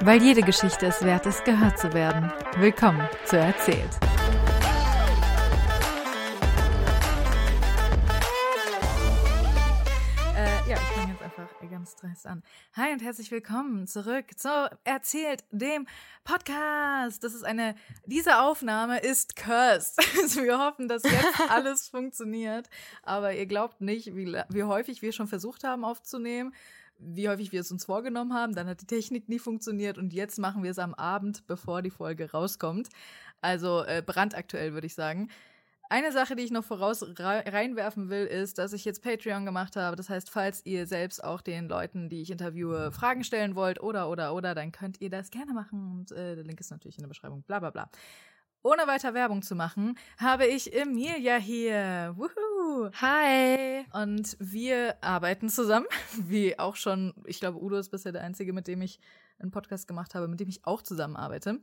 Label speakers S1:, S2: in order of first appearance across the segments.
S1: Weil jede Geschichte es wert ist, gehört zu werden. Willkommen zu Erzählt. Äh, ja, ich fange jetzt einfach ganz dreist an. Hi und herzlich willkommen zurück zu Erzählt, dem Podcast. Das ist eine, diese Aufnahme ist cursed. Also wir hoffen, dass jetzt alles funktioniert. Aber ihr glaubt nicht, wie, wie häufig wir schon versucht haben aufzunehmen wie häufig wir es uns vorgenommen haben. Dann hat die Technik nie funktioniert und jetzt machen wir es am Abend, bevor die Folge rauskommt. Also äh, brandaktuell, würde ich sagen. Eine Sache, die ich noch voraus reinwerfen will, ist, dass ich jetzt Patreon gemacht habe. Das heißt, falls ihr selbst auch den Leuten, die ich interviewe, Fragen stellen wollt oder, oder, oder, dann könnt ihr das gerne machen. Und äh, der Link ist natürlich in der Beschreibung. Bla, bla, bla. Ohne weiter Werbung zu machen, habe ich Emilia hier. Woohoo!
S2: Hi!
S1: Und wir arbeiten zusammen, wie auch schon, ich glaube, Udo ist bisher der Einzige, mit dem ich einen Podcast gemacht habe, mit dem ich auch zusammenarbeite.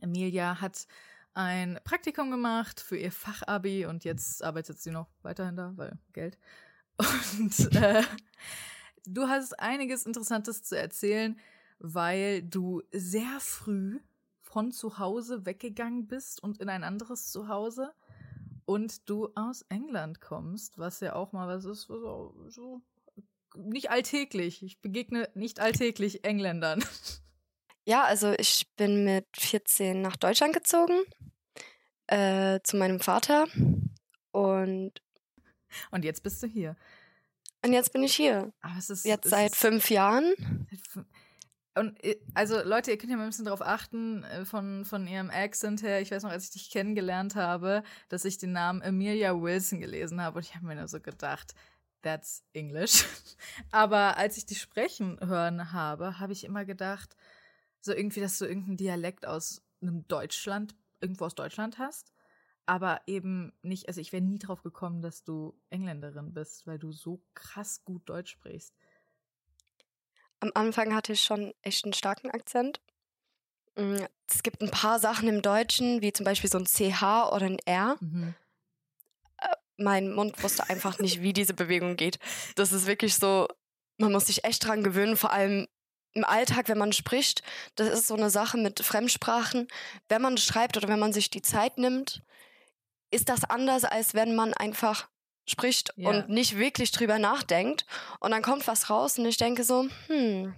S1: Emilia hat ein Praktikum gemacht für ihr Fachabi und jetzt arbeitet sie noch weiterhin da, weil Geld. Und äh, du hast einiges Interessantes zu erzählen, weil du sehr früh von zu Hause weggegangen bist und in ein anderes Zuhause und du aus England kommst, was ja auch mal was ist, so, so nicht alltäglich. Ich begegne nicht alltäglich Engländern.
S2: Ja, also ich bin mit 14 nach Deutschland gezogen, äh, zu meinem Vater und
S1: und jetzt bist du hier.
S2: Und jetzt bin ich hier.
S1: Aber es ist
S2: jetzt
S1: es
S2: seit
S1: ist,
S2: fünf Jahren.
S1: Und äh, also Leute, ihr könnt ja mal ein bisschen darauf achten, äh, von, von ihrem Accent her, ich weiß noch, als ich dich kennengelernt habe, dass ich den Namen Amelia Wilson gelesen habe und ich habe mir nur so gedacht, that's English. Aber als ich dich sprechen hören habe, habe ich immer gedacht, so irgendwie, dass du irgendeinen Dialekt aus einem Deutschland, irgendwo aus Deutschland hast. Aber eben nicht, also ich wäre nie drauf gekommen, dass du Engländerin bist, weil du so krass gut Deutsch sprichst.
S2: Am Anfang hatte ich schon echt einen starken Akzent. Mm, es gibt ein paar Sachen im Deutschen, wie zum Beispiel so ein CH oder ein R. Mhm. Äh, mein Mund wusste einfach nicht, wie diese Bewegung geht. Das ist wirklich so, man muss sich echt dran gewöhnen, vor allem im Alltag, wenn man spricht. Das ist so eine Sache mit Fremdsprachen. Wenn man schreibt oder wenn man sich die Zeit nimmt, ist das anders, als wenn man einfach spricht ja. und nicht wirklich drüber nachdenkt. Und dann kommt was raus und ich denke so, hm,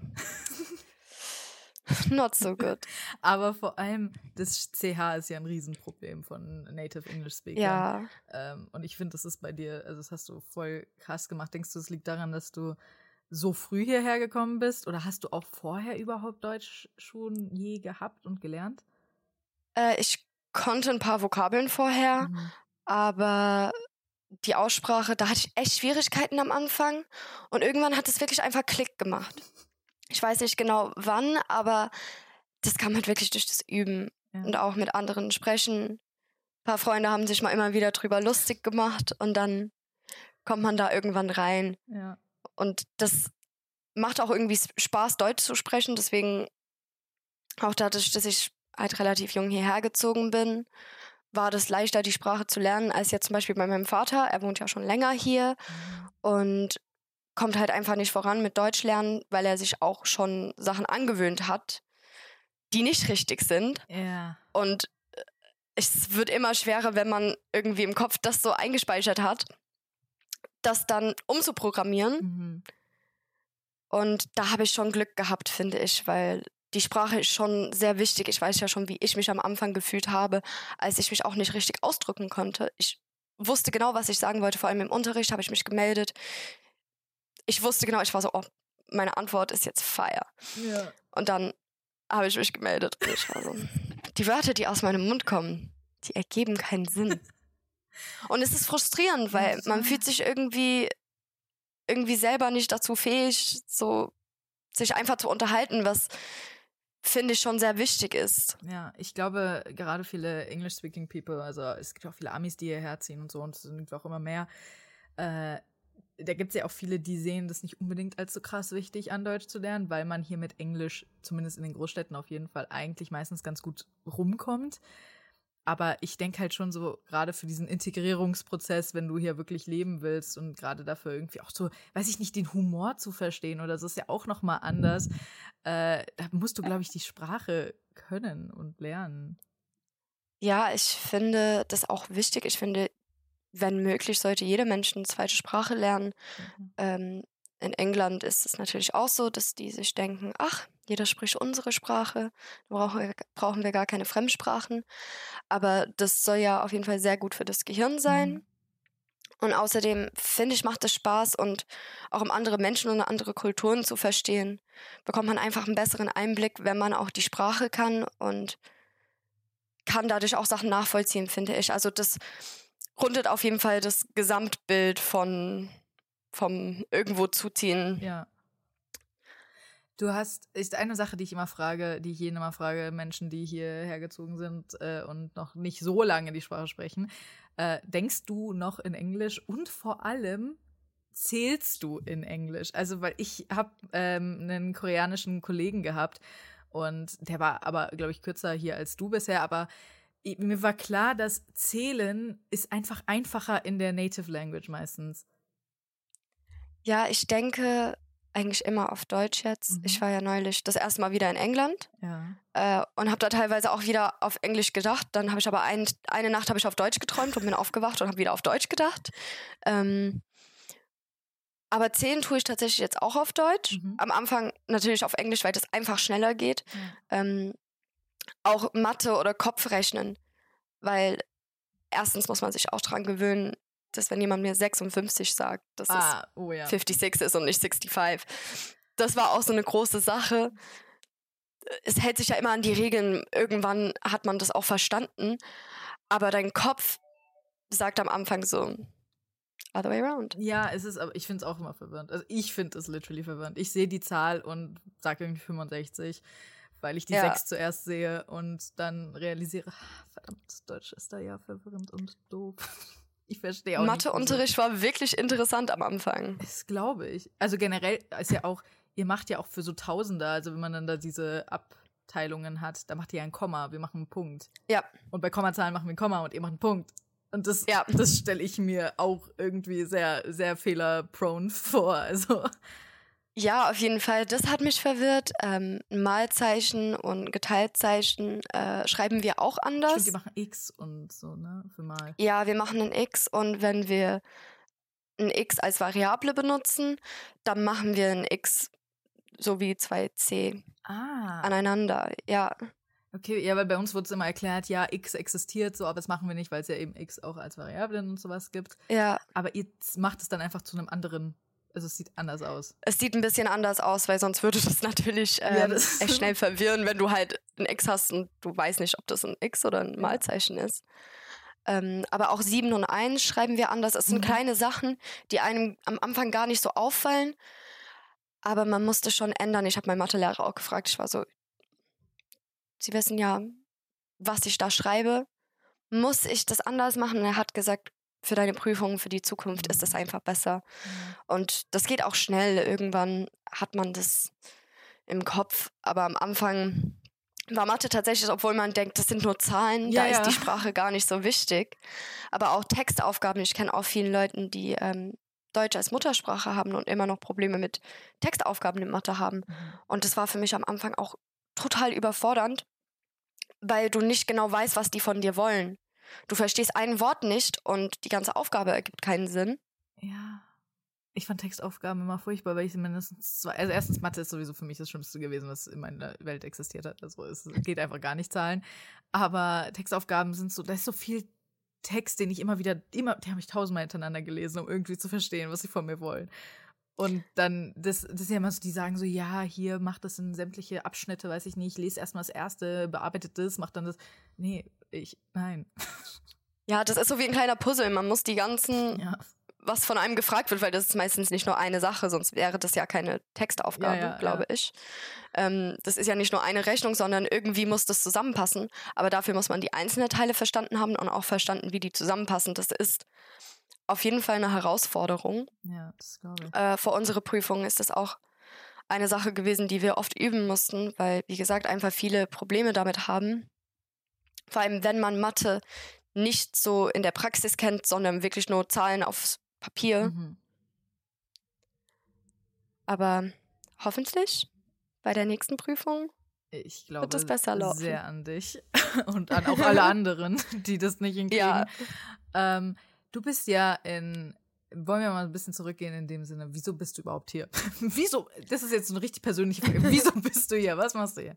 S2: not so good.
S1: Aber vor allem, das CH ist ja ein Riesenproblem von Native English Speakern.
S2: Ja.
S1: Ähm, und ich finde, das ist bei dir, also das hast du voll krass gemacht. Denkst du, es liegt daran, dass du so früh hierher gekommen bist? Oder hast du auch vorher überhaupt Deutsch schon je gehabt und gelernt?
S2: Äh, ich konnte ein paar Vokabeln vorher, mhm. aber die Aussprache, da hatte ich echt Schwierigkeiten am Anfang und irgendwann hat es wirklich einfach Klick gemacht. Ich weiß nicht genau wann, aber das kam halt wirklich durch das Üben ja. und auch mit anderen sprechen. Ein paar Freunde haben sich mal immer wieder drüber lustig gemacht und dann kommt man da irgendwann rein.
S1: Ja.
S2: Und das macht auch irgendwie Spaß, Deutsch zu sprechen. Deswegen auch dadurch, dass ich halt relativ jung hierher gezogen bin war das leichter, die Sprache zu lernen, als jetzt zum Beispiel bei meinem Vater. Er wohnt ja schon länger hier und kommt halt einfach nicht voran mit Deutsch lernen, weil er sich auch schon Sachen angewöhnt hat, die nicht richtig sind.
S1: Ja.
S2: Und äh, es wird immer schwerer, wenn man irgendwie im Kopf das so eingespeichert hat, das dann umzuprogrammieren. Mhm. Und da habe ich schon Glück gehabt, finde ich, weil die Sprache ist schon sehr wichtig. Ich weiß ja schon, wie ich mich am Anfang gefühlt habe, als ich mich auch nicht richtig ausdrücken konnte. Ich wusste genau, was ich sagen wollte. Vor allem im Unterricht habe ich mich gemeldet. Ich wusste genau, ich war so, oh, meine Antwort ist jetzt Fire.
S1: Ja.
S2: Und dann habe ich mich gemeldet. Ich war so, die Wörter, die aus meinem Mund kommen, die ergeben keinen Sinn. Und es ist frustrierend, weil man fühlt sich irgendwie irgendwie selber nicht dazu fähig, so sich einfach zu unterhalten, was finde ich schon sehr wichtig ist.
S1: Ja, ich glaube, gerade viele English-speaking people, also es gibt auch viele Amis, die hierher ziehen und so, und es sind auch immer mehr. Äh, da gibt es ja auch viele, die sehen das nicht unbedingt als so krass wichtig an Deutsch zu lernen, weil man hier mit Englisch, zumindest in den Großstädten auf jeden Fall, eigentlich meistens ganz gut rumkommt. Aber ich denke halt schon so, gerade für diesen Integrierungsprozess, wenn du hier wirklich leben willst und gerade dafür irgendwie auch so, weiß ich nicht, den Humor zu verstehen oder so ist ja auch nochmal anders. Äh, da musst du, glaube ich, die Sprache können und lernen.
S2: Ja, ich finde das auch wichtig. Ich finde, wenn möglich, sollte jeder Mensch eine zweite Sprache lernen. Mhm. Ähm, in England ist es natürlich auch so, dass die sich denken, ach, jeder spricht unsere Sprache, brauchen wir, brauchen wir gar keine Fremdsprachen. Aber das soll ja auf jeden Fall sehr gut für das Gehirn sein. Mhm. Und außerdem finde ich, macht es Spaß und auch um andere Menschen und andere Kulturen zu verstehen, bekommt man einfach einen besseren Einblick, wenn man auch die Sprache kann und kann dadurch auch Sachen nachvollziehen, finde ich. Also das rundet auf jeden Fall das Gesamtbild von vom irgendwo zuziehen.
S1: Ja. Du hast, ist eine Sache, die ich immer frage, die ich jeden immer frage, Menschen, die hierher gezogen sind äh, und noch nicht so lange die Sprache sprechen. Äh, denkst du noch in Englisch und vor allem zählst du in Englisch? Also, weil ich habe ähm, einen koreanischen Kollegen gehabt und der war aber, glaube ich, kürzer hier als du bisher, aber mir war klar, dass Zählen ist einfach einfacher in der Native Language meistens.
S2: Ja, ich denke eigentlich immer auf Deutsch jetzt. Mhm. Ich war ja neulich das erste Mal wieder in England
S1: ja.
S2: äh, und habe da teilweise auch wieder auf Englisch gedacht. Dann habe ich aber ein, eine Nacht habe ich auf Deutsch geträumt und bin aufgewacht und habe wieder auf Deutsch gedacht. Ähm, aber zehn tue ich tatsächlich jetzt auch auf Deutsch. Mhm. Am Anfang natürlich auf Englisch, weil das einfach schneller geht. Ja. Ähm, auch Mathe oder Kopfrechnen, weil erstens muss man sich auch dran gewöhnen, dass wenn jemand mir 56 sagt, dass ah, es oh ja. 56 ist und nicht 65. Das war auch so eine große Sache. Es hält sich ja immer an die Regeln. Irgendwann hat man das auch verstanden. Aber dein Kopf sagt am Anfang so, other way around.
S1: Ja, es ist, aber ich finde es auch immer verwirrend. Also ich finde es literally verwirrend. Ich sehe die Zahl und sage irgendwie 65, weil ich die ja. 6 zuerst sehe und dann realisiere, ah, verdammt, Deutsch ist da ja verwirrend und doof. Ich verstehe auch
S2: Matheunterricht war wirklich interessant am Anfang.
S1: Das glaube ich. Also generell ist ja auch, ihr macht ja auch für so Tausender, also wenn man dann da diese Abteilungen hat, da macht ihr ja ein Komma, wir machen einen Punkt.
S2: Ja.
S1: Und bei Kommazahlen machen wir ein Komma und ihr macht einen Punkt. Und das, ja. das stelle ich mir auch irgendwie sehr, sehr fehlerprone vor. Also.
S2: Ja, auf jeden Fall. Das hat mich verwirrt. Ähm, Malzeichen und Geteiltzeichen äh, schreiben wir auch anders.
S1: Stimmt, die machen X und so, ne? Für Mal.
S2: Ja, wir machen ein X und wenn wir ein X als Variable benutzen, dann machen wir ein X so wie zwei C
S1: ah.
S2: aneinander. Ja.
S1: Okay, ja, weil bei uns wurde es immer erklärt, ja, X existiert so, aber das machen wir nicht, weil es ja eben X auch als Variablen und sowas gibt.
S2: Ja.
S1: Aber ihr macht es dann einfach zu einem anderen also es sieht anders aus.
S2: Es sieht ein bisschen anders aus, weil sonst würde das natürlich ähm, ja, das echt schnell verwirren, wenn du halt ein X hast und du weißt nicht, ob das ein X oder ein Malzeichen ist. Ähm, aber auch 7 und 1 schreiben wir anders. Es sind mhm. kleine Sachen, die einem am Anfang gar nicht so auffallen. Aber man musste schon ändern. Ich habe meinen Mathelehrer auch gefragt. Ich war so, Sie wissen ja, was ich da schreibe. Muss ich das anders machen? Und er hat gesagt, für deine Prüfungen für die Zukunft ist das mhm. einfach besser. Mhm. Und das geht auch schnell. Irgendwann hat man das im Kopf. Aber am Anfang war Mathe tatsächlich, obwohl man denkt, das sind nur Zahlen, ja, da ja. ist die Sprache gar nicht so wichtig. Aber auch Textaufgaben. Ich kenne auch viele Leute, die ähm, Deutsch als Muttersprache haben und immer noch Probleme mit Textaufgaben in Mathe haben. Mhm. Und das war für mich am Anfang auch total überfordernd, weil du nicht genau weißt, was die von dir wollen. Du verstehst ein Wort nicht und die ganze Aufgabe ergibt keinen Sinn.
S1: Ja. Ich fand Textaufgaben immer furchtbar, weil ich mindestens zwei. Also erstens Mathe ist sowieso für mich das Schlimmste gewesen, was in meiner Welt existiert hat. Also es geht einfach gar nicht zahlen. Aber Textaufgaben sind so, da ist so viel Text, den ich immer wieder, immer, die habe ich tausendmal hintereinander gelesen, um irgendwie zu verstehen, was sie von mir wollen. Und dann, das, das ist ja immer so, die sagen so, ja, hier macht das in sämtliche Abschnitte, weiß ich nicht, lese erstmal das erste, bearbeitet das, macht dann das. Nee, ich, nein.
S2: Ja, das ist so wie ein kleiner Puzzle. Man muss die ganzen, ja. was von einem gefragt wird, weil das ist meistens nicht nur eine Sache, sonst wäre das ja keine Textaufgabe, ja, ja, glaube ich. Ähm, das ist ja nicht nur eine Rechnung, sondern irgendwie muss das zusammenpassen. Aber dafür muss man die einzelnen Teile verstanden haben und auch verstanden, wie die zusammenpassen. Das ist auf jeden Fall eine Herausforderung.
S1: Ja, das glaube ich.
S2: Äh, vor unsere Prüfung ist das auch eine Sache gewesen, die wir oft üben mussten, weil, wie gesagt, einfach viele Probleme damit haben. Vor allem, wenn man Mathe nicht so in der Praxis kennt, sondern wirklich nur Zahlen aufs Papier. Mhm. Aber hoffentlich bei der nächsten Prüfung
S1: ich glaube wird es besser laufen. sehr an dich und an auch alle anderen, die das nicht hinkriegen. Ja. Ähm, du bist ja in wollen wir mal ein bisschen zurückgehen in dem Sinne, wieso bist du überhaupt hier? wieso, das ist jetzt eine richtig persönliche Frage, wieso bist du hier? Was machst du hier?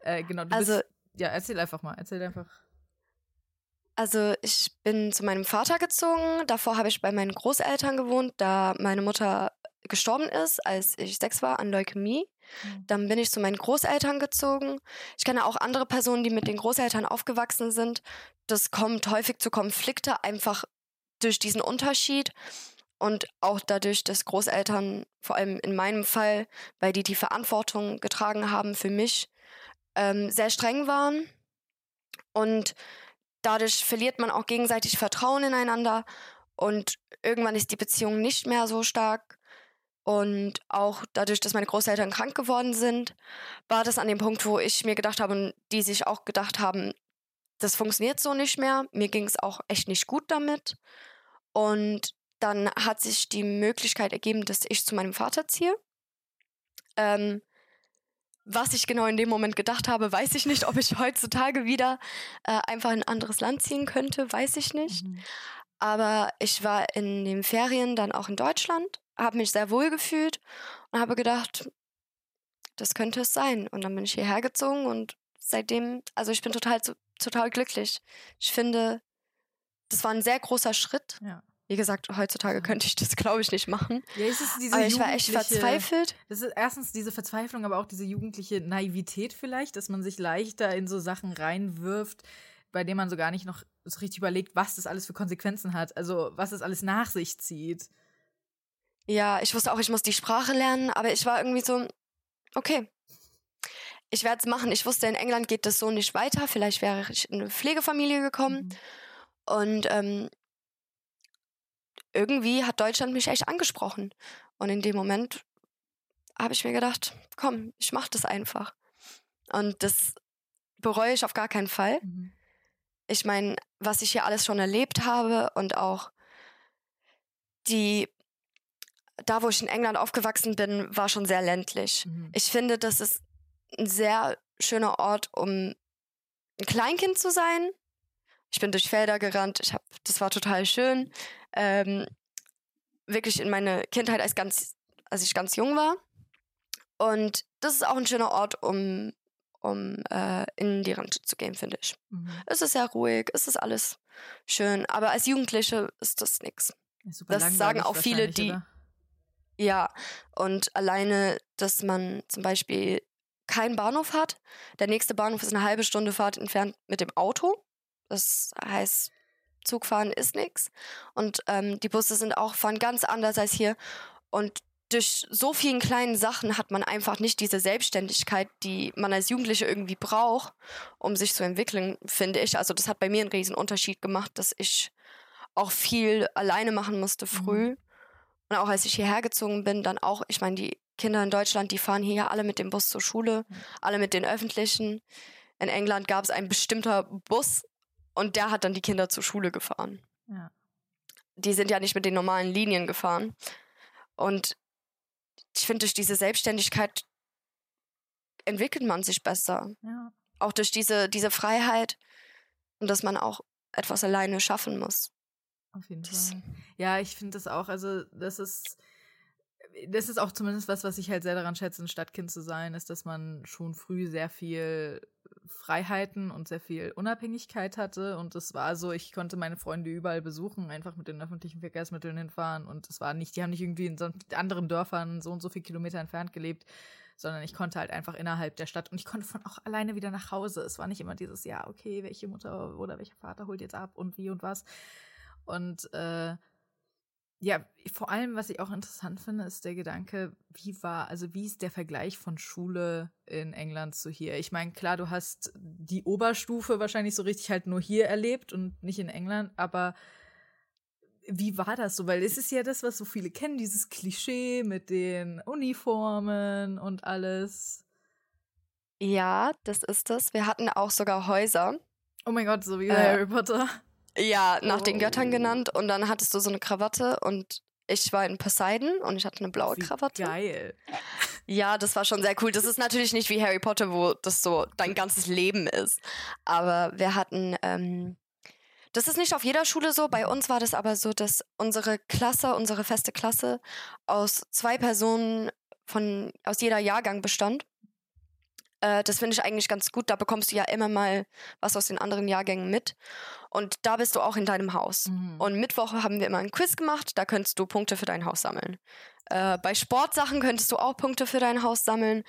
S1: Äh, genau, du also, bist, ja, erzähl einfach mal, erzähl einfach.
S2: Also ich bin zu meinem Vater gezogen, davor habe ich bei meinen Großeltern gewohnt, da meine Mutter gestorben ist, als ich sechs war, an Leukämie. Mhm. Dann bin ich zu meinen Großeltern gezogen. Ich kenne auch andere Personen, die mit den Großeltern aufgewachsen sind. Das kommt häufig zu Konflikte, einfach durch diesen Unterschied und auch dadurch, dass Großeltern, vor allem in meinem Fall, weil die die Verantwortung getragen haben für mich, ähm, sehr streng waren. Und dadurch verliert man auch gegenseitig Vertrauen ineinander und irgendwann ist die Beziehung nicht mehr so stark. Und auch dadurch, dass meine Großeltern krank geworden sind, war das an dem Punkt, wo ich mir gedacht habe und die sich auch gedacht haben, das funktioniert so nicht mehr. Mir ging es auch echt nicht gut damit. Und dann hat sich die Möglichkeit ergeben, dass ich zu meinem Vater ziehe. Ähm, was ich genau in dem Moment gedacht habe, weiß ich nicht. Ob ich heutzutage wieder äh, einfach in ein anderes Land ziehen könnte, weiß ich nicht. Mhm. Aber ich war in den Ferien dann auch in Deutschland, habe mich sehr wohl gefühlt und habe gedacht, das könnte es sein. Und dann bin ich hierher gezogen und seitdem, also ich bin total, total glücklich. Ich finde, das war ein sehr großer Schritt. Ja. Wie gesagt, heutzutage könnte ich das, glaube ich, nicht machen. Ja, es ist diese aber ich war echt verzweifelt.
S1: Das ist erstens diese Verzweiflung, aber auch diese jugendliche Naivität vielleicht, dass man sich leichter in so Sachen reinwirft, bei denen man so gar nicht noch so richtig überlegt, was das alles für Konsequenzen hat. Also, was das alles nach sich zieht.
S2: Ja, ich wusste auch, ich muss die Sprache lernen, aber ich war irgendwie so, okay, ich werde es machen. Ich wusste, in England geht das so nicht weiter. Vielleicht wäre ich in eine Pflegefamilie gekommen. Mhm. Und ähm, irgendwie hat Deutschland mich echt angesprochen. Und in dem Moment habe ich mir gedacht, komm, ich mache das einfach. Und das bereue ich auf gar keinen Fall. Mhm. Ich meine, was ich hier alles schon erlebt habe und auch die, da wo ich in England aufgewachsen bin, war schon sehr ländlich. Mhm. Ich finde, das ist ein sehr schöner Ort, um ein Kleinkind zu sein. Ich bin durch Felder gerannt. Ich hab, das war total schön. Ähm, wirklich in meine Kindheit, als, ganz, als ich ganz jung war. Und das ist auch ein schöner Ort, um, um äh, in die Rente zu gehen, finde ich. Mhm. Es ist sehr ruhig, es ist alles schön. Aber als Jugendliche ist das nichts. Das sagen auch viele, die. Oder? Ja, und alleine, dass man zum Beispiel keinen Bahnhof hat. Der nächste Bahnhof ist eine halbe Stunde Fahrt entfernt mit dem Auto. Das heißt, Zugfahren ist nichts. Und ähm, die Busse sind auch fahren ganz anders als hier. Und durch so vielen kleinen Sachen hat man einfach nicht diese Selbstständigkeit, die man als Jugendliche irgendwie braucht, um sich zu entwickeln, finde ich. Also das hat bei mir einen riesen Unterschied gemacht, dass ich auch viel alleine machen musste früh. Mhm. Und auch als ich hierher gezogen bin, dann auch, ich meine, die Kinder in Deutschland, die fahren hier alle mit dem Bus zur Schule, mhm. alle mit den öffentlichen. In England gab es einen bestimmter Bus, und der hat dann die Kinder zur Schule gefahren. Ja. Die sind ja nicht mit den normalen Linien gefahren. Und ich finde, durch diese Selbstständigkeit entwickelt man sich besser. Ja. Auch durch diese, diese Freiheit und dass man auch etwas alleine schaffen muss.
S1: Auf jeden das Fall. Ja, ich finde das auch. Also, das ist das ist auch zumindest was, was ich halt sehr daran schätze, ein Stadtkind zu sein, ist, dass man schon früh sehr viel Freiheiten und sehr viel Unabhängigkeit hatte. Und es war so, ich konnte meine Freunde überall besuchen, einfach mit den öffentlichen Verkehrsmitteln hinfahren. Und es war nicht, die haben nicht irgendwie in so anderen Dörfern so und so viele Kilometer entfernt gelebt, sondern ich konnte halt einfach innerhalb der Stadt und ich konnte von auch alleine wieder nach Hause. Es war nicht immer dieses, ja, okay, welche Mutter oder welcher Vater holt jetzt ab und wie und was. Und äh, ja, vor allem, was ich auch interessant finde, ist der Gedanke, wie war, also wie ist der Vergleich von Schule in England zu hier? Ich meine, klar, du hast die Oberstufe wahrscheinlich so richtig halt nur hier erlebt und nicht in England, aber wie war das so? Weil es ist ja das, was so viele kennen, dieses Klischee mit den Uniformen und alles.
S2: Ja, das ist es. Wir hatten auch sogar Häuser.
S1: Oh mein Gott, so wie äh, Harry Potter.
S2: Ja, nach oh. den Göttern genannt. Und dann hattest du so eine Krawatte und ich war in Poseidon und ich hatte eine blaue Krawatte.
S1: Geil.
S2: Ja, das war schon sehr cool. Das ist natürlich nicht wie Harry Potter, wo das so dein ganzes Leben ist. Aber wir hatten, ähm, das ist nicht auf jeder Schule so. Bei uns war das aber so, dass unsere Klasse, unsere feste Klasse aus zwei Personen von, aus jeder Jahrgang bestand. Äh, das finde ich eigentlich ganz gut. Da bekommst du ja immer mal was aus den anderen Jahrgängen mit. Und da bist du auch in deinem Haus. Mhm. Und Mittwoch haben wir immer ein Quiz gemacht. Da könntest du Punkte für dein Haus sammeln. Äh, bei Sportsachen könntest du auch Punkte für dein Haus sammeln.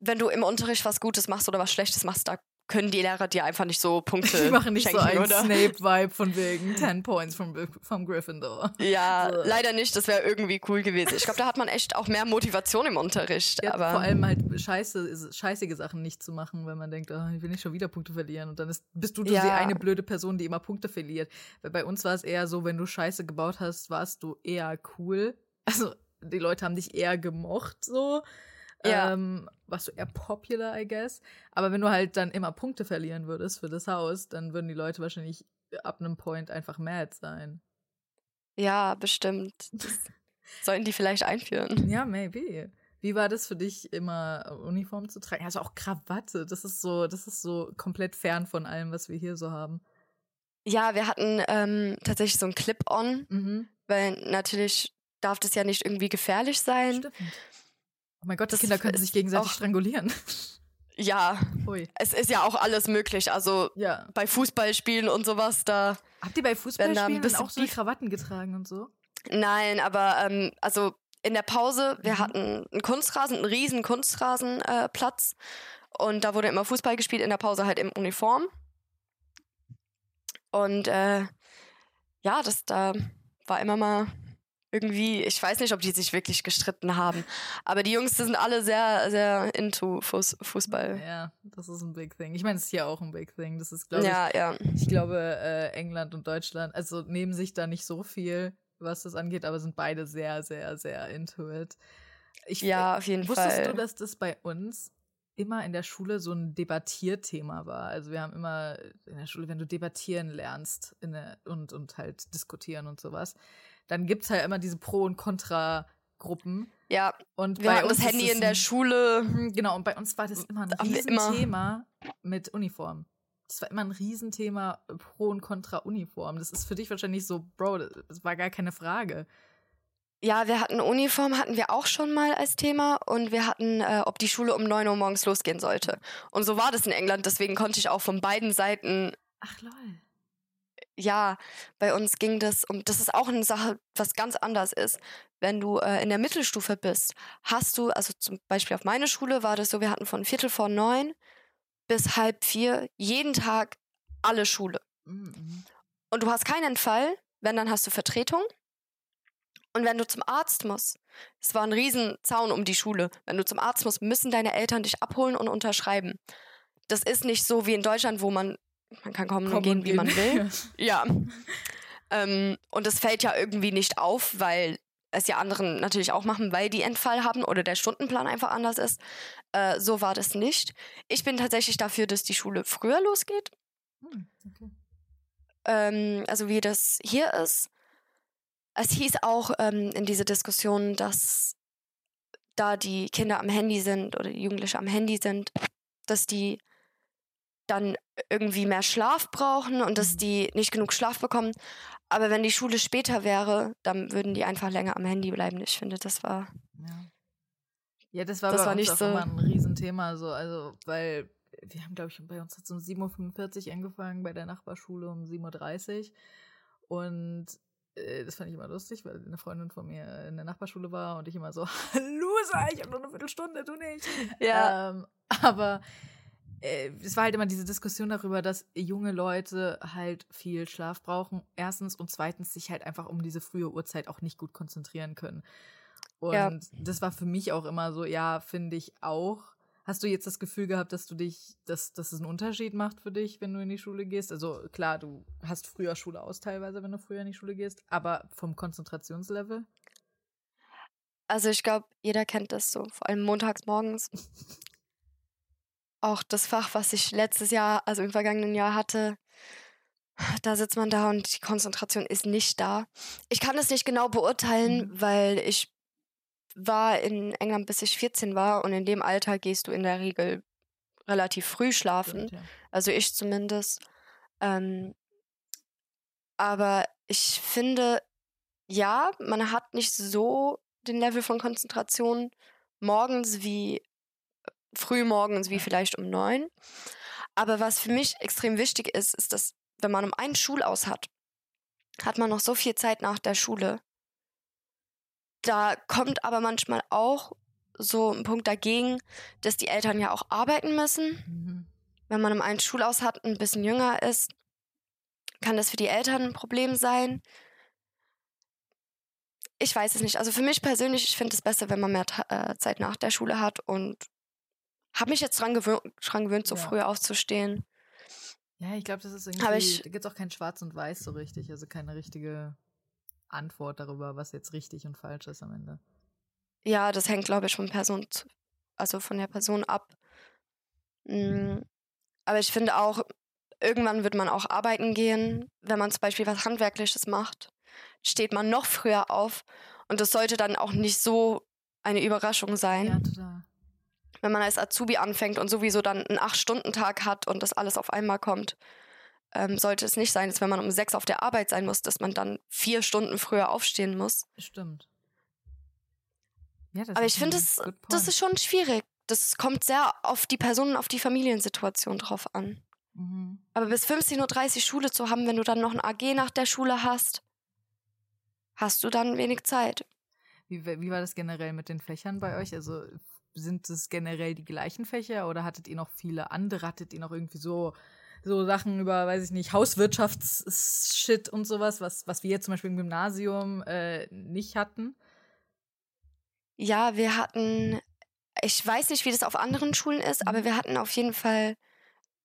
S2: Wenn du im Unterricht was Gutes machst oder was Schlechtes machst, da können die Lehrer dir einfach nicht so Punkte
S1: Die machen nicht so einen? Snape-Vibe von wegen 10 Points vom, vom Gryffindor.
S2: Ja, so. leider nicht. Das wäre irgendwie cool gewesen. Ich glaube, da hat man echt auch mehr Motivation im Unterricht.
S1: Ja,
S2: aber
S1: vor allem halt scheiße, scheißige Sachen nicht zu machen, wenn man denkt, oh, ich will nicht schon wieder Punkte verlieren. Und dann ist, bist du ja. die eine blöde Person, die immer Punkte verliert. Weil bei uns war es eher so, wenn du Scheiße gebaut hast, warst du eher cool. Also die Leute haben dich eher gemocht so. Ja. Ähm, warst du eher popular, I guess. Aber wenn du halt dann immer Punkte verlieren würdest für das Haus, dann würden die Leute wahrscheinlich ab einem Point einfach mad sein.
S2: Ja, bestimmt. sollen die vielleicht einführen?
S1: Ja, maybe. Wie war das für dich, immer Uniform zu tragen? Also auch Krawatte. Das ist so, das ist so komplett fern von allem, was wir hier so haben.
S2: Ja, wir hatten ähm, tatsächlich so ein Clip-on, mhm. weil natürlich darf das ja nicht irgendwie gefährlich sein. Stimmt.
S1: Oh mein Gott, die Kinder können sich gegenseitig auch, strangulieren.
S2: Ja, Ui. es ist ja auch alles möglich. Also ja. bei Fußballspielen und sowas, da.
S1: Habt ihr bei Fußballspielen dann auch so Krawatten getragen und so?
S2: Nein, aber ähm, also in der Pause, wir mhm. hatten einen Kunstrasen, einen riesen Kunstrasenplatz. Äh, und da wurde immer Fußball gespielt, in der Pause halt in Uniform. Und äh, ja, das da war immer mal irgendwie, ich weiß nicht, ob die sich wirklich gestritten haben, aber die Jungs sind alle sehr, sehr into Fuß, Fußball.
S1: Ja, das ist ein Big Thing. Ich meine, es ist hier auch ein Big Thing. Das ist, glaube
S2: ja,
S1: ich,
S2: ja.
S1: ich glaube, äh, England und Deutschland, also nehmen sich da nicht so viel, was das angeht, aber sind beide sehr, sehr, sehr into it.
S2: Ich, ja, auf jeden
S1: wusstest
S2: Fall.
S1: Wusstest du, dass das bei uns immer in der Schule so ein Debattierthema war. Also wir haben immer in der Schule, wenn du debattieren lernst der, und, und halt diskutieren und sowas, dann gibt es halt immer diese Pro- und Contra-Gruppen.
S2: Ja,
S1: und
S2: wir hatten das Handy in der Schule.
S1: Mhm, genau, und bei uns war das immer ein Riesenthema mit Uniform. Das war immer ein Riesenthema Pro und Contra Uniform. Das ist für dich wahrscheinlich so, Bro, das war gar keine Frage.
S2: Ja, wir hatten Uniform, hatten wir auch schon mal als Thema und wir hatten, äh, ob die Schule um 9 Uhr morgens losgehen sollte. Und so war das in England, deswegen konnte ich auch von beiden Seiten.
S1: Ach lol
S2: ja, bei uns ging das um, das ist auch eine Sache, was ganz anders ist. Wenn du äh, in der Mittelstufe bist, hast du, also zum Beispiel auf meine Schule war das so, wir hatten von Viertel vor neun bis halb vier jeden Tag alle Schule. Mhm. Und du hast keinen Fall, wenn dann hast du Vertretung. Und wenn du zum Arzt musst, es war ein Riesenzaun um die Schule, wenn du zum Arzt musst, müssen deine Eltern dich abholen und unterschreiben. Das ist nicht so wie in Deutschland, wo man man kann kommen, und gehen, wie man will. ja. ähm, und es fällt ja irgendwie nicht auf, weil es ja anderen natürlich auch machen, weil die Entfall haben oder der Stundenplan einfach anders ist. Äh, so war das nicht. Ich bin tatsächlich dafür, dass die Schule früher losgeht. Hm, okay. Ähm, also wie das hier ist. Es hieß auch ähm, in dieser Diskussion, dass da die Kinder am Handy sind oder die Jugendlichen am Handy sind, dass die dann irgendwie mehr Schlaf brauchen und dass mhm. die nicht genug Schlaf bekommen. Aber wenn die Schule später wäre, dann würden die einfach länger am Handy bleiben. Ich finde, das war.
S1: Ja, ja das war, das war nicht so immer ein Riesenthema. So, also, weil wir haben, glaube ich, bei uns hat es um 7.45 Uhr angefangen, bei der Nachbarschule um 7.30 Uhr. Und äh, das fand ich immer lustig, weil eine Freundin von mir in der Nachbarschule war und ich immer so, Loser, ich habe nur eine Viertelstunde, du nicht. Ja. Ähm, aber es war halt immer diese Diskussion darüber, dass junge Leute halt viel Schlaf brauchen. Erstens und zweitens sich halt einfach um diese frühe Uhrzeit auch nicht gut konzentrieren können. Und ja. das war für mich auch immer so, ja, finde ich auch. Hast du jetzt das Gefühl gehabt, dass du dich, dass, dass es einen Unterschied macht für dich, wenn du in die Schule gehst? Also klar, du hast früher Schule aus teilweise, wenn du früher in die Schule gehst, aber vom Konzentrationslevel?
S2: Also ich glaube, jeder kennt das so, vor allem montags morgens. auch das Fach, was ich letztes Jahr, also im vergangenen Jahr hatte, da sitzt man da und die Konzentration ist nicht da. Ich kann das nicht genau beurteilen, mhm. weil ich war in England bis ich 14 war und in dem Alter gehst du in der Regel relativ früh schlafen. Ja. Also ich zumindest. Ähm, aber ich finde, ja, man hat nicht so den Level von Konzentration morgens wie früh morgens wie vielleicht um neun. Aber was für mich extrem wichtig ist, ist, dass wenn man um einen Schulaus hat, hat man noch so viel Zeit nach der Schule. Da kommt aber manchmal auch so ein Punkt dagegen, dass die Eltern ja auch arbeiten müssen. Mhm. Wenn man um einen Schulaus hat, ein bisschen jünger ist, kann das für die Eltern ein Problem sein. Ich weiß es nicht. Also für mich persönlich, ich finde es besser, wenn man mehr äh, Zeit nach der Schule hat und habe mich jetzt dran, gewöhnt, dran gewöhnt, so ja. früh aufzustehen.
S1: Ja, ich glaube, das ist irgendwie, ich, da gibt es auch kein Schwarz und Weiß so richtig, also keine richtige Antwort darüber, was jetzt richtig und falsch ist am Ende.
S2: Ja, das hängt, glaube ich, von Person, zu, also von der Person ab. Mhm. Aber ich finde auch, irgendwann wird man auch arbeiten gehen, wenn man zum Beispiel was Handwerkliches macht, steht man noch früher auf und das sollte dann auch nicht so eine Überraschung sein. Ja, total wenn man als Azubi anfängt und sowieso dann einen Acht-Stunden-Tag hat und das alles auf einmal kommt, ähm, sollte es nicht sein, dass wenn man um sechs auf der Arbeit sein muss, dass man dann vier Stunden früher aufstehen muss.
S1: Stimmt.
S2: Ja, Aber ich finde, das, das ist schon schwierig. Das kommt sehr auf die Personen, auf die Familiensituation drauf an. Mhm. Aber bis 15.30 Uhr Schule zu haben, wenn du dann noch ein AG nach der Schule hast, hast du dann wenig Zeit.
S1: Wie, wie war das generell mit den Fächern bei euch? Also sind es generell die gleichen Fächer oder hattet ihr noch viele andere? Hattet ihr noch irgendwie so, so Sachen über, weiß ich nicht, Hauswirtschaftsshit und sowas, was, was wir jetzt zum Beispiel im Gymnasium äh, nicht hatten?
S2: Ja, wir hatten, ich weiß nicht, wie das auf anderen Schulen ist, aber mhm. wir hatten auf jeden Fall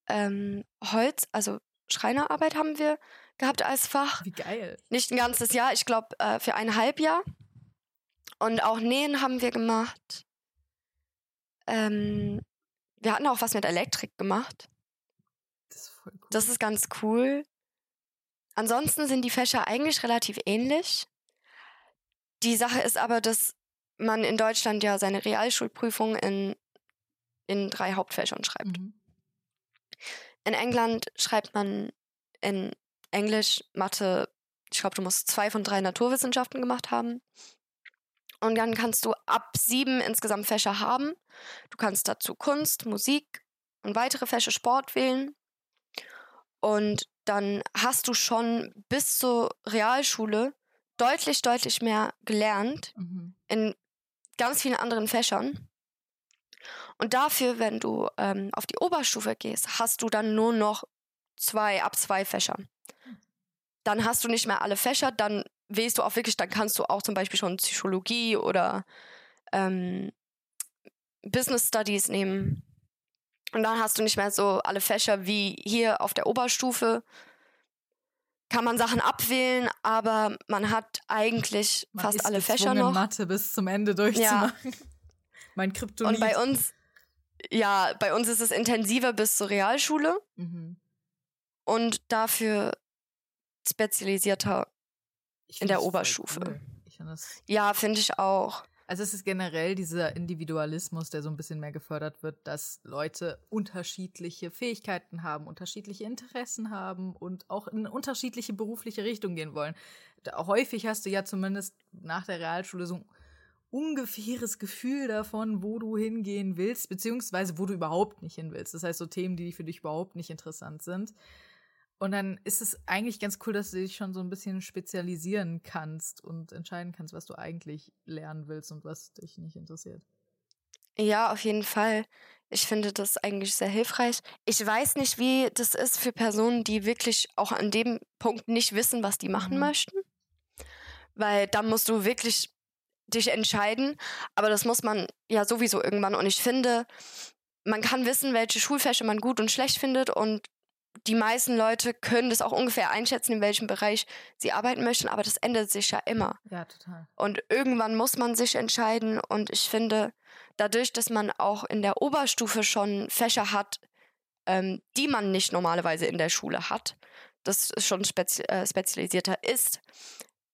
S2: ähm, Holz, also Schreinerarbeit haben wir gehabt als Fach.
S1: Wie geil.
S2: Nicht ein ganzes Jahr, ich glaube äh, für ein Halbjahr. Und auch Nähen haben wir gemacht. Ähm, wir hatten auch was mit Elektrik gemacht. Das ist voll cool. Das ist ganz cool. Ansonsten sind die Fächer eigentlich relativ ähnlich. Die Sache ist aber, dass man in Deutschland ja seine Realschulprüfung in, in drei Hauptfächern schreibt. Mhm. In England schreibt man in Englisch, Mathe, ich glaube, du musst zwei von drei Naturwissenschaften gemacht haben. Und dann kannst du ab sieben insgesamt Fächer haben. Du kannst dazu Kunst, Musik und weitere Fächer Sport wählen. Und dann hast du schon bis zur Realschule deutlich, deutlich mehr gelernt mhm. in ganz vielen anderen Fächern. Und dafür, wenn du ähm, auf die Oberstufe gehst, hast du dann nur noch zwei ab zwei Fächer. Hm. Dann hast du nicht mehr alle Fächer, dann wählst du auch wirklich, dann kannst du auch zum Beispiel schon Psychologie oder ähm, Business Studies nehmen. Und dann hast du nicht mehr so alle Fächer wie hier auf der Oberstufe. Kann man Sachen abwählen, aber man hat eigentlich man fast alle Fächer noch.
S1: Mathe bis zum Ende durchzumachen. Ja. mein Kryptonit.
S2: Und bei uns, ja, bei uns ist es intensiver bis zur Realschule. Mhm. Und dafür spezialisierter in der Oberstufe. Cool. Find ja, finde ich auch.
S1: Also es ist generell dieser Individualismus, der so ein bisschen mehr gefördert wird, dass Leute unterschiedliche Fähigkeiten haben, unterschiedliche Interessen haben und auch in unterschiedliche berufliche Richtungen gehen wollen. Da häufig hast du ja zumindest nach der Realschule so ein ungefähres Gefühl davon, wo du hingehen willst, beziehungsweise wo du überhaupt nicht hin willst. Das heißt, so Themen, die für dich überhaupt nicht interessant sind. Und dann ist es eigentlich ganz cool, dass du dich schon so ein bisschen spezialisieren kannst und entscheiden kannst, was du eigentlich lernen willst und was dich nicht interessiert.
S2: Ja, auf jeden Fall. Ich finde das eigentlich sehr hilfreich. Ich weiß nicht, wie das ist für Personen, die wirklich auch an dem Punkt nicht wissen, was die machen mhm. möchten. Weil da musst du wirklich dich entscheiden. Aber das muss man ja sowieso irgendwann. Und ich finde, man kann wissen, welche Schulfächer man gut und schlecht findet und die meisten Leute können das auch ungefähr einschätzen, in welchem Bereich sie arbeiten möchten, aber das ändert sich ja immer.
S1: Ja, total.
S2: Und irgendwann muss man sich entscheiden und ich finde, dadurch, dass man auch in der Oberstufe schon Fächer hat, ähm, die man nicht normalerweise in der Schule hat, das schon spezi äh, spezialisierter ist,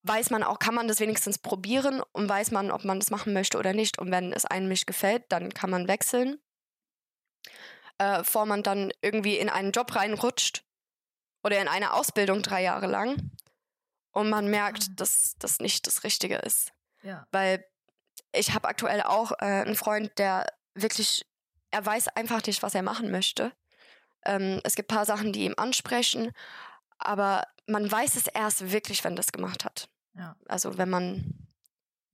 S2: weiß man auch, kann man das wenigstens probieren und weiß man, ob man das machen möchte oder nicht. Und wenn es einem nicht gefällt, dann kann man wechseln, äh, bevor man dann irgendwie in einen Job reinrutscht oder in eine Ausbildung drei Jahre lang und man merkt, ah. dass das nicht das Richtige ist.
S1: Ja.
S2: Weil ich habe aktuell auch äh, einen Freund, der wirklich, er weiß einfach nicht, was er machen möchte. Ähm, es gibt ein paar Sachen, die ihm ansprechen, aber man weiß es erst wirklich, wenn das gemacht hat.
S1: Ja.
S2: Also wenn man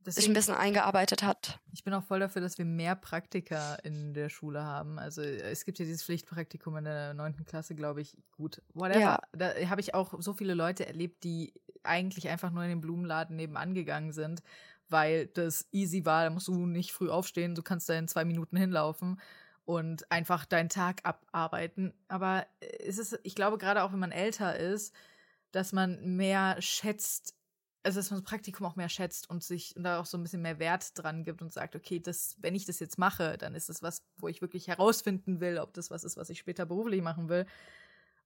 S2: Deswegen, sich ein bisschen eingearbeitet hat.
S1: Ich bin auch voll dafür, dass wir mehr Praktika in der Schule haben. Also es gibt ja dieses Pflichtpraktikum in der neunten Klasse, glaube ich. Gut, whatever. Ja. Da habe ich auch so viele Leute erlebt, die eigentlich einfach nur in den Blumenladen nebenan gegangen sind, weil das easy war. Da musst du nicht früh aufstehen, du kannst da in zwei Minuten hinlaufen und einfach deinen Tag abarbeiten. Aber es ist, ich glaube, gerade auch wenn man älter ist, dass man mehr schätzt, also dass man das Praktikum auch mehr schätzt und sich und da auch so ein bisschen mehr Wert dran gibt und sagt, okay, das, wenn ich das jetzt mache, dann ist das was, wo ich wirklich herausfinden will, ob das was ist, was ich später beruflich machen will.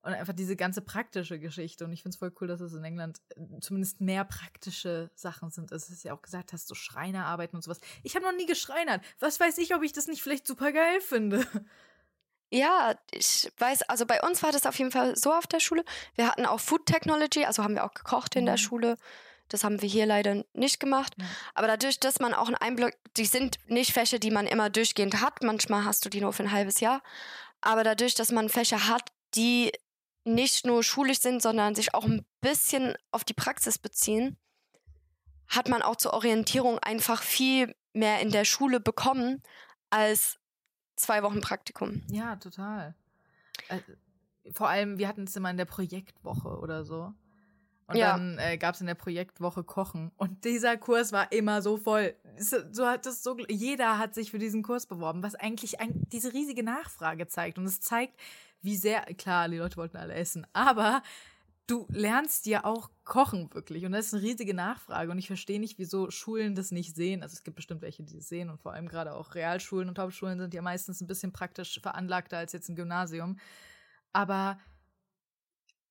S1: Und einfach diese ganze praktische Geschichte. Und ich finde es voll cool, dass es in England äh, zumindest mehr praktische Sachen sind. Dass du ja auch gesagt hast, so Schreinerarbeiten und sowas. Ich habe noch nie geschreinert. Was weiß ich, ob ich das nicht vielleicht super geil finde?
S2: Ja, ich weiß, also bei uns war das auf jeden Fall so auf der Schule. Wir hatten auch Food Technology, also haben wir auch gekocht in mhm. der Schule. Das haben wir hier leider nicht gemacht. Ja. Aber dadurch, dass man auch einen Einblick, die sind nicht Fächer, die man immer durchgehend hat. Manchmal hast du die nur für ein halbes Jahr. Aber dadurch, dass man Fächer hat, die nicht nur schulisch sind, sondern sich auch ein bisschen auf die Praxis beziehen, hat man auch zur Orientierung einfach viel mehr in der Schule bekommen als zwei Wochen Praktikum.
S1: Ja, total. Äh, vor allem, wir hatten es immer in der Projektwoche oder so. Und ja. dann äh, gab es in der Projektwoche Kochen. Und dieser Kurs war immer so voll. So hat das so, jeder hat sich für diesen Kurs beworben, was eigentlich ein, diese riesige Nachfrage zeigt. Und es zeigt, wie sehr, klar, die Leute wollten alle essen, aber du lernst ja auch kochen wirklich. Und das ist eine riesige Nachfrage. Und ich verstehe nicht, wieso Schulen das nicht sehen. Also es gibt bestimmt welche, die das sehen. Und vor allem gerade auch Realschulen und Hauptschulen sind ja meistens ein bisschen praktisch veranlagter als jetzt ein Gymnasium. Aber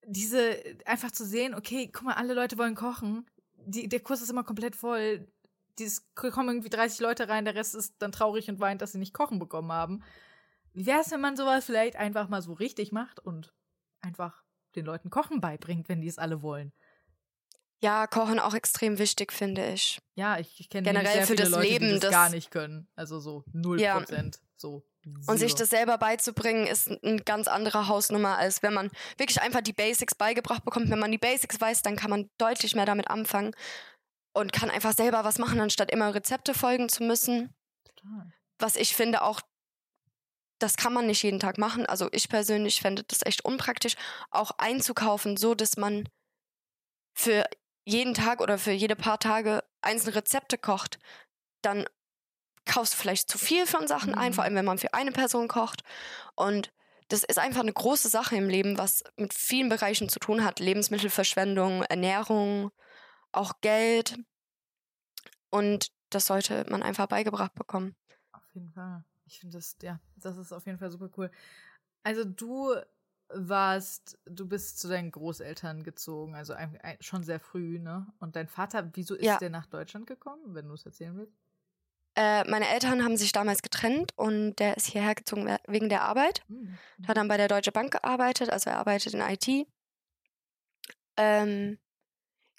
S1: diese, einfach zu sehen, okay, guck mal, alle Leute wollen kochen. Die, der Kurs ist immer komplett voll. Es kommen irgendwie 30 Leute rein, der Rest ist dann traurig und weint, dass sie nicht kochen bekommen haben. Wie wäre es, wenn man sowas vielleicht einfach mal so richtig macht und einfach den Leuten Kochen beibringt, wenn die es alle wollen?
S2: Ja, Kochen auch extrem wichtig, finde ich.
S1: Ja, ich, ich kenne generell sehr für viele das Leute, Leben, die das, das gar nicht können. Also so 0%. Ja. So
S2: und sich das selber beizubringen, ist eine ganz andere Hausnummer, als wenn man wirklich einfach die Basics beigebracht bekommt. Wenn man die Basics weiß, dann kann man deutlich mehr damit anfangen und kann einfach selber was machen, anstatt immer Rezepte folgen zu müssen. Total. Was ich finde auch, das kann man nicht jeden Tag machen. Also ich persönlich fände das echt unpraktisch, auch einzukaufen, so dass man für jeden Tag oder für jede paar Tage einzelne Rezepte kocht. Dann kaufst du vielleicht zu viel von Sachen ein, vor mhm. allem wenn man für eine Person kocht. Und das ist einfach eine große Sache im Leben, was mit vielen Bereichen zu tun hat. Lebensmittelverschwendung, Ernährung, auch Geld. Und das sollte man einfach beigebracht bekommen.
S1: Auf jeden Fall. Ich finde das, ja, das ist auf jeden Fall super cool. Also du warst, du bist zu deinen Großeltern gezogen, also schon sehr früh, ne? Und dein Vater, wieso ist ja. der nach Deutschland gekommen, wenn du es erzählen willst?
S2: Äh, meine Eltern haben sich damals getrennt und der ist hierher gezogen wegen der Arbeit. Mhm. Hat dann bei der Deutsche Bank gearbeitet, also er arbeitet in IT. Ähm,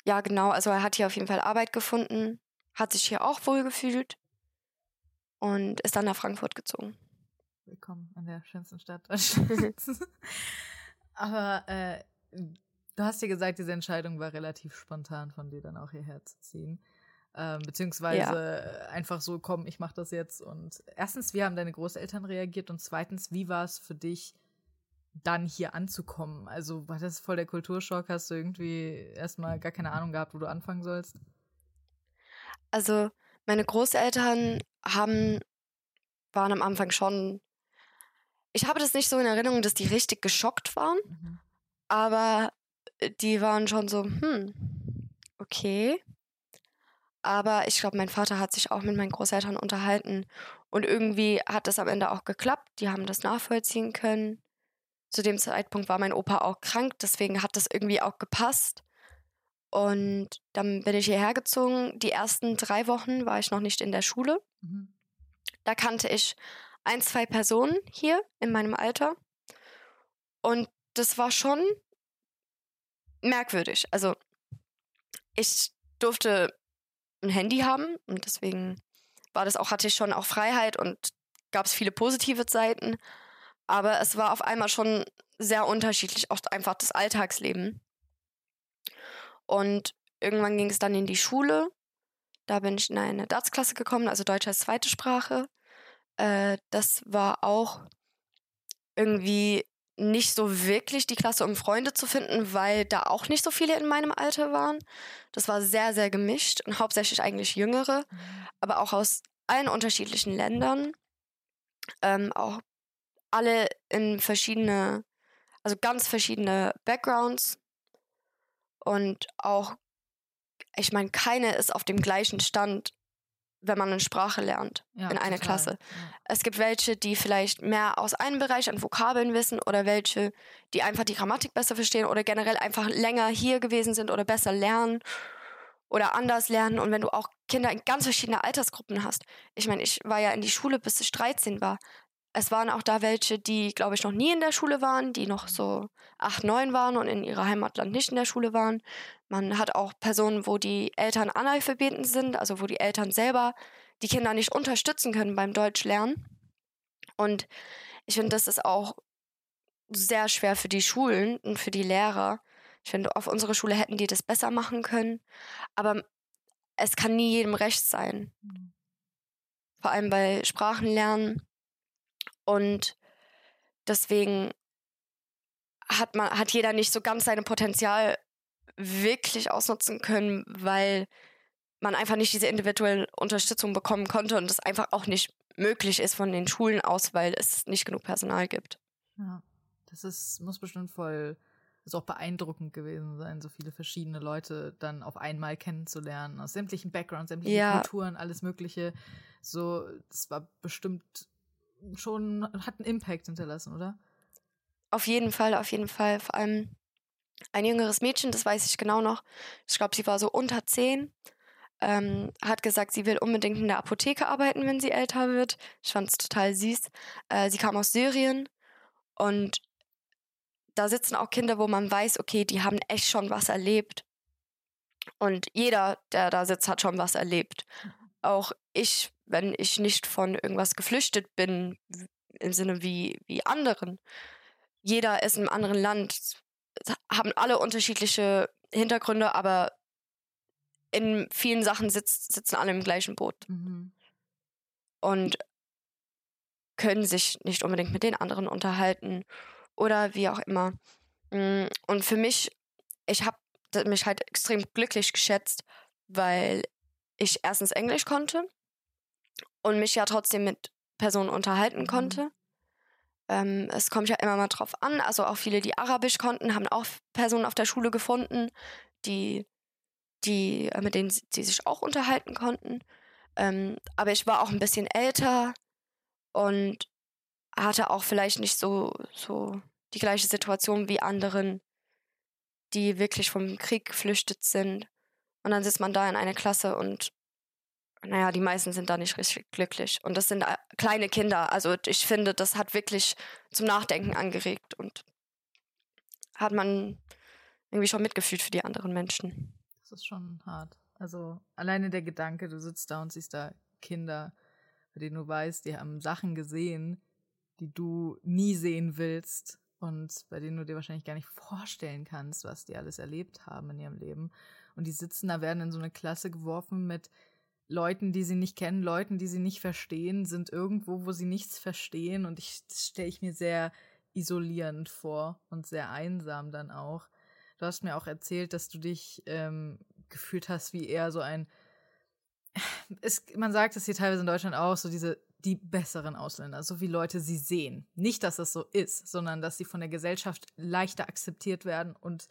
S2: ja, genau, also er hat hier auf jeden Fall Arbeit gefunden, hat sich hier auch wohl gefühlt und ist dann nach Frankfurt gezogen.
S1: Willkommen in der schönsten Stadt Deutschlands. Aber äh, du hast ja gesagt, diese Entscheidung war relativ spontan von dir dann auch hierher zu ziehen. Ähm, beziehungsweise ja. einfach so, komm, ich mach das jetzt. Und erstens, wie haben deine Großeltern reagiert? Und zweitens, wie war es für dich, dann hier anzukommen? Also war das voll der Kulturschock? Hast du irgendwie erstmal gar keine Ahnung gehabt, wo du anfangen sollst?
S2: Also, meine Großeltern haben, waren am Anfang schon. Ich habe das nicht so in Erinnerung, dass die richtig geschockt waren. Mhm. Aber die waren schon so, hm, okay. Aber ich glaube, mein Vater hat sich auch mit meinen Großeltern unterhalten. Und irgendwie hat das am Ende auch geklappt. Die haben das nachvollziehen können. zu dem Zeitpunkt war mein Opa auch krank, deswegen hat das irgendwie auch gepasst. Und dann bin ich hierher gezogen. Die ersten drei Wochen war ich noch nicht in der Schule. Mhm. Da kannte ich ein, zwei Personen hier in meinem Alter. Und das war schon merkwürdig. Also ich durfte ein Handy haben und deswegen war das auch, hatte ich schon auch Freiheit und gab es viele positive Seiten. Aber es war auf einmal schon sehr unterschiedlich, auch einfach das Alltagsleben. Und irgendwann ging es dann in die Schule. Da bin ich in eine DATS-Klasse gekommen, also Deutsch als zweite Sprache. Äh, das war auch irgendwie nicht so wirklich die Klasse, um Freunde zu finden, weil da auch nicht so viele in meinem Alter waren. Das war sehr, sehr gemischt und hauptsächlich eigentlich Jüngere, mhm. aber auch aus allen unterschiedlichen Ländern. Ähm, auch alle in verschiedene, also ganz verschiedene Backgrounds. Und auch, ich meine, keine ist auf dem gleichen Stand wenn man eine Sprache lernt ja, in einer Klasse. Ja. Es gibt welche, die vielleicht mehr aus einem Bereich an Vokabeln wissen oder welche, die einfach die Grammatik besser verstehen oder generell einfach länger hier gewesen sind oder besser lernen oder anders lernen. Und wenn du auch Kinder in ganz verschiedenen Altersgruppen hast. Ich meine, ich war ja in die Schule, bis ich 13 war. Es waren auch da welche, die, glaube ich, noch nie in der Schule waren, die noch so 8, 9 waren und in ihrer Heimatland nicht in der Schule waren. Man hat auch Personen, wo die Eltern Analphabeten sind, also wo die Eltern selber die Kinder nicht unterstützen können beim Deutschlernen. Und ich finde, das ist auch sehr schwer für die Schulen und für die Lehrer. Ich finde, auf unserer Schule hätten die das besser machen können. Aber es kann nie jedem recht sein. Mhm. Vor allem bei Sprachenlernen und deswegen hat man, hat jeder nicht so ganz sein Potenzial wirklich ausnutzen können, weil man einfach nicht diese individuelle Unterstützung bekommen konnte und es einfach auch nicht möglich ist von den Schulen aus, weil es nicht genug Personal gibt.
S1: Ja, das ist, muss bestimmt voll, ist auch beeindruckend gewesen sein, so viele verschiedene Leute dann auf einmal kennenzulernen, aus sämtlichen Backgrounds, sämtlichen ja. Kulturen, alles Mögliche. So, das war bestimmt schon, hat einen Impact hinterlassen, oder?
S2: Auf jeden Fall, auf jeden Fall. Vor allem ein jüngeres Mädchen, das weiß ich genau noch. Ich glaube, sie war so unter zehn. Ähm, hat gesagt, sie will unbedingt in der Apotheke arbeiten, wenn sie älter wird. Ich fand es total süß. Äh, sie kam aus Syrien und da sitzen auch Kinder, wo man weiß, okay, die haben echt schon was erlebt. Und jeder, der da sitzt, hat schon was erlebt. Mhm. Auch ich wenn ich nicht von irgendwas geflüchtet bin, im Sinne wie, wie anderen. Jeder ist in einem anderen Land, haben alle unterschiedliche Hintergründe, aber in vielen Sachen sitzt, sitzen alle im gleichen Boot. Mhm. Und können sich nicht unbedingt mit den anderen unterhalten oder wie auch immer. Mm, und für mich, ich habe mich halt extrem glücklich geschätzt, weil ich erstens Englisch konnte und mich ja trotzdem mit Personen unterhalten mhm. konnte. Ähm, es kommt ja immer mal drauf an. Also auch viele, die Arabisch konnten, haben auch Personen auf der Schule gefunden, die, die äh, mit denen sie sich auch unterhalten konnten. Ähm, aber ich war auch ein bisschen älter und hatte auch vielleicht nicht so, so die gleiche Situation wie anderen, die wirklich vom Krieg geflüchtet sind. Und dann sitzt man da in einer Klasse und naja, die meisten sind da nicht richtig glücklich. Und das sind äh, kleine Kinder. Also ich finde, das hat wirklich zum Nachdenken angeregt und hat man irgendwie schon mitgefühlt für die anderen Menschen.
S1: Das ist schon hart. Also alleine der Gedanke, du sitzt da und siehst da Kinder, bei denen du weißt, die haben Sachen gesehen, die du nie sehen willst und bei denen du dir wahrscheinlich gar nicht vorstellen kannst, was die alles erlebt haben in ihrem Leben. Und die sitzen da, werden in so eine Klasse geworfen mit Leuten, die sie nicht kennen, Leuten, die sie nicht verstehen, sind irgendwo, wo sie nichts verstehen. Und ich stelle ich mir sehr isolierend vor und sehr einsam dann auch. Du hast mir auch erzählt, dass du dich ähm, gefühlt hast wie eher so ein. Es, man sagt es hier teilweise in Deutschland auch, so diese die besseren Ausländer, so wie Leute sie sehen. Nicht, dass das so ist, sondern dass sie von der Gesellschaft leichter akzeptiert werden und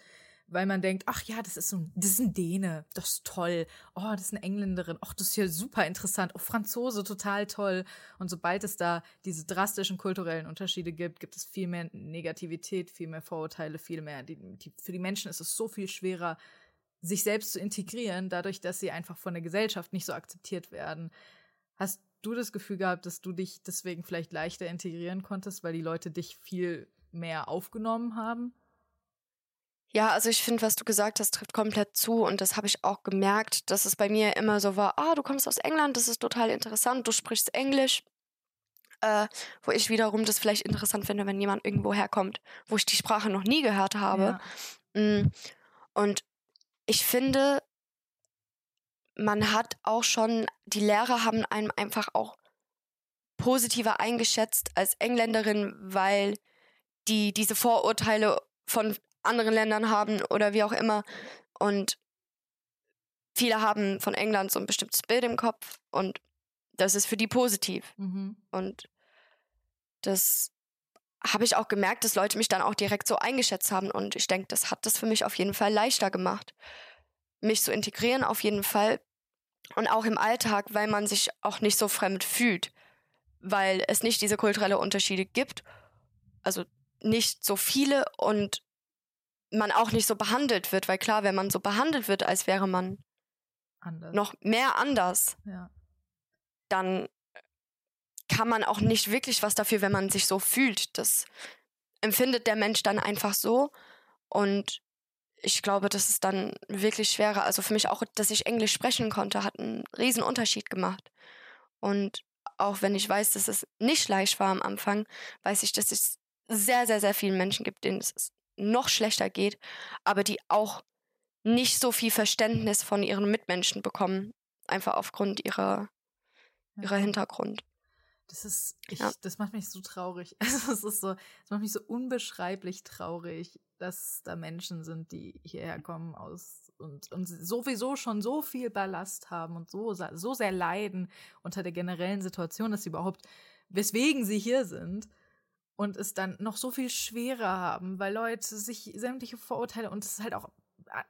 S1: weil man denkt, ach ja, das ist so ein, das ist ein Däne, das ist toll. Oh, das ist eine Engländerin. Ach, das ist ja super interessant. Oh, Franzose, total toll. Und sobald es da diese drastischen kulturellen Unterschiede gibt, gibt es viel mehr Negativität, viel mehr Vorurteile, viel mehr. Die, die, für die Menschen ist es so viel schwerer, sich selbst zu integrieren, dadurch, dass sie einfach von der Gesellschaft nicht so akzeptiert werden. Hast du das Gefühl gehabt, dass du dich deswegen vielleicht leichter integrieren konntest, weil die Leute dich viel mehr aufgenommen haben?
S2: Ja, also ich finde, was du gesagt hast, trifft komplett zu und das habe ich auch gemerkt, dass es bei mir immer so war, ah, du kommst aus England, das ist total interessant, du sprichst Englisch. Äh, wo ich wiederum das vielleicht interessant finde, wenn jemand irgendwo herkommt, wo ich die Sprache noch nie gehört habe. Ja. Mm, und ich finde, man hat auch schon, die Lehrer haben einem einfach auch positiver eingeschätzt als Engländerin, weil die diese Vorurteile von anderen Ländern haben oder wie auch immer. Und viele haben von England so ein bestimmtes Bild im Kopf und das ist für die positiv. Mhm. Und das habe ich auch gemerkt, dass Leute mich dann auch direkt so eingeschätzt haben. Und ich denke, das hat das für mich auf jeden Fall leichter gemacht, mich zu integrieren, auf jeden Fall. Und auch im Alltag, weil man sich auch nicht so fremd fühlt, weil es nicht diese kulturelle Unterschiede gibt. Also nicht so viele und man auch nicht so behandelt wird, weil klar, wenn man so behandelt wird, als wäre man anders. noch mehr anders, ja. dann kann man auch nicht wirklich was dafür, wenn man sich so fühlt. Das empfindet der Mensch dann einfach so. Und ich glaube, das ist dann wirklich schwerer. Also für mich auch, dass ich Englisch sprechen konnte, hat einen riesen Unterschied gemacht. Und auch wenn ich weiß, dass es nicht leicht war am Anfang, weiß ich, dass es sehr, sehr, sehr vielen Menschen gibt, denen es noch schlechter geht, aber die auch nicht so viel Verständnis von ihren Mitmenschen bekommen, einfach aufgrund ihrer, ihrer Hintergrund.
S1: Das ist, ich, ja. das macht mich so traurig. Also es ist so, es macht mich so unbeschreiblich traurig, dass da Menschen sind, die hierher kommen aus und, und sowieso schon so viel Ballast haben und so, so sehr leiden unter der generellen Situation, dass sie überhaupt, weswegen sie hier sind und es dann noch so viel schwerer haben, weil Leute sich sämtliche Vorurteile und es ist halt auch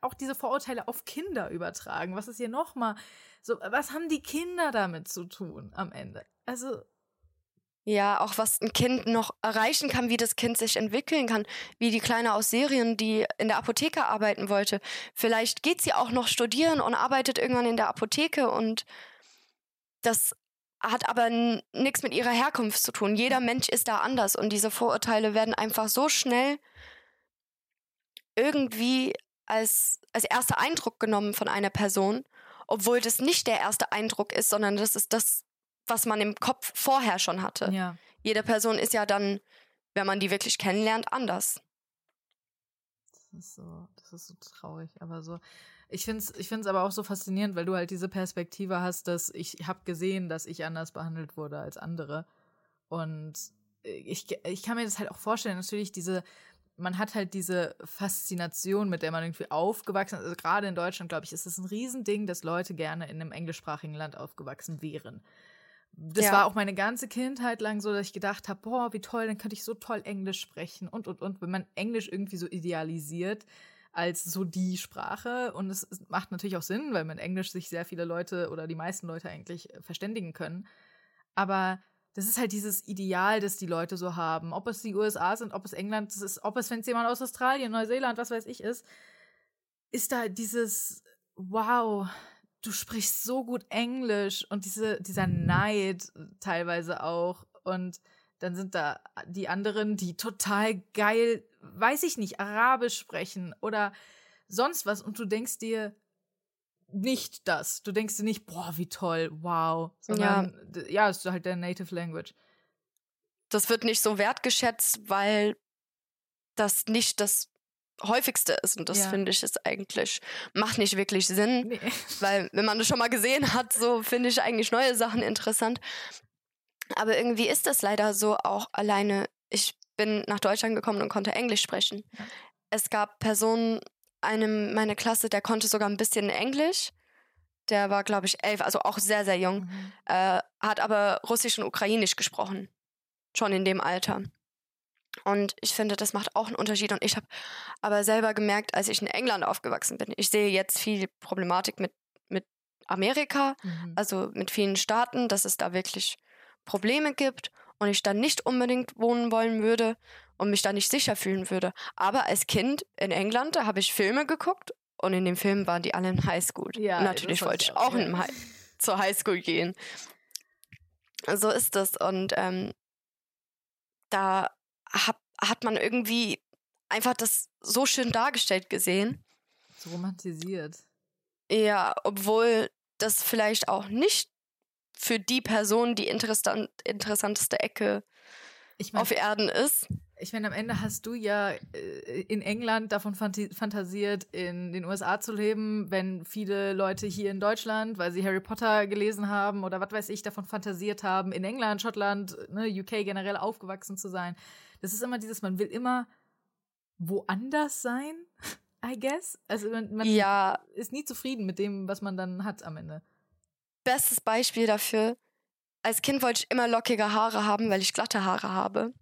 S1: auch diese Vorurteile auf Kinder übertragen. Was ist hier nochmal so, was haben die Kinder damit zu tun am Ende? Also.
S2: Ja, auch was ein Kind noch erreichen kann, wie das Kind sich entwickeln kann, wie die Kleine aus Serien, die in der Apotheke arbeiten wollte. Vielleicht geht sie auch noch studieren und arbeitet irgendwann in der Apotheke und das hat aber nichts mit ihrer Herkunft zu tun. Jeder Mensch ist da anders und diese Vorurteile werden einfach so schnell irgendwie als, als erster Eindruck genommen von einer Person, obwohl das nicht der erste Eindruck ist, sondern das ist das, was man im Kopf vorher schon hatte. Ja. Jede Person ist ja dann, wenn man die wirklich kennenlernt, anders.
S1: Das ist so, das ist so traurig, aber so. Ich finde es ich find's aber auch so faszinierend, weil du halt diese Perspektive hast, dass ich habe gesehen, dass ich anders behandelt wurde als andere. Und ich, ich kann mir das halt auch vorstellen, natürlich diese, man hat halt diese Faszination, mit der man irgendwie aufgewachsen ist. Also gerade in Deutschland, glaube ich, ist es ein Riesending, dass Leute gerne in einem englischsprachigen Land aufgewachsen wären. Das ja. war auch meine ganze Kindheit lang so, dass ich gedacht habe, boah, wie toll, dann könnte ich so toll Englisch sprechen und und und. Wenn man Englisch irgendwie so idealisiert, als so die Sprache. Und es, macht natürlich auch Sinn, weil mit Englisch sich sehr viele Leute oder die meisten Leute eigentlich äh, verständigen können. Aber das ist halt dieses Ideal, das die Leute so haben. Ob es die USA sind, ob es England ist, ob es, wenn es jemand aus Australien, Neuseeland, was weiß ich ist, ist da dieses Wow, du sprichst so gut Englisch und diese, dieser Neid teilweise auch. Und dann sind da die anderen, die total geil weiß ich nicht, Arabisch sprechen oder sonst was und du denkst dir nicht das. Du denkst dir nicht, boah, wie toll, wow. Sondern, ja, ja ist halt der Native Language.
S2: Das wird nicht so wertgeschätzt, weil das nicht das häufigste ist und das ja. finde ich ist eigentlich macht nicht wirklich Sinn, nee. weil wenn man das schon mal gesehen hat, so finde ich eigentlich neue Sachen interessant. Aber irgendwie ist das leider so auch alleine. Ich bin nach Deutschland gekommen und konnte Englisch sprechen. Es gab Personen, einem meine Klasse, der konnte sogar ein bisschen Englisch. Der war, glaube ich, elf, also auch sehr, sehr jung. Mhm. Äh, hat aber Russisch und Ukrainisch gesprochen. Schon in dem Alter. Und ich finde, das macht auch einen Unterschied. Und ich habe aber selber gemerkt, als ich in England aufgewachsen bin, ich sehe jetzt viel Problematik mit, mit Amerika, mhm. also mit vielen Staaten, dass es da wirklich Probleme gibt und ich dann nicht unbedingt wohnen wollen würde und mich da nicht sicher fühlen würde. Aber als Kind in England, da habe ich Filme geguckt und in den Filmen waren die alle in Highschool. Ja, und natürlich wollte ich auch, auch ja. Hi zur Highschool gehen. So ist das. Und ähm, da hab, hat man irgendwie einfach das so schön dargestellt gesehen.
S1: So romantisiert.
S2: Ja, obwohl das vielleicht auch nicht für die Person die interessant, interessanteste Ecke ich mein, auf Erden ist.
S1: Ich meine, am Ende hast du ja äh, in England davon fantasiert, in den USA zu leben, wenn viele Leute hier in Deutschland, weil sie Harry Potter gelesen haben oder was weiß ich, davon fantasiert haben, in England, Schottland, ne, UK generell aufgewachsen zu sein. Das ist immer dieses, man will immer woanders sein, I guess. Also man, man ja. ist nie zufrieden mit dem, was man dann hat am Ende.
S2: Bestes Beispiel dafür, als Kind wollte ich immer lockige Haare haben, weil ich glatte Haare habe.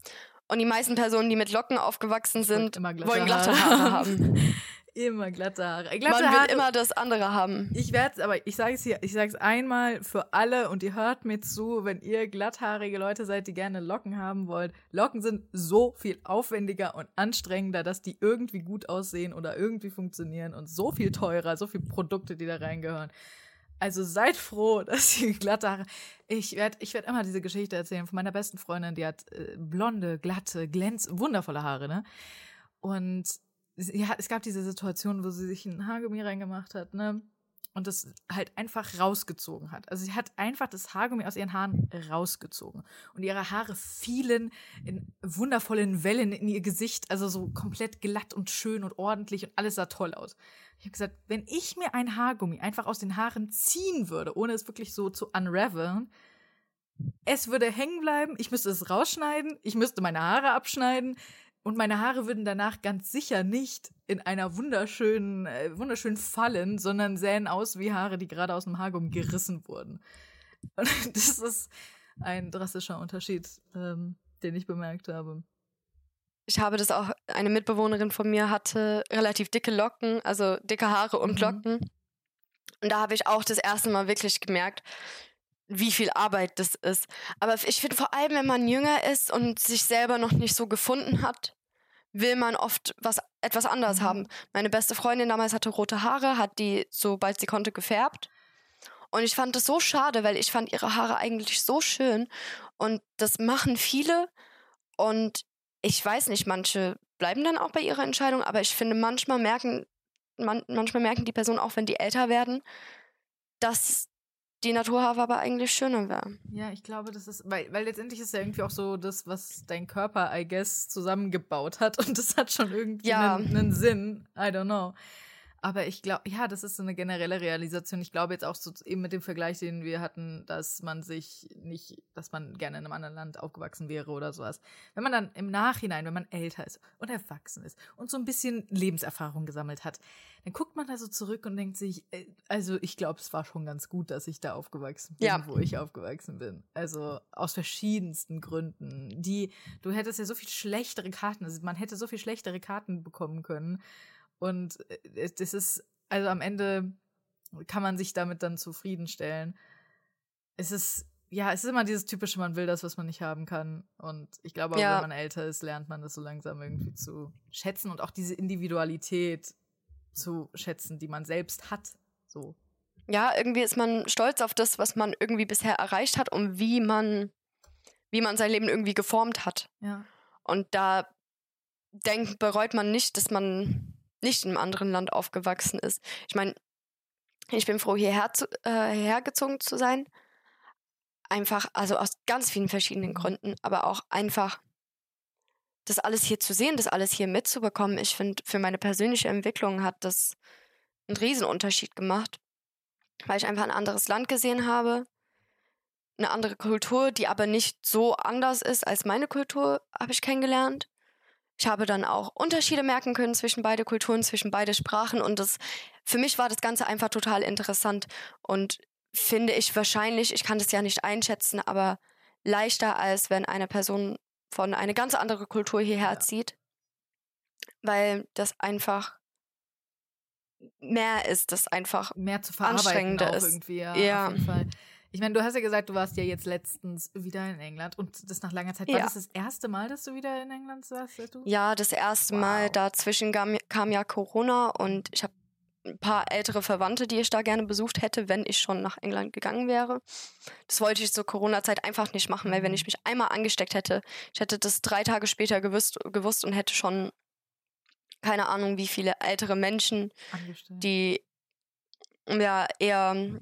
S2: Und die meisten Personen, die mit Locken aufgewachsen sind, glatte wollen glatte Haare, Haare haben.
S1: immer glatte Haare. Glatte
S2: Man Haare. will immer das andere haben.
S1: Ich werde aber ich sage es hier, ich sage es einmal für alle und ihr hört mir zu, wenn ihr glatthaarige Leute seid, die gerne Locken haben wollt. Locken sind so viel aufwendiger und anstrengender, dass die irgendwie gut aussehen oder irgendwie funktionieren und so viel teurer, so viele Produkte, die da reingehören. Also seid froh, dass sie glatte Haare. Ich werde ich werd immer diese Geschichte erzählen von meiner besten Freundin, die hat äh, blonde, glatte, glänz, wundervolle Haare, ne? Und hat, es gab diese Situation, wo sie sich ein Haargummi reingemacht hat, ne? Und das halt einfach rausgezogen hat. Also sie hat einfach das Haargummi aus ihren Haaren rausgezogen. Und ihre Haare fielen in wundervollen Wellen in ihr Gesicht, also so komplett glatt und schön und ordentlich und alles sah toll aus. Ich habe gesagt, wenn ich mir ein Haargummi einfach aus den Haaren ziehen würde, ohne es wirklich so zu unravelen, es würde hängen bleiben, ich müsste es rausschneiden, ich müsste meine Haare abschneiden und meine Haare würden danach ganz sicher nicht in einer wunderschönen, äh, wunderschönen fallen, sondern sähen aus wie Haare, die gerade aus dem Haargummi gerissen wurden. Und das ist ein drastischer Unterschied, ähm, den ich bemerkt habe
S2: ich habe das auch, eine Mitbewohnerin von mir hatte relativ dicke Locken, also dicke Haare und mhm. Locken. Und da habe ich auch das erste Mal wirklich gemerkt, wie viel Arbeit das ist. Aber ich finde vor allem, wenn man jünger ist und sich selber noch nicht so gefunden hat, will man oft was etwas anderes mhm. haben. Meine beste Freundin damals hatte rote Haare, hat die, sobald sie konnte, gefärbt. Und ich fand das so schade, weil ich fand ihre Haare eigentlich so schön. Und das machen viele. Und ich weiß nicht, manche bleiben dann auch bei ihrer Entscheidung, aber ich finde, manchmal merken, man, manchmal merken die Personen auch, wenn die älter werden, dass die Naturhaarfarbe eigentlich schöner wäre.
S1: Ja, ich glaube, das ist, weil, weil letztendlich ist ja irgendwie auch so das, was dein Körper, I guess, zusammengebaut hat und das hat schon irgendwie ja. einen, einen Sinn. I don't know. Aber ich glaube, ja, das ist so eine generelle Realisation. Ich glaube jetzt auch so eben mit dem Vergleich, den wir hatten, dass man sich nicht, dass man gerne in einem anderen Land aufgewachsen wäre oder sowas. Wenn man dann im Nachhinein, wenn man älter ist und erwachsen ist und so ein bisschen Lebenserfahrung gesammelt hat, dann guckt man da so zurück und denkt sich, äh, also ich glaube, es war schon ganz gut, dass ich da aufgewachsen bin, ja. wo ich aufgewachsen bin. Also aus verschiedensten Gründen. Die, du hättest ja so viel schlechtere Karten, also man hätte so viel schlechtere Karten bekommen können. Und äh, das ist, also am Ende kann man sich damit dann zufriedenstellen. Es ist, ja, es ist immer dieses typische, man will das, was man nicht haben kann. Und ich glaube, auch, ja. wenn man älter ist, lernt man das so langsam irgendwie zu schätzen und auch diese Individualität zu schätzen, die man selbst hat. So.
S2: Ja, irgendwie ist man stolz auf das, was man irgendwie bisher erreicht hat und wie man, wie man sein Leben irgendwie geformt hat.
S1: Ja.
S2: Und da denkt, bereut man nicht, dass man nicht in einem anderen Land aufgewachsen ist. Ich meine, ich bin froh, hierher zu, äh, hergezogen zu sein. Einfach, also aus ganz vielen verschiedenen Gründen, aber auch einfach das alles hier zu sehen, das alles hier mitzubekommen. Ich finde, für meine persönliche Entwicklung hat das einen Riesenunterschied gemacht, weil ich einfach ein anderes Land gesehen habe, eine andere Kultur, die aber nicht so anders ist als meine Kultur, habe ich kennengelernt. Ich habe dann auch Unterschiede merken können zwischen beide Kulturen, zwischen beide Sprachen und das für mich war das Ganze einfach total interessant und finde ich wahrscheinlich, ich kann das ja nicht einschätzen, aber leichter als wenn eine Person von eine ganz andere Kultur hierher
S1: Ja.
S2: zieht, weil das einfach mehr ist, das einfach
S1: Mehr zu verarbeiten
S2: Anstrengender
S1: auch
S2: ist.
S1: irgendwie, ja,
S2: Ja.
S1: Ich meine, du hast ja gesagt, du warst ja jetzt letztens wieder in England und das nach langer Zeit. War
S2: Ja.
S1: das das erste Mal, dass du wieder in England warst?
S2: Ja, das erste Mal
S1: Wow.
S2: dazwischen kam, kam ja Corona und ich habe ein paar ältere Verwandte, die ich da gerne besucht hätte, wenn ich schon nach England gegangen wäre. Das wollte ich zur Corona-Zeit einfach nicht machen, weil wenn
S1: Mhm.
S2: ich mich einmal angesteckt hätte, ich hätte das drei Tage später gewusst, gewusst und hätte schon keine Ahnung, wie viele ältere Menschen,
S1: Angestellt.
S2: die ja eher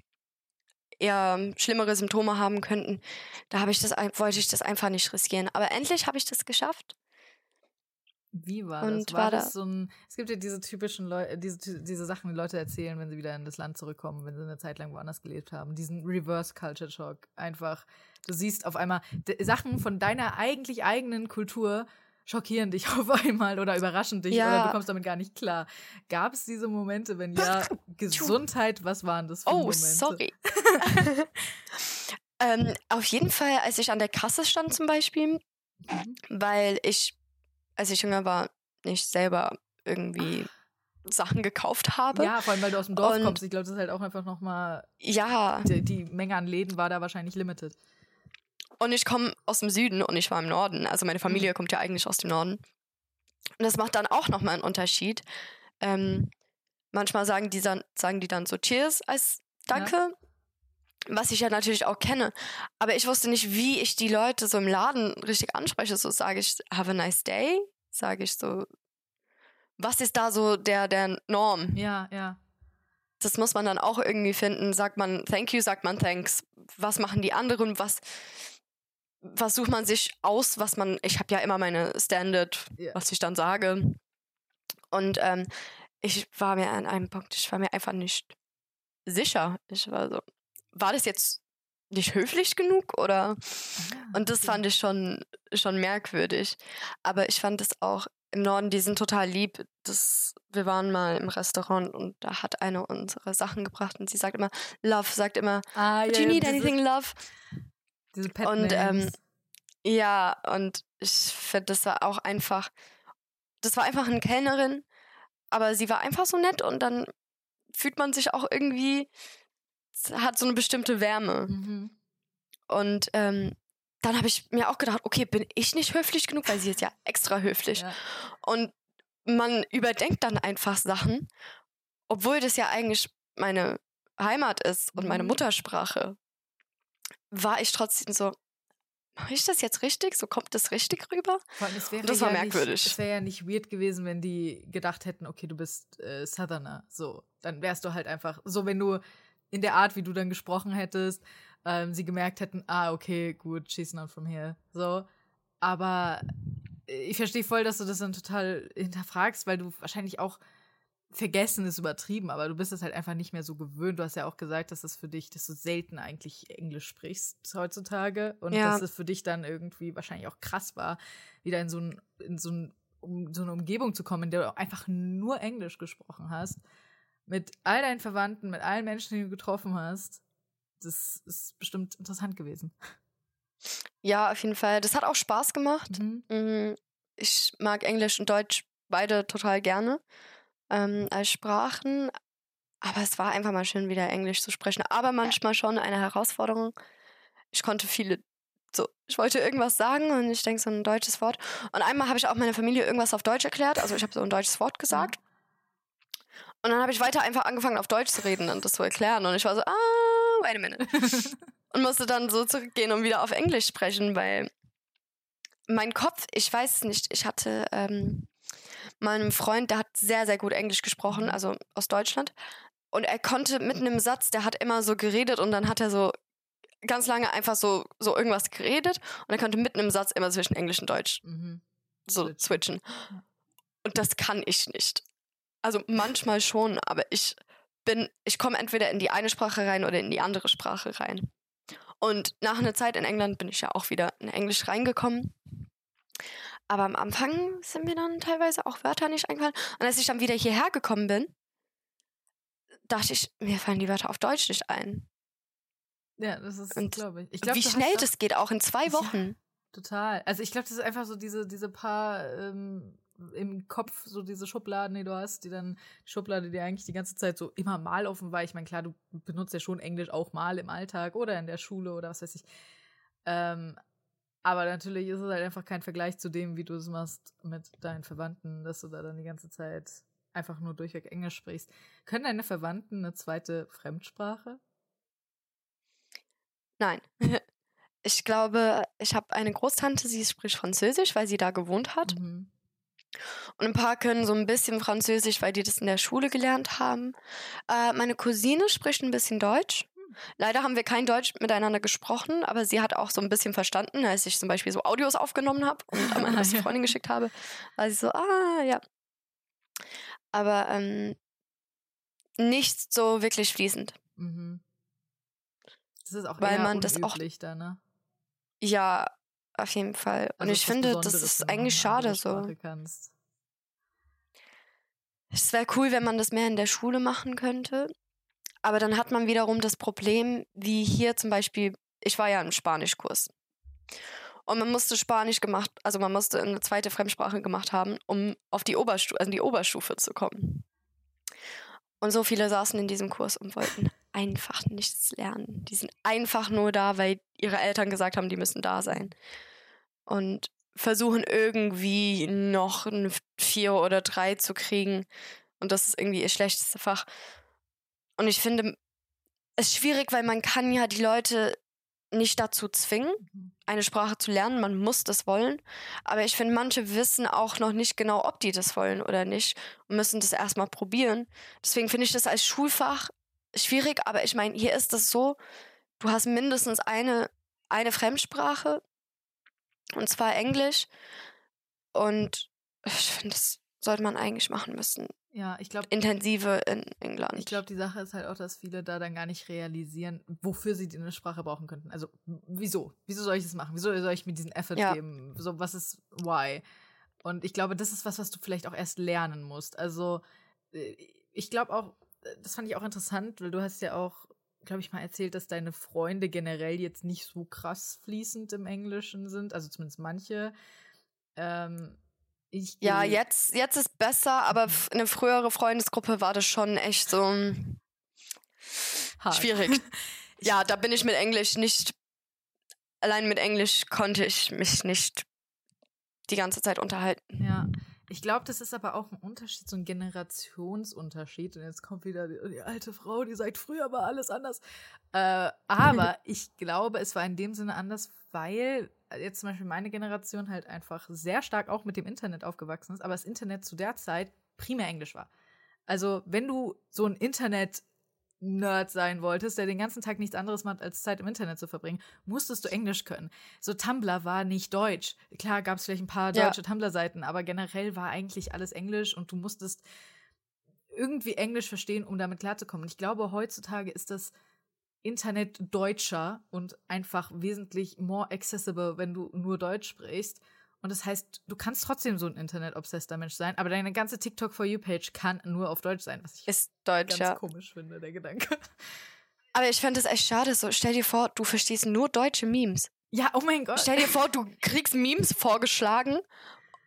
S2: eher schlimmere Symptome haben könnten. Da habe ich das wollte ich das einfach nicht riskieren. Aber endlich habe ich das geschafft.
S1: Wie war
S2: Und
S1: das? War,
S2: war
S1: das
S2: da-
S1: so ein. Es gibt ja diese typischen Leute, diese, ty- diese Sachen, die Leute erzählen, wenn sie wieder in das Land zurückkommen, wenn sie eine Zeit lang woanders gelebt haben. Diesen Reverse Culture Shock. Einfach, du siehst auf einmal Sachen von deiner eigentlich eigenen Kultur schockieren dich auf einmal oder überraschen dich
S2: Ja.
S1: oder du kommst damit gar nicht klar. Gab es diese Momente? Wenn ja, Gesundheit, was waren das für
S2: Oh,
S1: Momente?
S2: sorry. ähm, auf jeden Fall, als ich an der Kasse stand zum Beispiel,
S1: Mhm.
S2: weil ich, als ich jünger war, nicht selber irgendwie Sachen gekauft habe.
S1: Ja, vor allem, weil du aus dem Dorf
S2: Und-
S1: kommst. Ich glaube, das ist halt auch einfach nochmal,
S2: ja.
S1: die, die Menge an Läden war da wahrscheinlich limited.
S2: Und ich komme aus dem Süden und ich war im Norden. Also meine Familie kommt ja eigentlich aus dem Norden. Und das macht dann auch nochmal einen Unterschied. Ähm, manchmal sagen die, dann, sagen die dann so Cheers als Danke, was ich ja natürlich auch kenne. Aber ich wusste nicht, wie ich die Leute so im Laden richtig anspreche. So sage ich, have a nice day? Sage ich so, was ist da so der, der Norm?
S1: Ja, ja.
S2: das muss man dann auch irgendwie finden. Sagt man Thank you, sagt man Thanks. Was machen die anderen? Was, was sucht man sich aus? Was man, ich habe ja immer meine Standard,
S1: Ja.
S2: was ich dann sage. Und ähm, ich war mir an einem Punkt, ich war mir einfach nicht sicher. Ich war so, war das jetzt nicht höflich genug oder? Und das fand ich schon, schon merkwürdig. Aber ich fand es auch im Norden, die sind total lieb. Das, wir waren mal im Restaurant und da hat eine unsere Sachen gebracht und sie sagt immer, Love, sagt immer,
S1: Ah,
S2: Do
S1: ja,
S2: you need anything, Love?
S1: Diese Pet
S2: Und, ähm. Ja, und ich finde, das war auch einfach, das war einfach eine Kellnerin, aber sie war einfach so nett und dann fühlt man sich auch irgendwie, hat so eine bestimmte Wärme.
S1: Mhm.
S2: Und ähm, dann habe ich mir auch gedacht, okay, bin ich nicht höflich genug, weil sie ist ja extra höflich.
S1: Ja.
S2: Und man überdenkt dann einfach Sachen, obwohl das ja eigentlich meine Heimat ist und meine
S1: Mhm.
S2: Muttersprache. War ich trotzdem so, mache ich das jetzt richtig? So kommt das richtig rüber?
S1: Allem, es wäre
S2: Das war
S1: ja
S2: merkwürdig.
S1: Nicht, es wäre ja nicht weird gewesen, wenn die gedacht hätten, okay, du bist äh, Southerner. So, dann wärst du halt einfach, so wenn du in der Art, wie du dann gesprochen hättest, ähm, sie gemerkt hätten, ah, okay, gut, she's not from here. So. Aber äh, ich verstehe voll, dass du das dann total hinterfragst, weil du wahrscheinlich auch vergessen ist übertrieben, aber du bist es halt einfach nicht mehr so gewöhnt. Du hast ja auch gesagt, dass es für dich, dass du selten eigentlich Englisch sprichst heutzutage und
S2: Ja.
S1: dass es für dich dann irgendwie wahrscheinlich auch krass war, wieder in so, ein, in so, ein, um, so eine Umgebung zu kommen, in der du einfach nur Englisch gesprochen hast, mit all deinen Verwandten, mit allen Menschen, die du getroffen hast. Das ist bestimmt interessant gewesen.
S2: Ja, auf jeden Fall. Das hat auch Spaß gemacht.
S1: Mhm.
S2: Mm, Ich mag Englisch und Deutsch beide total gerne ähm, als Sprachen. Aber es war einfach mal schön, wieder Englisch zu sprechen. Aber manchmal schon eine Herausforderung. Ich konnte viele, so, ich wollte irgendwas sagen und ich denke so ein deutsches Wort. Und einmal habe ich auch meiner Familie irgendwas auf Deutsch erklärt. Also ich habe so ein deutsches Wort gesagt. Und dann habe ich weiter einfach angefangen, auf Deutsch zu reden und das zu erklären. Und ich war so, ah, wait a minute. und musste dann so zurückgehen und wieder auf Englisch sprechen, weil mein Kopf, ich weiß nicht, ich hatte ähm, meinen Freund, der hat sehr, sehr gut Englisch gesprochen,
S1: Mhm.
S2: also aus Deutschland. Und er konnte mitten im Satz, der hat immer so geredet und dann hat er so ganz lange einfach so, so irgendwas geredet und er konnte mitten im Satz immer zwischen Englisch und Deutsch
S1: Mhm.
S2: so
S1: Switchen.
S2: Und das kann ich nicht. Also manchmal schon, aber ich bin, ich komme entweder in die eine Sprache rein oder in die andere Sprache rein. Und nach einer Zeit in England bin ich ja auch wieder in Englisch reingekommen. Aber am Anfang sind mir dann teilweise auch Wörter nicht eingefallen. Und als ich dann wieder hierher gekommen bin, dachte ich, mir fallen die Wörter auf Deutsch nicht ein.
S1: Ja, das ist, glaube ich. ich glaub,
S2: Wie schnell das geht, auch in zwei
S1: Ja.
S2: Wochen.
S1: Total. Also ich glaube, das ist einfach so diese, diese paar ähm, im Kopf, so diese Schubladen, die du hast, die dann, die Schublade, die eigentlich die ganze Zeit so immer mal offen war. Ich meine, klar, du benutzt ja schon Englisch auch mal im Alltag oder in der Schule oder was weiß ich. Ähm, aber natürlich ist es halt einfach kein Vergleich zu dem, wie du es machst mit deinen Verwandten, dass du da dann die ganze Zeit einfach nur durchweg Englisch sprichst. Können deine Verwandten eine zweite Fremdsprache?
S2: Nein. Ich glaube, ich habe eine Großtante, sie spricht Französisch, weil sie da gewohnt hat. Mhm. Und ein paar können so ein bisschen Französisch, weil die das in der Schule gelernt haben. Äh, meine Cousine spricht ein bisschen Deutsch. Leider haben wir kein Deutsch miteinander gesprochen, aber sie hat auch so ein bisschen verstanden, als ich zum Beispiel so Audios aufgenommen habe und an meine beste Freundin geschickt habe. War sie so, ah, ja. Aber ähm, nicht so wirklich fließend. Mhm.
S1: Das ist auch Weil man das auch, da, ne?
S2: Ja, auf jeden Fall. Also und ich finde, das ist eigentlich schade so.
S1: Kannst.
S2: Es wäre cool, wenn man das mehr in der Schule machen könnte. Aber dann hat man wiederum das Problem, wie hier zum Beispiel, ich war ja im Spanischkurs. Und man musste Spanisch gemacht, also man musste eine zweite Fremdsprache gemacht haben, um auf die Oberstufe, also die Oberstufe zu kommen. Und so viele saßen in diesem Kurs und wollten einfach nichts lernen. Die sind einfach nur da, weil ihre Eltern gesagt haben, die müssen da sein. Und versuchen irgendwie noch ein Vier oder drei zu kriegen. Und das ist irgendwie ihr schlechtestes Fach. Und ich finde es schwierig, weil man kann ja die Leute nicht dazu zwingen, mhm. eine Sprache zu lernen. Man muss das wollen. Aber ich finde, manche wissen auch noch nicht genau, ob die das wollen oder nicht und müssen das erstmal probieren. Deswegen finde ich das als Schulfach schwierig. Aber ich meine, hier ist das so, du hast mindestens eine, eine Fremdsprache und zwar Englisch. Und ich finde, das sollte man eigentlich machen müssen.
S1: Ja, ich glaube.
S2: Intensive in England.
S1: Ich glaube, die Sache ist halt auch, dass viele da dann gar nicht realisieren, wofür sie eine Sprache brauchen könnten. Also, wieso? Wieso soll ich das machen? Wieso soll ich mir diesen Effort ja. geben? So, was ist why? Und ich glaube, das ist was, was du vielleicht auch erst lernen musst. Also, äh, ich glaube auch, das fand ich auch interessant, weil du hast ja auch glaube ich, mal erzählt, dass deine Freunde generell jetzt nicht so krass fließend im Englischen sind, also zumindest manche. Ähm,
S2: ja, jetzt, jetzt ist besser, aber eine frühere Freundesgruppe war das schon echt so Hart. schwierig. ja, da bin ich mit Englisch nicht, allein mit Englisch konnte ich mich nicht die ganze Zeit unterhalten.
S1: Ja. Ich glaube, das ist aber auch ein Unterschied, so ein Generationsunterschied. Und jetzt kommt wieder die, die alte Frau, die sagt, früher war alles anders. Äh, aber ich glaube, es war in dem Sinne anders, weil jetzt zum Beispiel meine Generation halt einfach sehr stark auch mit dem Internet aufgewachsen ist, aber das Internet zu der Zeit primär Englisch war. Also, wenn du so ein Internet Nerd sein wolltest, der den ganzen Tag nichts anderes macht, als Zeit im Internet zu verbringen, musstest du Englisch können. So Tumblr war nicht Deutsch. Klar gab es vielleicht ein paar deutsche ja. Tumblr-Seiten, aber generell war eigentlich alles Englisch und du musstest irgendwie Englisch verstehen, um damit klarzukommen. Und ich glaube, heutzutage ist das Internet deutscher und einfach wesentlich more accessible, wenn du nur Deutsch sprichst. Und das heißt, du kannst trotzdem so ein Internet-obsesster Mensch sein, aber deine ganze TikTok for You Page kann nur auf Deutsch sein, was ich
S2: ist Deutsch,
S1: ganz
S2: ja.
S1: komisch finde, der Gedanke.
S2: Aber ich finde es echt schade. So, stell dir vor, du verstehst nur deutsche Memes.
S1: Ja, oh mein Gott.
S2: Stell dir vor, du kriegst Memes vorgeschlagen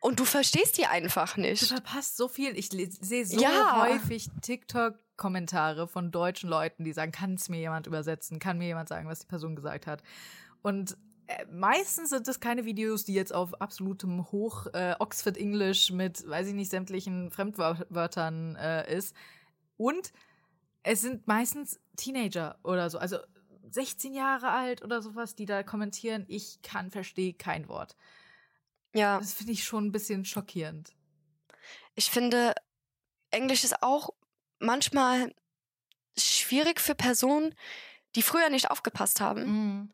S2: und du verstehst die einfach nicht.
S1: Du verpasst so viel. Ich sehe so ja. häufig TikTok-Kommentare von deutschen Leuten, die sagen, kann es mir jemand übersetzen? Kann mir jemand sagen, was die Person gesagt hat? Und äh, meistens sind es keine Videos, die jetzt auf absolutem Hoch äh, Oxford English mit, weiß ich nicht, sämtlichen Fremdwörtern äh, ist. Und es sind meistens Teenager oder so, also 16 Jahre alt oder sowas, die da kommentieren, ich kann, verstehe kein Wort.
S2: Ja.
S1: Das finde ich schon ein bisschen schockierend.
S2: Ich finde, Englisch ist auch manchmal schwierig für Personen, die früher nicht aufgepasst haben.
S1: Mhm.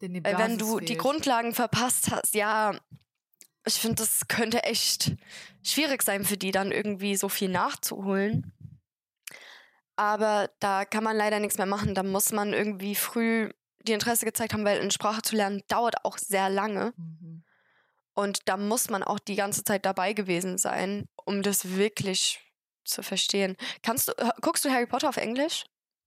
S2: Weil wenn du fehlt. die Grundlagen verpasst hast, ja, ich finde, das könnte echt schwierig sein für die, dann irgendwie so viel nachzuholen. Aber da kann man leider nichts mehr machen. Da muss man irgendwie früh die Interesse gezeigt haben, weil eine Sprache zu lernen dauert auch sehr lange. Mhm. Und da muss man auch die ganze Zeit dabei gewesen sein, um das wirklich zu verstehen. Kannst du, guckst du Harry Potter auf Englisch?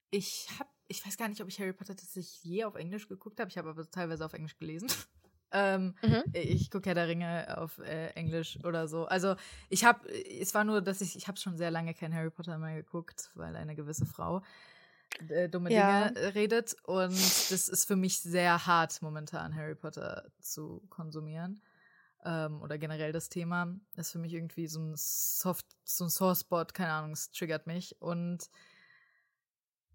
S1: Ich habe ich weiß gar nicht, ob ich Harry Potter tatsächlich je auf Englisch geguckt habe. Ich habe aber teilweise auf Englisch gelesen. Ähm, mhm. Ich gucke ja der Ringe auf äh, Englisch oder so. Also ich habe, es war nur, dass ich, ich habe schon sehr lange kein Harry Potter mehr geguckt, weil eine gewisse Frau äh, dumme ja. Dinge redet. Und das ist für mich sehr hart momentan, Harry Potter zu konsumieren. Ähm, oder generell das Thema. Ist für mich irgendwie so ein Soft, so ein Sore-Spot, keine Ahnung, es triggert mich. Und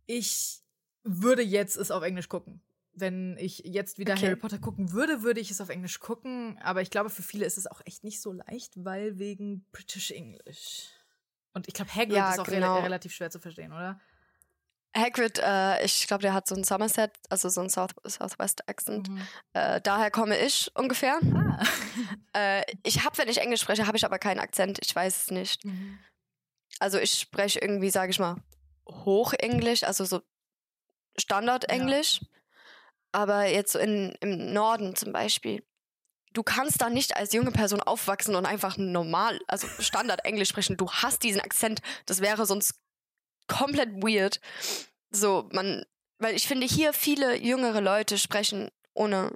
S1: ich würde jetzt es auf Englisch gucken wenn ich jetzt wieder okay. Harry Potter gucken würde, würde ich es auf Englisch gucken. Aber ich glaube, für viele ist es auch echt nicht so leicht, weil wegen British English. Und ich glaube, Hagrid ja, ist auch genau. re relativ schwer zu verstehen, oder?
S2: Hagrid, äh, ich glaube, der hat so ein Somerset, also so ein South Southwest Accent. Mhm. Äh, daher komme ich ungefähr. Ah. äh, ich habe, wenn ich Englisch spreche, habe ich aber keinen Akzent. Ich weiß es nicht. Mhm. Also ich spreche irgendwie, sage ich mal, Hochenglisch, also so Standardenglisch. Ja. Aber jetzt so in, im Norden zum Beispiel, du kannst da nicht als junge Person aufwachsen und einfach normal, also Standard Englisch sprechen. Du hast diesen Akzent. Das wäre sonst komplett weird. So, man, weil ich finde, hier viele jüngere Leute sprechen ohne,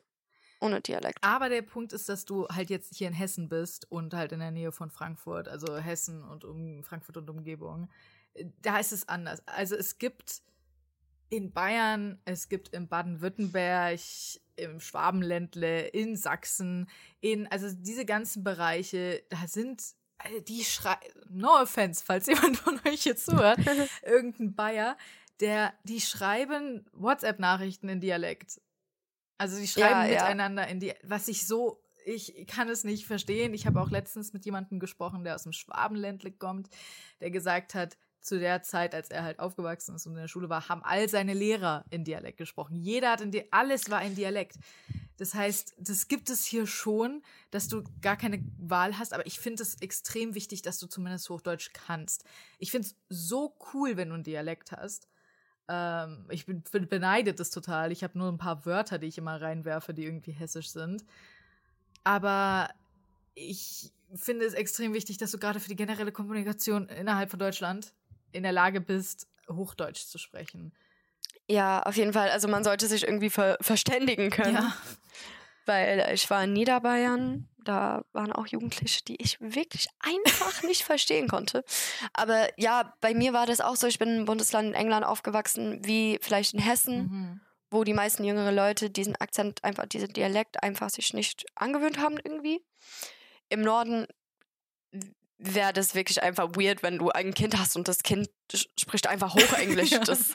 S2: ohne Dialekt.
S1: Aber der Punkt ist, dass du halt jetzt hier in Hessen bist und halt in der Nähe von Frankfurt, also Hessen und um Frankfurt und Umgebung. Da ist es anders. Also es gibt in Bayern, es gibt in Baden-Württemberg, im Schwabenländle, in Sachsen, in, also diese ganzen Bereiche, da sind die schreien, no offense, falls jemand von euch jetzt zuhört, irgendein Bayer, der, die schreiben WhatsApp-Nachrichten in Dialekt. Also die schreiben ja, miteinander ja. in die, was ich so, ich kann es nicht verstehen. Ich habe auch letztens mit jemandem gesprochen, der aus dem Schwabenländle kommt, der gesagt hat, zu der Zeit, als er halt aufgewachsen ist und in der Schule war, haben all seine Lehrer in Dialekt gesprochen. Jeder hat in Di alles war in Dialekt. Das heißt, das gibt es hier schon, dass du gar keine Wahl hast, aber ich finde es extrem wichtig, dass du zumindest Hochdeutsch kannst. Ich finde es so cool, wenn du einen Dialekt hast. Ähm, ich bin, bin beneidet das total. Ich habe nur ein paar Wörter, die ich immer reinwerfe, die irgendwie hessisch sind. Aber ich finde es extrem wichtig, dass du gerade für die generelle Kommunikation innerhalb von Deutschland in der Lage bist, Hochdeutsch zu sprechen.
S2: Ja, auf jeden Fall. Also man sollte sich irgendwie ver verständigen können. Ja. Weil ich war in Niederbayern, da waren auch Jugendliche, die ich wirklich einfach nicht verstehen konnte. Aber ja, bei mir war das auch so, ich bin im Bundesland in England aufgewachsen, wie vielleicht in Hessen, mhm. wo die meisten jüngere Leute diesen Akzent, einfach diesen Dialekt einfach sich nicht angewöhnt haben irgendwie. Im Norden wäre das wirklich einfach weird, wenn du ein Kind hast und das Kind spricht einfach Hochenglisch. ja. Das,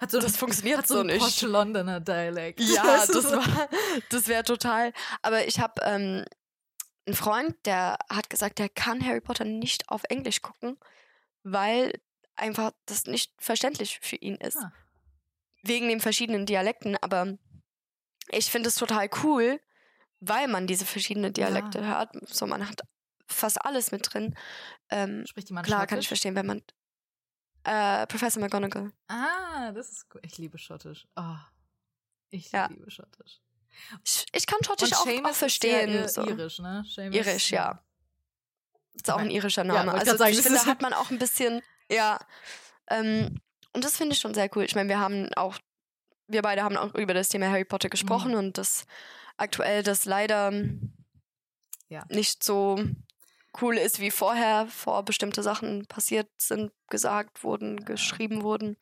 S2: hat so, das funktioniert hat so, so nicht. Posh
S1: Londoner Dialekt.
S2: Ja, das war, das wäre total. Aber ich habe ähm, einen Freund, der hat gesagt, der kann Harry Potter nicht auf Englisch gucken, weil einfach das nicht verständlich für ihn ist. Ah. Wegen den verschiedenen Dialekten. Aber ich finde es total cool, weil man diese verschiedenen Dialekte ja. hört. So, man hat fast alles mit drin. Ähm,
S1: Spricht jemand
S2: Klar, kann ich verstehen, wenn man. Äh, Professor McGonagall.
S1: Ah, das ist cool. Ich liebe Schottisch. Oh, ich ja. liebe Schottisch.
S2: Ich, ich kann Schottisch auch, auch, verstehen.
S1: Ja so. Irisch, ne?
S2: Seamus, Irisch, ja. Ist auch ein irischer Name. Ja, also sagen, ich finde, da hat man auch ein bisschen, ja. Ähm, und das finde ich schon sehr cool. Ich meine, wir haben auch, wir beide haben auch über das Thema Harry Potter gesprochen mhm. und das aktuell das leider ja. nicht so cool ist wie vorher, vor bestimmte Sachen passiert sind, gesagt wurden, geschrieben wurden.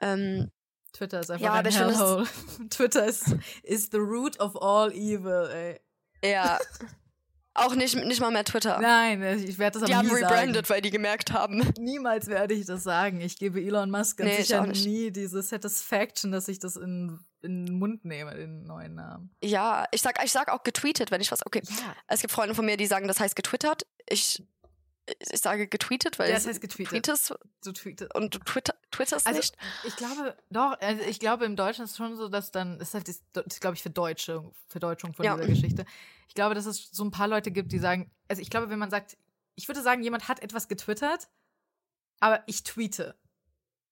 S2: Ähm,
S1: Twitter ist einfach ja, ein Hellhole. Twitter ist, is the root of all evil, ey.
S2: Ja. Auch nicht, nicht mal mehr Twitter.
S1: Nein, ich werde das aber die nie sagen. Die haben rebrandet,
S2: weil die gemerkt haben.
S1: Niemals werde ich das sagen. Ich gebe Elon Musk ganz nee, sicher nie diese Satisfaction, dass ich das in, in den Mund nehme, den neuen Namen.
S2: Ja, ich sag, ich sag auch getweetet, wenn ich was. Okay. Ja. Es gibt Freunde von mir, die sagen, das heißt getwittert. Ich ich sage getweetet, weil
S1: ja, das heißt getweetet.
S2: Tweetest,
S1: du tweetest.
S2: Und du twitter, twitterst also, nicht?
S1: Ich glaube, doch, also ich glaube im Deutschen ist es schon so, dass dann, ist halt, das, glaube ich, für Deutsche, Verdeutschung von ja. dieser Geschichte. Ich glaube, dass es so ein paar Leute gibt, die sagen, also ich glaube, wenn man sagt, ich würde sagen, jemand hat etwas getwittert, aber ich tweete.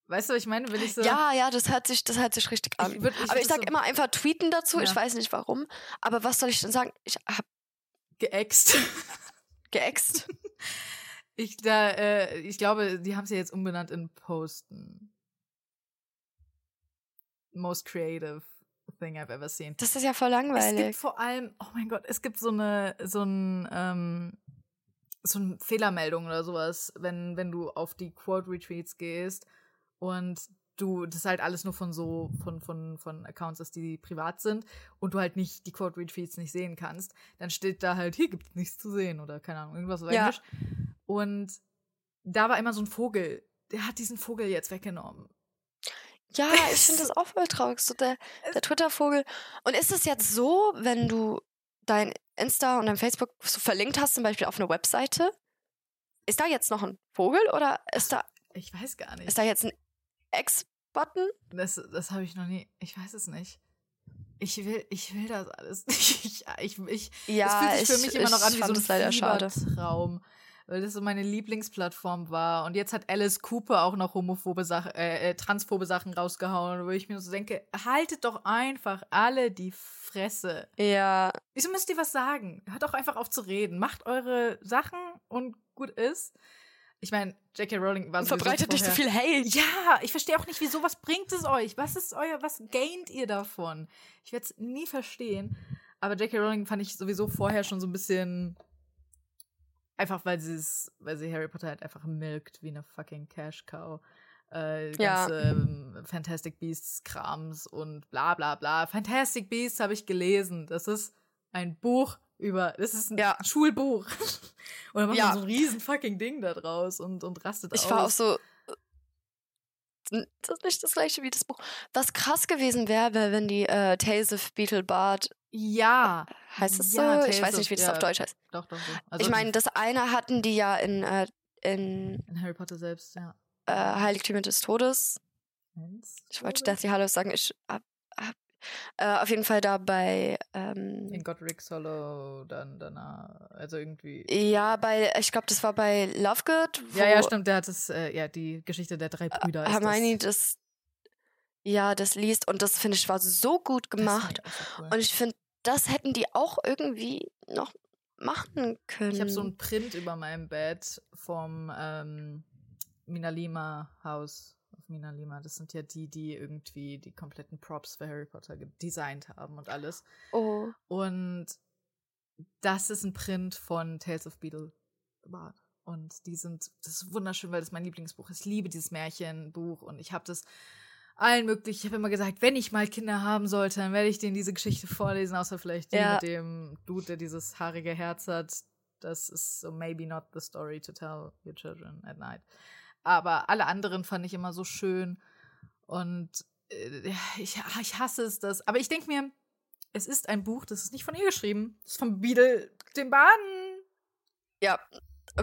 S1: Weißt du, ich meine, will ich so.
S2: Ja, ja, das hört sich, das hört sich richtig an. Ich würd, ich aber ich sage so immer einfach tweeten dazu. Ja. Ich weiß nicht warum. Aber was soll ich denn sagen? Ich hab
S1: geäxt.
S2: geäxt.
S1: Ich, da, äh, ich glaube, die haben sie ja jetzt umbenannt in Posten. Most creative thing I've ever seen.
S2: Das ist ja voll langweilig.
S1: Es gibt vor allem, oh mein Gott, es gibt so eine, so ein, ähm, so eine Fehlermeldung oder sowas, wenn, wenn du auf die Quote-Retweets gehst und du das halt alles nur von so von von von Accounts ist, die privat sind und du halt nicht die Quote Retweets nicht sehen kannst, dann steht da halt hier gibt es nichts zu sehen oder keine Ahnung irgendwas auf ja. Englisch. Und da war immer so ein Vogel, der hat diesen Vogel jetzt weggenommen.
S2: Ja, ich finde das auch voll traurig, so der, der Twitter-Vogel. Und ist es jetzt so, wenn du dein Insta und dein Facebook so verlinkt hast, zum Beispiel auf eine Webseite, ist da jetzt noch ein Vogel oder ist da.
S1: Ich weiß gar nicht.
S2: Ist da jetzt ein X-Button?
S1: Das, das habe ich noch nie. Ich weiß es nicht. Ich will, ich will das alles nicht. Ich, ich, ich,
S2: ja,
S1: es fühlt sich
S2: ich,
S1: für mich immer noch an wie so ein
S2: Fiebertraum.
S1: Weil das so meine Lieblingsplattform war. Und jetzt hat Alice Cooper auch noch homophobe Sachen, äh, äh, transphobe Sachen rausgehauen, wo ich mir so denke, haltet doch einfach alle die Fresse.
S2: Ja.
S1: Wieso müsst ihr was sagen? Hört doch einfach auf zu reden. Macht eure Sachen und gut ist ich meine, J.K. Rowling war
S2: so. Verbreitet nicht so viel Hate.
S1: Ja, ich verstehe auch nicht, wieso. Was bringt es euch? Was ist euer, was gaint ihr davon? Ich werde es nie verstehen. Aber J.K. Rowling fand ich sowieso vorher schon so ein bisschen. Einfach weil sie es, weil sie Harry Potter halt einfach milkt wie eine fucking Cash Cow. Äh, ganze ja. ähm, Fantastic Beasts Krams und bla bla bla. Fantastic Beasts habe ich gelesen. Das ist ein Buch über, das ist ein ja. Schulbuch. dann macht ja. man so ein riesen fucking Ding da draus und, und rastet
S2: ich
S1: aus.
S2: Ich war auch so, das ist nicht das gleiche wie das Buch. Was krass gewesen wäre, wär, wenn die äh, Tales of Beetle Bard.
S1: Ja.
S2: Heißt es
S1: ja,
S2: so? ich weiß nicht, wie das ja. auf Deutsch heißt.
S1: Doch, doch, doch.
S2: Also ich meine, das eine hatten die ja in, äh,
S1: in, in Harry Potter selbst, ja.
S2: Äh, Heiligtümer des Todes. Ich wollte Deathly Hallows sagen, ich hab äh, auf jeden Fall da bei. Ähm,
S1: In Godric's Hollow dann danach. Also irgendwie.
S2: Ja, bei, ich glaube, das war bei Lovegood.
S1: Ja, ja, stimmt. Der hat das, äh, ja, die Geschichte der drei Brüder.
S2: Hermione das. das. Ja, das liest und das finde ich war so gut gemacht. Cool. Und ich finde, das hätten die auch irgendwie noch machen können.
S1: Ich habe so ein Print über meinem Bett vom ähm, Minalima Haus Mina Lima. Das sind ja die, die irgendwie die kompletten Props für Harry Potter designt haben und alles.
S2: Oh.
S1: Und das ist ein Print von Tales of Beetle Und die sind, das ist wunderschön, weil das mein Lieblingsbuch ist. Ich liebe dieses Märchenbuch und ich habe das allen möglichen. Ich habe immer gesagt, wenn ich mal Kinder haben sollte, dann werde ich denen diese Geschichte vorlesen, außer vielleicht die ja. mit dem Dude, der dieses haarige Herz hat. Das ist so maybe not the story to tell your children at night. Aber alle anderen fand ich immer so schön. Und äh, ich, ich hasse es das. Aber ich denke mir, es ist ein Buch, das ist nicht von ihr geschrieben. Das ist von Beadle, dem Baden.
S2: Ja,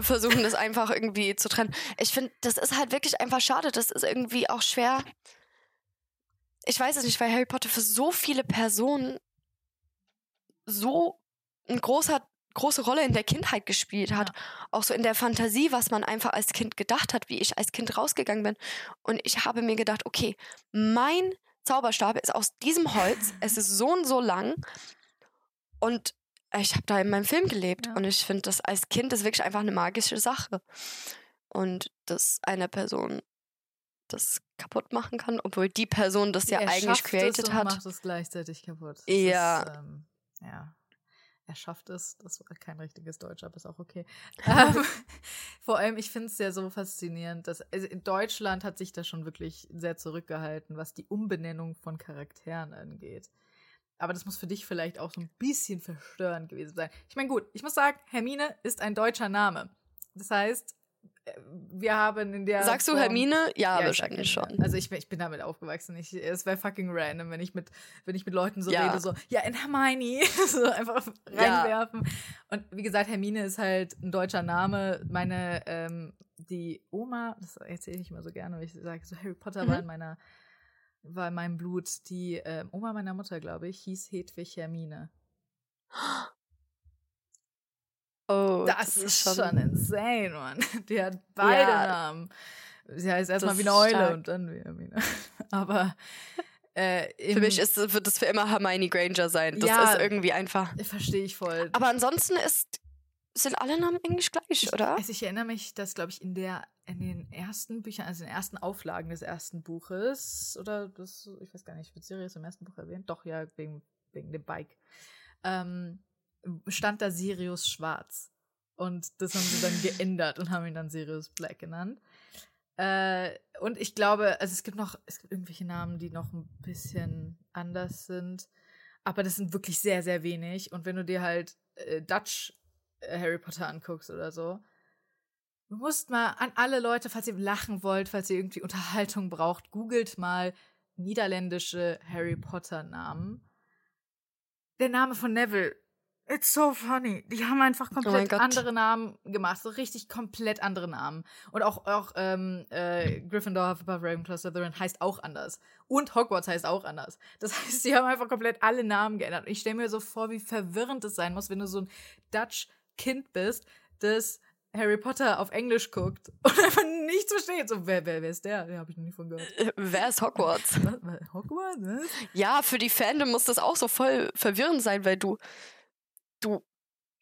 S2: versuchen das einfach irgendwie zu trennen. Ich finde, das ist halt wirklich einfach schade. Das ist irgendwie auch schwer. Ich weiß es nicht, weil Harry Potter für so viele Personen so ein großer große Rolle in der Kindheit gespielt hat. Ja. Auch so in der Fantasie, was man einfach als Kind gedacht hat, wie ich als Kind rausgegangen bin. Und ich habe mir gedacht, okay, mein Zauberstab ist aus diesem Holz, es ist so und so lang und ich habe da in meinem Film gelebt ja. und ich finde das als Kind ist wirklich einfach eine magische Sache. Und dass eine Person das kaputt machen kann, obwohl die Person das ja er eigentlich created
S1: es und
S2: hat.
S1: macht es gleichzeitig kaputt. Das
S2: ja.
S1: Ist, ähm, ja er schafft es. Das war kein richtiges Deutsch, aber ist auch okay. ähm, vor allem, ich finde es ja so faszinierend, dass also in Deutschland hat sich das schon wirklich sehr zurückgehalten, was die Umbenennung von Charakteren angeht. Aber das muss für dich vielleicht auch so ein bisschen verstörend gewesen sein. Ich meine, gut, ich muss sagen, Hermine ist ein deutscher Name. Das heißt, wir haben in der.
S2: Sagst du Hermine? Ja, ja wahrscheinlich schon.
S1: Also ich, ich bin damit aufgewachsen. Ich, es wäre fucking random, wenn ich mit, wenn ich mit Leuten so ja. rede, so, ja, in Hermione, so einfach reinwerfen. Ja. Und wie gesagt, Hermine ist halt ein deutscher Name. Meine, ähm, die Oma, das erzähle ich immer so gerne, weil ich sage, so Harry Potter mhm. war in meiner, war in meinem Blut. Die ähm, Oma meiner Mutter, glaube ich, hieß Hedwig Hermine.
S2: Oh,
S1: das, das ist schon, schon insane, Mann. Die hat beide ja, Namen. Sie heißt erstmal wie eine Eule stark. und dann wie Hermine. Aber äh,
S2: für mich ist, wird es für immer Hermione Granger sein. Das ja, ist irgendwie einfach.
S1: Verstehe ich voll.
S2: Aber ansonsten ist sind alle Namen Englisch gleich,
S1: ich,
S2: oder?
S1: Also ich erinnere mich, dass, glaube ich, in der, in den ersten Büchern, also in den ersten Auflagen des ersten Buches, oder das, ich weiß gar nicht, wird Sirius im ersten Buch erwähnt? Doch, ja, wegen, wegen dem Bike. Ähm, stand da Sirius Schwarz. Und das haben sie dann geändert und haben ihn dann Sirius Black genannt. Äh, und ich glaube, also es gibt noch, es gibt irgendwelche Namen, die noch ein bisschen anders sind. Aber das sind wirklich sehr, sehr wenig. Und wenn du dir halt äh, Dutch äh, Harry Potter anguckst oder so, du musst mal an alle Leute, falls ihr lachen wollt, falls ihr irgendwie Unterhaltung braucht, googelt mal niederländische Harry Potter Namen. Der Name von Neville It's so funny. Die haben einfach
S2: Oh
S1: komplett andere Namen gemacht, so richtig komplett andere Namen. Und auch, auch ähm, äh, Gryffindor, Hufflepuff, Ravenclaw, Slytherin heißt auch anders. Und Hogwarts heißt auch anders. Das heißt, die haben einfach komplett alle Namen geändert. Und ich stelle mir so vor, wie verwirrend es sein muss, wenn du so ein Dutch-Kind bist, das Harry Potter auf Englisch guckt und einfach nichts versteht. So, wer, wer, wer ist der? Ja, habe ich noch nie von gehört.
S2: Äh, wer ist Hogwarts?
S1: Hogwarts? Ne?
S2: Ja, für die Fandom muss das auch so voll verwirrend sein, weil du du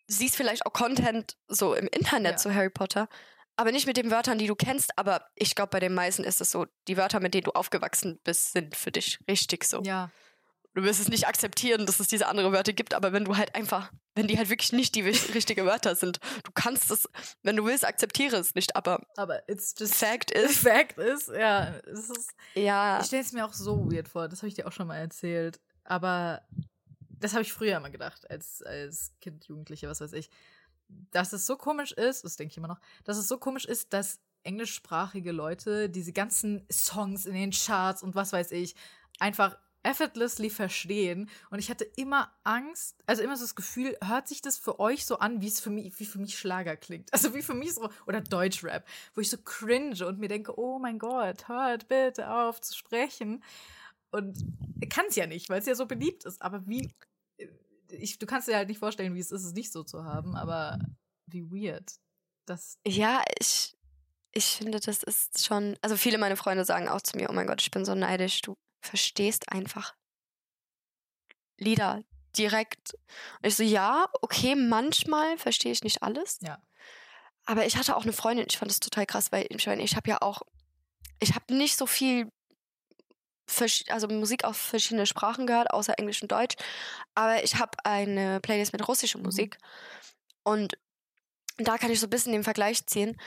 S2: siehst vielleicht auch Content so im Internet ja. zu Harry Potter, aber nicht mit den Wörtern, die du kennst. Aber ich glaube, bei den meisten ist es so, die Wörter, mit denen du aufgewachsen bist, sind für dich richtig so.
S1: Ja.
S2: Du wirst es nicht akzeptieren, dass es diese andere Wörter gibt, aber wenn du halt einfach, wenn die halt wirklich nicht die richtigen Wörter sind, du kannst es, wenn du willst, akzeptiere es nicht, aber,
S1: aber it's just
S2: Fact is.
S1: Fact is, ja. Es ist,
S2: ja.
S1: Ich stelle es mir auch so weird vor, das habe ich dir auch schon mal erzählt. Aber das habe ich früher immer gedacht, als, als Kind, Jugendliche, was weiß ich. Dass es so komisch ist, das denke ich immer noch, dass es so komisch ist, dass englischsprachige Leute diese ganzen Songs in den Charts und was weiß ich einfach effortlessly verstehen. Und ich hatte immer Angst, also immer so das Gefühl, hört sich das für euch so an, wie es für mich, wie für mich Schlager klingt. Also wie für mich so, oder Deutschrap, wo ich so cringe und mir denke, oh mein Gott, hört bitte auf zu sprechen. Und kann es ja nicht, weil es ja so beliebt ist. Aber wie ich, du kannst dir halt nicht vorstellen, wie es ist, es nicht so zu haben, aber wie weird. Das
S2: ja, ich, ich finde, das ist schon. Also, viele meiner Freunde sagen auch zu mir: Oh mein Gott, ich bin so neidisch. Du verstehst einfach Lieder direkt. Und ich so: Ja, okay, manchmal verstehe ich nicht alles.
S1: Ja.
S2: Aber ich hatte auch eine Freundin, ich fand das total krass, weil ich meine, ich habe ja auch. Ich habe nicht so viel also Musik auf verschiedene Sprachen gehört, außer Englisch und Deutsch. Aber ich habe eine Playlist mit russischer mhm. Musik. Und da kann ich so ein bisschen den Vergleich ziehen.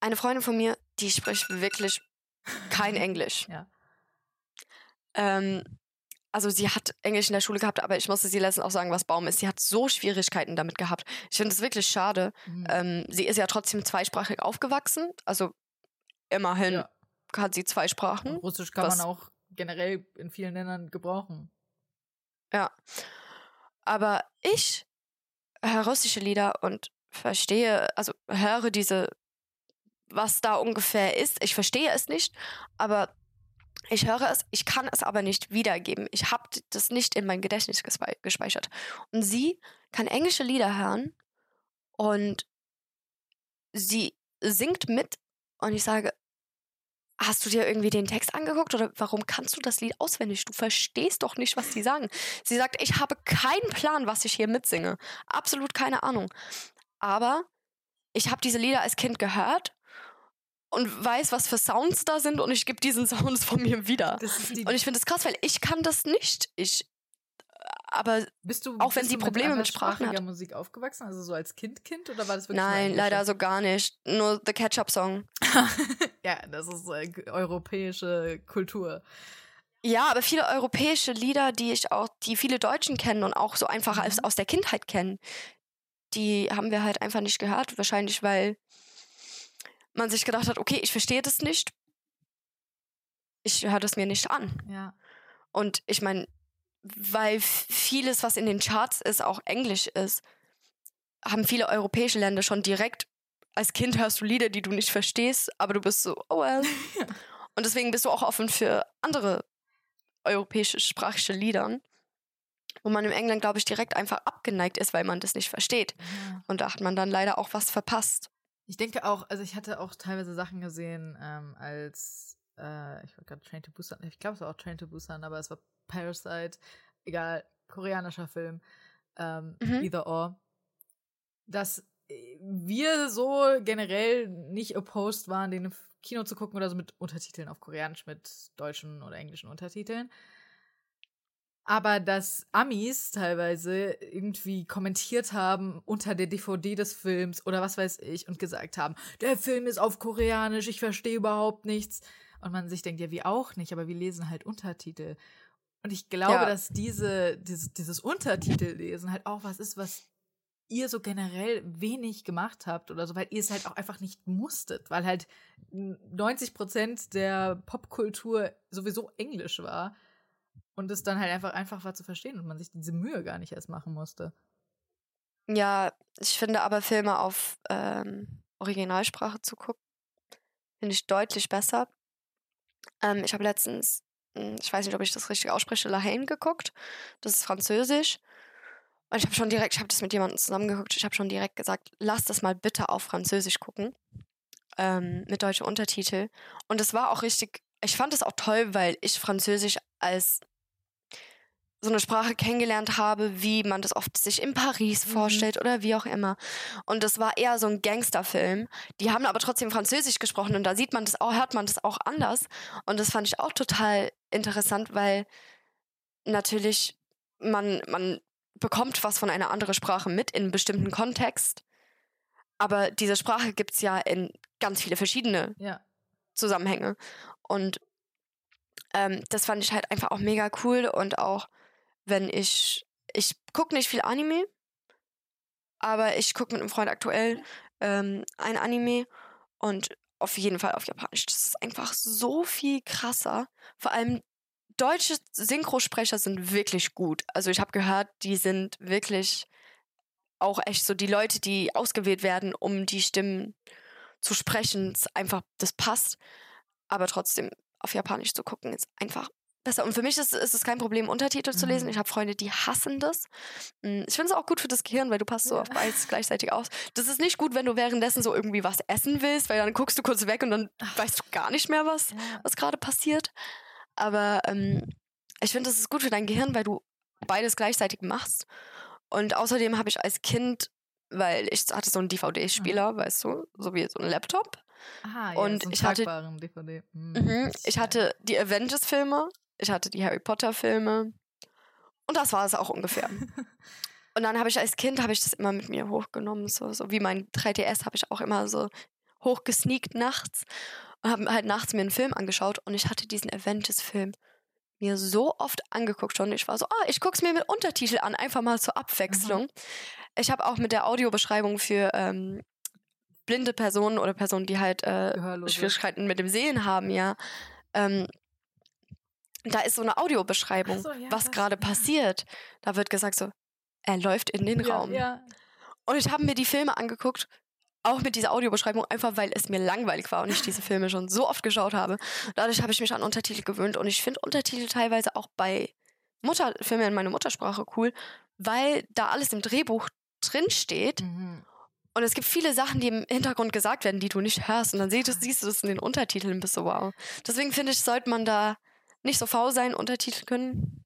S2: Eine Freundin von mir, die spricht wirklich kein Englisch.
S1: Ja.
S2: Ähm, also sie hat Englisch in der Schule gehabt, aber ich musste sie letztens auch sagen, was Baum ist. Sie hat so Schwierigkeiten damit gehabt. Ich finde es wirklich schade. Mhm. Ähm, sie ist ja trotzdem zweisprachig aufgewachsen. Also immerhin ja. hat sie zwei Sprachen.
S1: Russisch kann man auch generell in vielen Ländern gebrauchen.
S2: Ja. Aber ich höre russische Lieder und verstehe, also höre diese, was da ungefähr ist. Ich verstehe es nicht, aber ich höre es, ich kann es aber nicht wiedergeben. Ich habe das nicht in mein Gedächtnis gespeichert. Und sie kann englische Lieder hören und sie singt mit und ich sage, Hast du dir irgendwie den Text angeguckt oder warum kannst du das Lied auswendig? Du verstehst doch nicht, was die sagen. Sie sagt, ich habe keinen Plan, was ich hier mitsinge. Absolut keine Ahnung. Aber ich habe diese Lieder als Kind gehört und weiß, was für Sounds da sind und ich gebe diesen Sounds von mir wieder. und ich finde es krass, weil ich kann das nicht. Ich aber
S1: bist du,
S2: auch wenn sie
S1: mit
S2: Probleme mit Sprachen hat.
S1: Musik aufgewachsen, also so als Kind Kind oder war das wirklich
S2: Nein, leider so gar nicht. Nur The Ketchup Song.
S1: ja, das ist äh, europäische Kultur.
S2: Ja, aber viele europäische Lieder, die ich auch, die viele Deutschen kennen und auch so einfach mhm. aus, aus der Kindheit kennen, die haben wir halt einfach nicht gehört. Wahrscheinlich, weil man sich gedacht hat, okay, ich verstehe das nicht. Ich höre das mir nicht an.
S1: Ja.
S2: Und ich meine, weil vieles, was in den Charts ist, auch Englisch ist, haben viele europäische Länder schon direkt, als Kind hörst du Lieder, die du nicht verstehst, aber du bist so, oh well. Und deswegen bist du auch offen für andere europäische sprachische Lieder, wo man im England, glaube ich, direkt einfach abgeneigt ist, weil man das nicht versteht. Ja. Und da hat man dann leider auch was verpasst.
S1: Ich denke auch, also ich hatte auch teilweise Sachen gesehen, ähm, als äh, ich war gerade Train to Busan, ich glaube es war auch Train to Busan, aber es war Parasite, egal, koreanischer Film, ähm, mhm. either or, dass wir so generell nicht opposed waren, den im Kino zu gucken oder so mit Untertiteln auf Koreanisch, mit deutschen oder englischen Untertiteln. Aber dass Amis teilweise irgendwie kommentiert haben unter der DVD des Films oder was weiß ich und gesagt haben, der Film ist auf Koreanisch, ich verstehe überhaupt nichts. Und man sich denkt, ja, wie auch nicht, aber wir lesen halt Untertitel. Und ich glaube, ja. dass diese, dieses, dieses Untertitellesen halt auch was ist, was ihr so generell wenig gemacht habt oder so, weil ihr es halt auch einfach nicht musstet, weil halt 90 Prozent der Popkultur sowieso Englisch war und es dann halt einfach einfach war zu verstehen und man sich diese Mühe gar nicht erst machen musste.
S2: Ja, ich finde aber Filme auf ähm, Originalsprache zu gucken, finde ich deutlich besser. Ähm, ich habe letztens, hm, ich weiß nicht, ob ich das richtig ausspreche, La Haine geguckt. Das ist französisch. Und ich habe schon direkt, ich habe das mit jemandem zusammengeguckt, ich habe schon direkt gesagt, lass das mal bitte auf Französisch gucken. Ähm, mit deutschen Untertitel. Und es war auch richtig, ich fand es auch toll, weil ich Französisch als so eine Sprache kennengelernt habe, wie man das oft sich in Paris mhm. vorstellt oder wie auch immer. Und das war eher so ein Gangsterfilm. Die haben aber trotzdem Französisch gesprochen und da sieht man das auch, hört man das auch anders. Und das fand ich auch total interessant, weil natürlich man, man bekommt was von einer anderen Sprache mit in einem bestimmten Kontext. Aber diese Sprache gibt es ja in ganz viele verschiedene ja. Zusammenhänge. Und ähm, das fand ich halt einfach auch mega cool und auch wenn ich, ich gucke nicht viel Anime, aber ich gucke mit einem Freund aktuell ähm, ein Anime und auf jeden Fall auf Japanisch. Das ist einfach so viel krasser. Vor allem deutsche Synchrosprecher sind wirklich gut. Also ich habe gehört, die sind wirklich auch echt so die Leute, die ausgewählt werden, um die Stimmen zu sprechen, einfach das passt. Aber trotzdem auf Japanisch zu gucken ist einfach besser. Und für mich ist, ist es kein Problem, Untertitel zu lesen. Mhm. Ich habe Freunde, die hassen das. Hm, ich finde es auch gut für das Gehirn, weil du passt so ja. auf beides gleichzeitig aus. Das ist nicht gut, wenn du währenddessen so irgendwie was essen willst, weil dann guckst du kurz weg und dann Ach. weißt du gar nicht mehr, was, ja. was gerade passiert. Aber ähm, ich finde, das ist gut für dein Gehirn, weil du beides gleichzeitig machst. Und außerdem habe ich als Kind, weil ich hatte so einen DVD-Spieler, mhm. weißt du, so wie so ein Laptop.
S1: Aha, ja, und so ich hatte DVD.
S2: Mhm. Mhm, ich hatte die Avengers-Filme, ich hatte die Harry Potter-Filme und das war es auch ungefähr. und dann habe ich als Kind habe ich das immer mit mir hochgenommen, so, so wie mein 3DS habe ich auch immer so hochgesneakt nachts und habe halt nachts mir einen Film angeschaut und ich hatte diesen Avengers-Film mir so oft angeguckt schon. Ich war so, ah, ich es mir mit Untertitel an, einfach mal zur Abwechslung. Mhm. Ich habe auch mit der Audiobeschreibung für ähm, blinde Personen oder Personen, die halt äh, Schwierigkeiten mit dem Sehen haben, ja. Ähm, da ist so eine Audiobeschreibung, so, ja, was gerade passiert. Da wird gesagt so, er läuft in den
S1: ja,
S2: Raum.
S1: Ja.
S2: Und ich habe mir die Filme angeguckt auch mit dieser Audiobeschreibung, einfach weil es mir langweilig war und ich diese Filme schon so oft geschaut habe. Dadurch habe ich mich an Untertitel gewöhnt und ich finde Untertitel teilweise auch bei Mutterfilmen in meiner Muttersprache cool, weil da alles im Drehbuch drinsteht. Mhm. Und es gibt viele Sachen, die im Hintergrund gesagt werden, die du nicht hörst. Und dann siehst du, siehst du das in den Untertiteln und bist so, wow. Deswegen finde ich, sollte man da nicht so faul sein, Untertitel können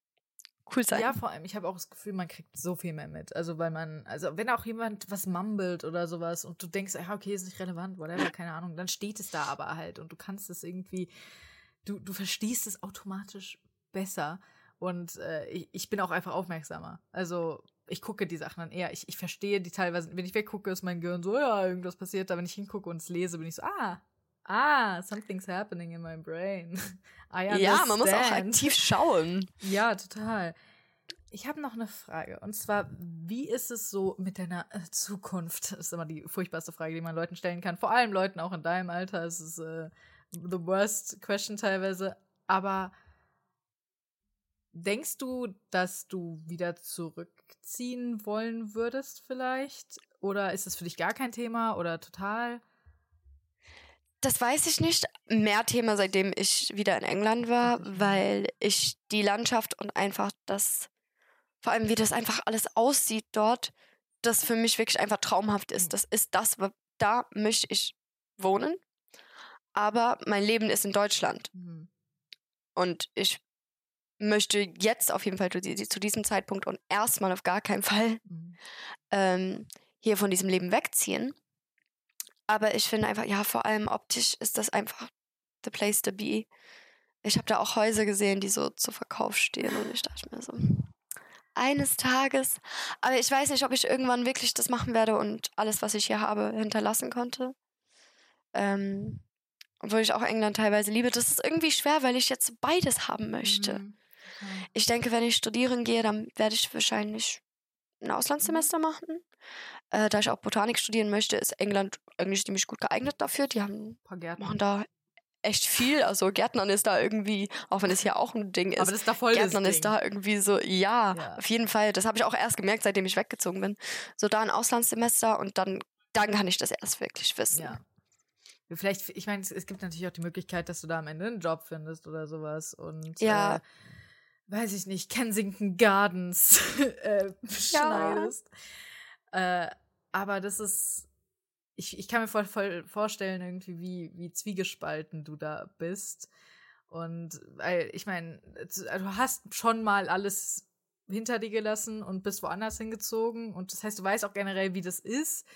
S2: cool sein.
S1: Ja, vor allem, ich habe auch das Gefühl, man kriegt so viel mehr mit. Also, weil man, also, wenn auch jemand was mumbelt oder sowas und du denkst, ja, okay, ist nicht relevant, whatever, keine Ahnung, dann steht es da aber halt und du kannst es irgendwie, du, du verstehst es automatisch besser und äh, ich, ich bin auch einfach aufmerksamer. Also, ich gucke die Sachen dann eher. Ich, ich verstehe die teilweise, wenn ich weggucke, ist mein Gehirn so, ja, irgendwas passiert da. Wenn ich hingucke und es lese, bin ich so, ah, ah, something's happening in my brain.
S2: ja, man muss auch aktiv schauen.
S1: Ja, total. Ich habe noch eine Frage. Und zwar, wie ist es so mit deiner äh, Zukunft? Das ist immer die furchtbarste Frage, die man Leuten stellen kann. Vor allem Leuten auch in deinem Alter. Es ist äh, the worst question teilweise. Aber denkst du, dass du wieder zurückziehen wollen würdest vielleicht? Oder ist es für dich gar kein Thema oder total?
S2: Das weiß ich nicht. Mehr Thema, seitdem ich wieder in England war, weil ich die Landschaft und einfach das, vor allem wie das einfach alles aussieht dort, das für mich wirklich einfach traumhaft ist. Mhm. Das ist das, da möchte ich wohnen. Aber mein Leben ist in Deutschland. Mhm. Und ich möchte jetzt auf jeden Fall zu diesem Zeitpunkt und erstmal auf gar keinen Fall mhm. ähm, hier von diesem Leben wegziehen. Aber ich finde einfach, ja, vor allem optisch ist das einfach the place to be. Ich habe da auch Häuser gesehen, die so zu Verkauf stehen und ich dachte mir so, eines Tages. Aber ich weiß nicht, ob ich irgendwann wirklich das machen werde und alles, was ich hier habe, hinterlassen konnte. Ähm, obwohl ich auch England teilweise liebe. Das ist irgendwie schwer, weil ich jetzt beides haben möchte. Mhm. Ich denke, wenn ich studieren gehe, dann werde ich wahrscheinlich ein Auslandssemester mhm. machen. Äh, da ich auch Botanik studieren möchte, ist England eigentlich ziemlich gut geeignet dafür. Die haben, machen da echt viel. Also Gärtnern ist da irgendwie, auch wenn es hier auch ein Ding ist.
S1: Aber das ist da voll
S2: Gärtnern ist da irgendwie so, ja, ja, auf jeden Fall. Das habe ich auch erst gemerkt, seitdem ich weggezogen bin. So da ein Auslandssemester und dann, dann kann ich das erst wirklich wissen.
S1: Ja. Vielleicht, ich meine, es, gibt natürlich auch die Möglichkeit, dass du da am Ende einen Job findest oder sowas. Und
S2: ja.
S1: Äh, weiß ich nicht, Kensington Gardens äh, schneidest. Ja. Äh, aber das ist, ich, ich kann mir voll, voll vorstellen, irgendwie, wie, wie zwiegespalten du da bist. Und weil, ich meine, du hast schon mal alles hinter dir gelassen und bist woanders hingezogen. Und das heißt, du weißt auch generell, wie das ist.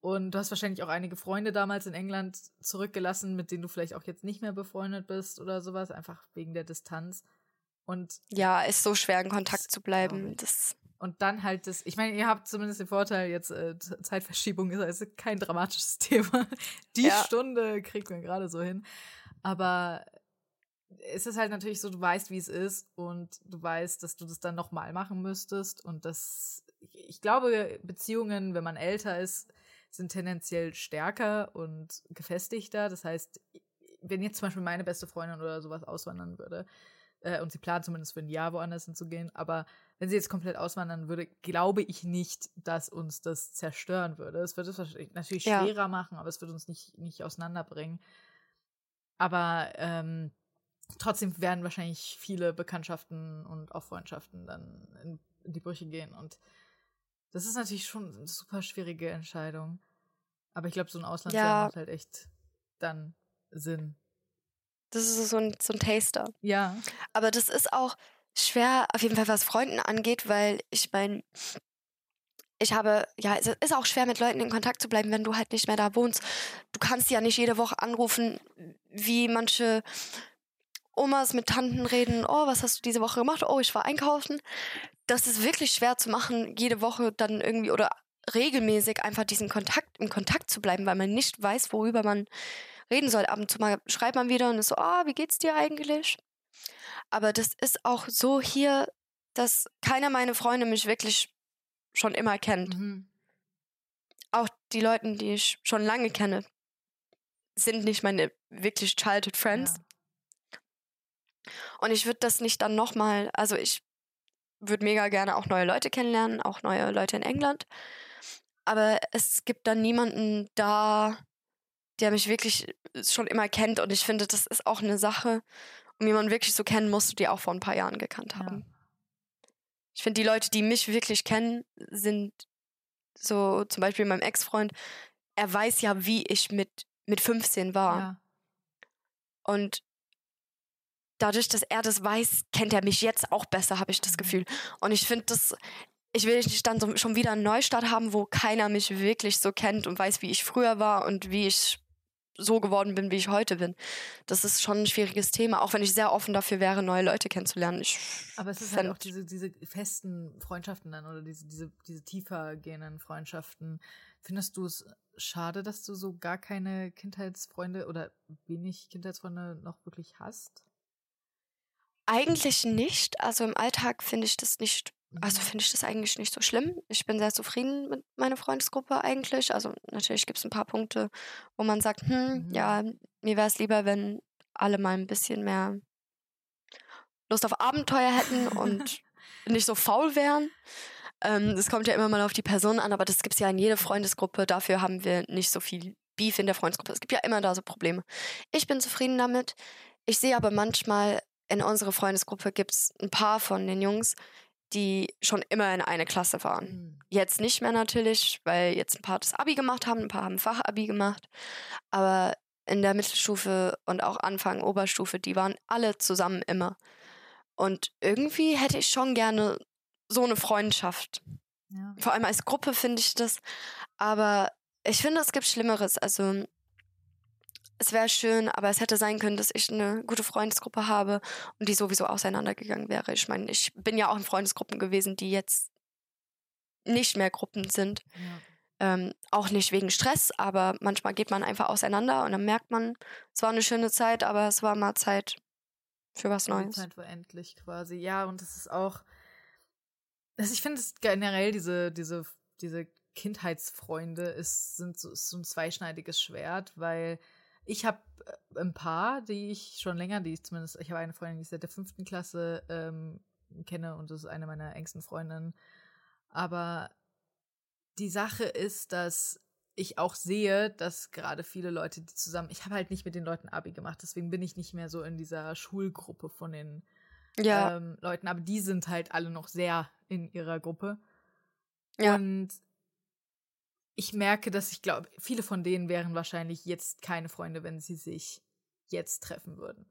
S1: Und du hast wahrscheinlich auch einige Freunde damals in England zurückgelassen, mit denen du vielleicht auch jetzt nicht mehr befreundet bist oder sowas, einfach wegen der Distanz. Und
S2: ja, ist so schwer in Kontakt zu bleiben. Das
S1: und dann halt das, ich meine, ihr habt zumindest den Vorteil, jetzt äh, Zeitverschiebung ist also kein dramatisches Thema. Die ja. Stunde kriegt man gerade so hin. Aber es ist halt natürlich so, du weißt, wie es ist und du weißt, dass du das dann nochmal machen müsstest. Und das, ich glaube, Beziehungen, wenn man älter ist, sind tendenziell stärker und gefestigter. Das heißt, wenn jetzt zum Beispiel meine beste Freundin oder sowas auswandern würde, äh, und sie plant zumindest für ein Jahr woanders hinzugehen, aber wenn sie jetzt komplett auswandern würde, glaube ich nicht, dass uns das zerstören würde. Es würde es natürlich schwerer ja. machen, aber es würde uns nicht, nicht auseinanderbringen. Aber ähm, trotzdem werden wahrscheinlich viele Bekanntschaften und auch Freundschaften dann in, in die Brüche gehen. Und das ist natürlich schon eine super schwierige Entscheidung. Aber ich glaube, so ein Auslandsjahr ja. macht halt echt dann Sinn.
S2: Das ist so ein, so ein Taster.
S1: Ja.
S2: Aber das ist auch, schwer, auf jeden Fall was Freunden angeht, weil ich meine, ich habe, ja, es ist auch schwer mit Leuten in Kontakt zu bleiben, wenn du halt nicht mehr da wohnst. Du kannst ja nicht jede Woche anrufen, wie manche Omas mit Tanten reden, oh, was hast du diese Woche gemacht? Oh, ich war einkaufen. Das ist wirklich schwer zu machen, jede Woche dann irgendwie oder regelmäßig einfach diesen Kontakt, im Kontakt zu bleiben, weil man nicht weiß, worüber man reden soll. Ab und zu mal schreibt man wieder und ist so, oh, wie geht's dir eigentlich? Aber das ist auch so hier, dass keiner meiner Freunde mich wirklich schon immer kennt. Mhm. Auch die Leute, die ich schon lange kenne, sind nicht meine wirklich childhood friends. Ja. Und ich würde das nicht dann nochmal, also ich würde mega gerne auch neue Leute kennenlernen, auch neue Leute in England. Aber es gibt dann niemanden da, der mich wirklich schon immer kennt. Und ich finde, das ist auch eine Sache, um jemanden wirklich so kennen, musst du die auch vor ein paar Jahren gekannt haben. Ja. Ich finde, die Leute, die mich wirklich kennen, sind so zum Beispiel mein Ex-Freund, er weiß ja, wie ich mit, mit 15 war. Ja. Und dadurch, dass er das weiß, kennt er mich jetzt auch besser, habe ich das mhm. Gefühl. Und ich finde das, ich will nicht dann so, schon wieder einen Neustart haben, wo keiner mich wirklich so kennt und weiß, wie ich früher war und wie ich so geworden bin, wie ich heute bin. Das ist schon ein schwieriges Thema, auch wenn ich sehr offen dafür wäre, neue Leute kennenzulernen. Ich
S1: Aber es ist halt auch diese, diese festen Freundschaften dann oder diese, diese, diese tiefer gehenden Freundschaften. Findest du es schade, dass du so gar keine Kindheitsfreunde oder wenig Kindheitsfreunde noch wirklich hast?
S2: Eigentlich nicht. Also im Alltag finde ich das nicht also mhm. finde ich das eigentlich nicht so schlimm. Ich bin sehr zufrieden mit meiner Freundesgruppe eigentlich. Also natürlich gibt es ein paar Punkte, wo man sagt, hm, mhm. ja, mir wäre es lieber, wenn alle mal ein bisschen mehr Lust auf Abenteuer hätten und nicht so faul wären. Ähm, das kommt ja immer mal auf die Person an, aber das gibt es ja in jeder Freundesgruppe. Dafür haben wir nicht so viel Beef in der Freundesgruppe. Es gibt ja immer da so Probleme. Ich bin zufrieden damit. Ich sehe aber manchmal in unserer Freundesgruppe gibt es ein paar von den Jungs, die schon immer in eine Klasse waren. Mhm. Jetzt nicht mehr natürlich, weil jetzt ein paar das Abi gemacht haben, ein paar haben Fachabi gemacht. Aber in der Mittelstufe und auch Anfang Oberstufe, die waren alle zusammen immer. Und irgendwie hätte ich schon gerne so eine Freundschaft Ja. Vor allem als Gruppe finde ich das. Aber ich finde, es gibt Schlimmeres. Also es wäre schön, aber es hätte sein können, dass ich eine gute Freundesgruppe habe und die sowieso auseinandergegangen wäre. Ich meine, ich bin ja auch in Freundesgruppen gewesen, die jetzt nicht mehr Gruppen sind. Ja. Ähm, auch nicht wegen Stress, aber manchmal geht man einfach auseinander und dann merkt man, es war eine schöne Zeit, aber es war mal Zeit für was Neues.
S1: Zeit war endlich quasi, ja, und es ist auch, also ich finde es generell diese, diese, diese Kindheitsfreunde ist, sind so, ist so ein zweischneidiges Schwert, weil ich habe äh, ein paar, die ich schon länger, die ich zumindest, ich habe eine Freundin, die ich seit der fünften Klasse ähm, kenne und das ist eine meiner engsten Freundinnen. Aber die Sache ist, dass ich auch sehe, dass gerade viele Leute, die zusammen, ich habe halt nicht mit den Leuten Abi gemacht, deswegen bin ich nicht mehr so in dieser Schulgruppe von den ja. ähm, Leuten, aber die sind halt alle noch sehr in ihrer Gruppe. Ja. Und ich merke, dass ich glaube, viele von denen wären wahrscheinlich jetzt keine Freunde, wenn sie sich jetzt treffen würden.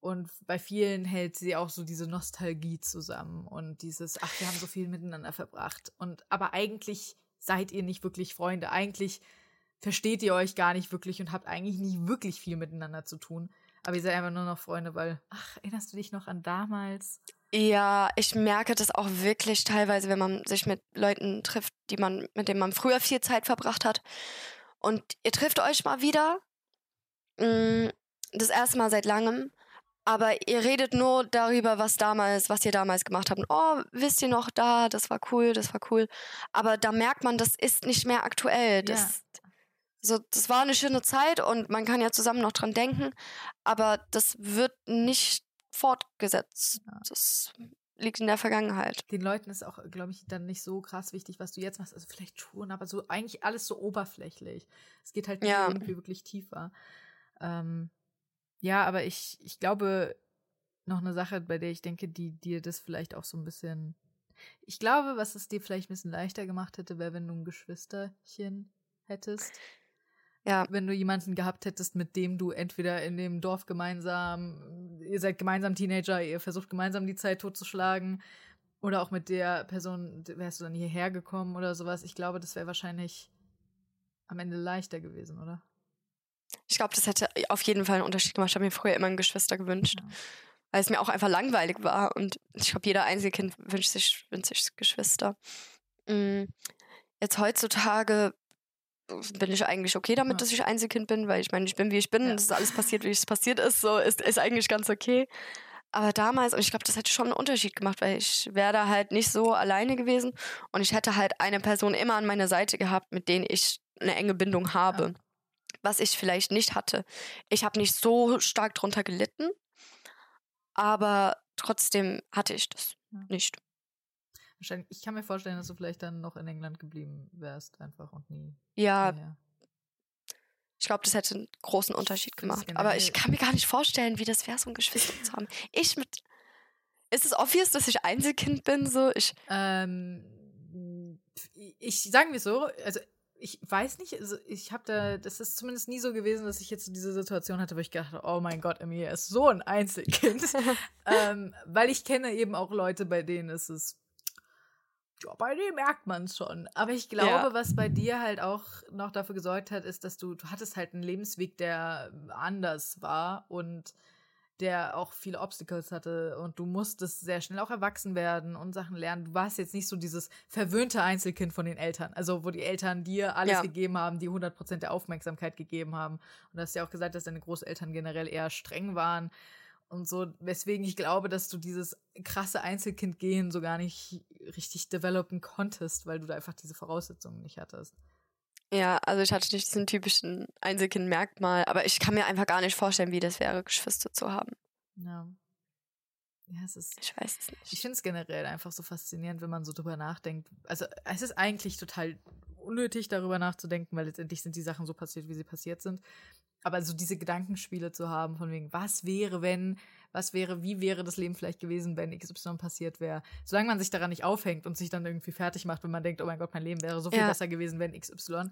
S1: Und bei vielen hält sie auch so diese Nostalgie zusammen und dieses, ach, wir haben so viel miteinander verbracht. Und aber eigentlich seid ihr nicht wirklich Freunde. Eigentlich versteht ihr euch gar nicht wirklich und habt eigentlich nicht wirklich viel miteinander zu tun. Aber ihr seid einfach nur noch Freunde, weil, ach, erinnerst du dich noch an damals?
S2: Ja, ich merke das auch wirklich teilweise, wenn man sich mit Leuten trifft, die man, mit denen man früher viel Zeit verbracht hat. Und ihr trifft euch mal wieder. Mm, das erste Mal seit langem. Aber ihr redet nur darüber, was damals, was ihr damals gemacht habt. Oh, wisst ihr noch da, das war cool, das war cool. Aber da merkt man, das ist nicht mehr aktuell. Das, ja. so, das war eine schöne Zeit und man kann ja zusammen noch dran denken. Aber das wird nicht fortgesetzt. Ja. Das liegt in der Vergangenheit.
S1: Den Leuten ist auch, glaube ich, dann nicht so krass wichtig, was du jetzt machst. Also vielleicht schon, aber so eigentlich alles so oberflächlich. Es geht halt ja. irgendwie wirklich tiefer. Ähm, ja, aber ich, ich glaube, noch eine Sache, bei der ich denke, die dir das vielleicht auch so ein bisschen. Ich glaube, was es dir vielleicht ein bisschen leichter gemacht hätte, wäre, wenn du ein Geschwisterchen hättest. Ja. Wenn du jemanden gehabt hättest, mit dem du entweder in dem Dorf gemeinsam, ihr seid gemeinsam Teenager, ihr versucht gemeinsam die Zeit totzuschlagen, oder auch mit der Person, wärst du dann hierher gekommen oder sowas. Ich glaube, das wäre wahrscheinlich am Ende leichter gewesen, oder?
S2: Ich glaube, das hätte auf jeden Fall einen Unterschied gemacht. Ich habe mir früher immer ein Geschwister gewünscht, ja. weil es mir auch einfach langweilig war. Und ich glaube, jeder Einzelkind wünscht sich, wünscht sich Geschwister. Mhm. Jetzt heutzutage bin ich eigentlich okay damit, ja. dass ich Einzelkind bin, weil ich meine, ich bin wie ich bin, ja. es ist alles passiert, wie es passiert ist, so ist, ist eigentlich ganz okay. Aber damals, und ich glaube, das hätte schon einen Unterschied gemacht, weil ich wäre da halt nicht so alleine gewesen und ich hätte halt eine Person immer an meiner Seite gehabt, mit denen ich eine enge Bindung habe, ja. was ich vielleicht nicht hatte. Ich habe nicht so stark drunter gelitten, aber trotzdem hatte ich das nicht.
S1: Wahrscheinlich, ich kann mir vorstellen, dass du vielleicht dann noch in England geblieben wärst, einfach und nie.
S2: Ja. Hierher. Ich glaube, das hätte einen großen Unterschied gemacht. Aber ich kann mir gar nicht vorstellen, wie das wäre, so ein Geschwister zu haben. Ich mit. Ist es obvious, dass ich Einzelkind bin? So, ich.
S1: Ähm, ich sagen wir so, also ich weiß nicht, also ich habe da, das ist zumindest nie so gewesen, dass ich jetzt diese Situation hatte, wo ich gedacht habe, oh mein Gott, Emilia ist so ein Einzelkind. ähm, weil ich kenne eben auch Leute, bei denen ist es ja, bei dem merkt man es schon. Aber ich glaube, ja. was bei dir halt auch noch dafür gesorgt hat, ist, dass du, du hattest halt einen Lebensweg, der anders war und der auch viele Obstacles hatte und du musstest sehr schnell auch erwachsen werden und Sachen lernen. Du warst jetzt nicht so dieses verwöhnte Einzelkind von den Eltern, also wo die Eltern dir alles ja. gegeben haben, die 100% der Aufmerksamkeit gegeben haben. Und du hast ja auch gesagt, dass deine Großeltern generell eher streng waren und so, weswegen ich glaube, dass du dieses krasse Einzelkind-Gehen so gar nicht richtig developen konntest, weil du da einfach diese Voraussetzungen nicht hattest.
S2: Ja, also ich hatte nicht diesen typischen Einzelkind-Merkmal, aber ich kann mir einfach gar nicht vorstellen, wie das wäre, Geschwister zu haben.
S1: Ja. Ja, es ist.
S2: Ich weiß es nicht.
S1: Ich finde es generell einfach so faszinierend, wenn man so drüber nachdenkt. Also, es ist eigentlich total unnötig, darüber nachzudenken, weil letztendlich sind die Sachen so passiert, wie sie passiert sind aber so diese Gedankenspiele zu haben, von wegen, was wäre, wenn, was wäre, wie wäre das Leben vielleicht gewesen, wenn XY passiert wäre. Solange man sich daran nicht aufhängt und sich dann irgendwie fertig macht, wenn man denkt, oh mein Gott, mein Leben wäre so viel ja. besser gewesen, wenn XY,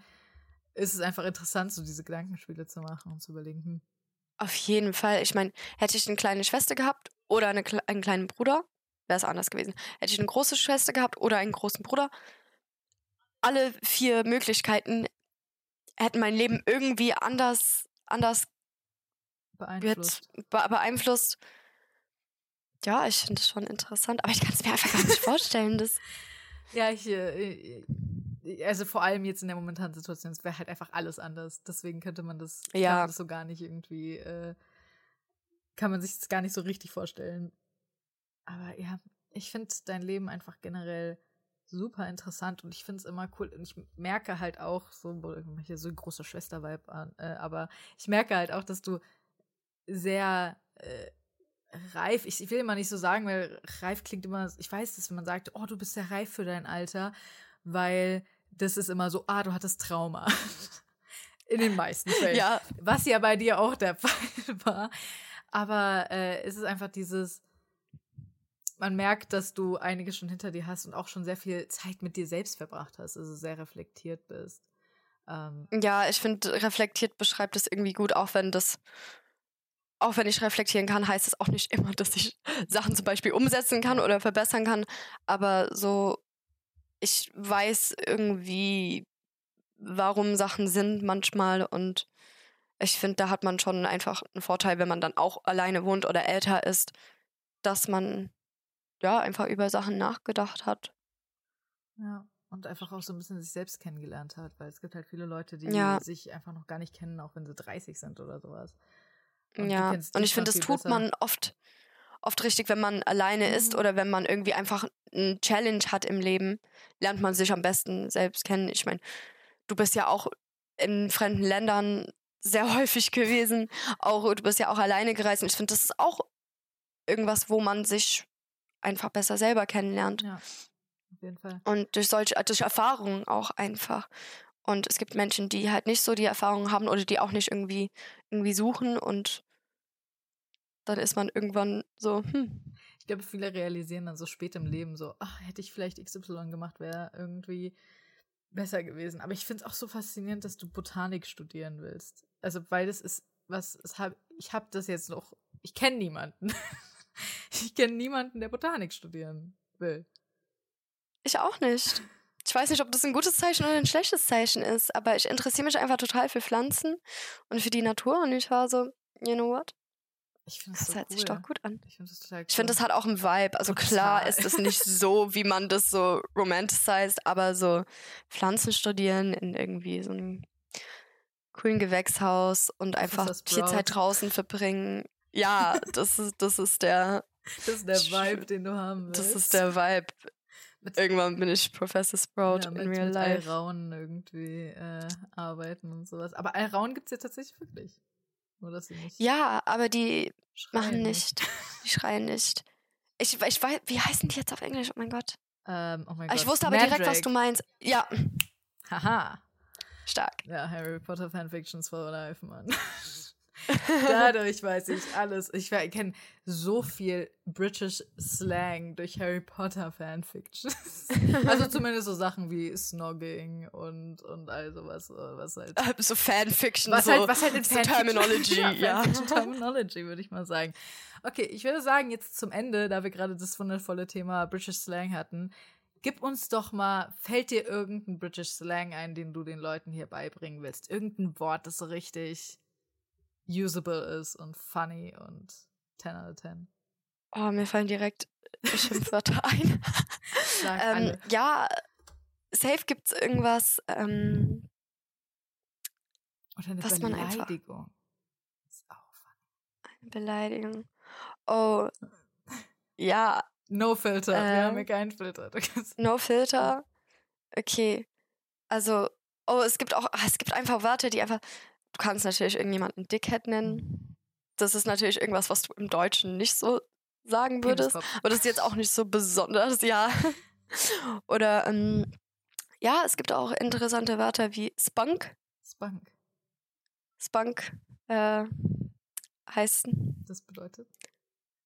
S1: ist es einfach interessant, so diese Gedankenspiele zu machen und zu überlegen. Hm.
S2: Auf jeden Fall. Ich meine, hätte ich eine kleine Schwester gehabt oder eine, einen kleinen Bruder, wäre es anders gewesen. Hätte ich eine große Schwester gehabt oder einen großen Bruder, alle vier Möglichkeiten hätten mein Leben irgendwie anders, anders
S1: beeinflusst.
S2: Be beeinflusst. Ja, ich finde es schon interessant, aber ich kann es mir einfach gar nicht vorstellen. Dass
S1: ja, ich, äh, also vor allem jetzt in der momentanen Situation, es wäre halt einfach alles anders. Deswegen könnte man das, ja. man das so gar nicht irgendwie, äh, kann man sich das gar nicht so richtig vorstellen. Aber ja, ich finde dein Leben einfach generell super interessant und ich finde es immer cool. Und ich merke halt auch, so, hier so ein großer Schwester-Vibe an, äh, aber ich merke halt auch, dass du sehr äh, reif, ich, ich will immer nicht so sagen, weil reif klingt immer, ich weiß das, wenn man sagt, oh, du bist sehr reif für dein Alter, weil das ist immer so, ah, du hattest Trauma. In den meisten Fällen.
S2: Ja.
S1: Was ja bei dir auch der Fall war. Aber äh, es ist einfach dieses, man merkt, dass du einiges schon hinter dir hast und auch schon sehr viel Zeit mit dir selbst verbracht hast, also sehr reflektiert bist.
S2: Ähm, ja, ich finde, reflektiert beschreibt es irgendwie gut, auch wenn das auch wenn ich reflektieren kann, heißt es auch nicht immer, dass ich Sachen zum Beispiel umsetzen kann oder verbessern kann. Aber so, ich weiß irgendwie, warum Sachen sind manchmal und ich finde, da hat man schon einfach einen Vorteil, wenn man dann auch alleine wohnt oder älter ist, dass man ja einfach über Sachen nachgedacht hat.
S1: Ja, und einfach auch so ein bisschen sich selbst kennengelernt hat, weil es gibt halt viele Leute, die ja. sich einfach noch gar nicht kennen, auch wenn sie 30 sind oder sowas.
S2: Und ja, und ich finde, das tut besser. man oft, oft richtig, wenn man alleine mhm. ist oder wenn man irgendwie einfach eine Challenge hat im Leben, lernt man sich am besten selbst kennen. Ich meine, du bist ja auch in fremden Ländern sehr häufig gewesen, auch du bist ja auch alleine gereist und ich finde, das ist auch irgendwas, wo man sich einfach besser selber kennenlernt.
S1: Ja, auf jeden Fall.
S2: Und durch solche, durch Erfahrungen auch einfach. Und es gibt Menschen, die halt nicht so die Erfahrung haben oder die auch nicht irgendwie, irgendwie suchen und dann ist man irgendwann so, hm.
S1: Ich glaube, viele realisieren dann so spät im Leben so, ach, hätte ich vielleicht XY gemacht, wäre irgendwie besser gewesen. Aber ich finde es auch so faszinierend, dass du Botanik studieren willst. Also, weil das ist was, hab, ich habe das jetzt noch, ich kenne niemanden. ich kenne niemanden, der Botanik studieren will.
S2: Ich auch nicht ich weiß nicht, ob das ein gutes Zeichen oder ein schlechtes Zeichen ist, aber ich interessiere mich einfach total für Pflanzen und für die Natur und ich war so, you know what?
S1: Ich finde das,
S2: das hört
S1: cool.
S2: sich doch gut an.
S1: Ich finde das total cool.
S2: Ich finde, das hat auch einen Vibe. Also total. klar ist es nicht so, wie man das so romanticized, aber so Pflanzen studieren in irgendwie so einem coolen Gewächshaus und einfach viel Zeit draußen verbringen. Ja, das ist, das ist der.
S1: Das ist der Vibe, den du haben willst.
S2: Das ist der Vibe. Mit, Irgendwann bin ich Professor Sprout ja,
S1: mit,
S2: in real
S1: mit
S2: life.
S1: Alraun irgendwie äh, arbeiten und sowas. Aber Alraun gibt es ja tatsächlich wirklich. Nur, dass sie nicht
S2: ja, aber die machen nicht. Die schreien nicht. Ich, ich weiß, wie heißen die jetzt auf Englisch? Oh mein Gott.
S1: Ähm, oh mein
S2: Gott. Ich wusste aber Mandrake. direkt, was du meinst. Ja.
S1: Haha.
S2: Stark.
S1: Ja, Harry Potter Fanfictions for life, Mann. Dadurch weiß ich alles. Ich kenne so viel British Slang durch Harry Potter Fanfictions. also zumindest so Sachen wie Snogging und, und all sowas, was halt.
S2: Äh, so Fanfiction,
S1: was
S2: so,
S1: halt, was halt in
S2: so Terminology, ja.
S1: ja. Terminology, würde ich mal sagen. Okay, ich würde sagen, jetzt zum Ende, da wir gerade das wundervolle Thema British Slang hatten, gib uns doch mal, fällt dir irgendein British Slang ein, den du den Leuten hier beibringen willst? Irgendein Wort, das so richtig usable ist und funny und 10 out of 10.
S2: Oh, mir fallen direkt Schimpfwörter ein. ähm, ja, safe gibt's irgendwas, ähm,
S1: Oder eine was Beleidigung. Man einfach, ist auch
S2: funny. Eine Beleidigung. Oh, ja.
S1: No Filter, ähm, wir haben hier keinen Filter.
S2: No Filter? Okay. Also, oh, es gibt auch, es gibt einfach Wörter, die einfach, Du kannst natürlich irgendjemanden Dickhead nennen. Das ist natürlich irgendwas, was du im Deutschen nicht so sagen würdest. Aber das ist jetzt auch nicht so besonders, ja. Oder ähm, ja, es gibt auch interessante Wörter wie Spunk.
S1: Spunk.
S2: Spunk äh, heißt.
S1: Das bedeutet?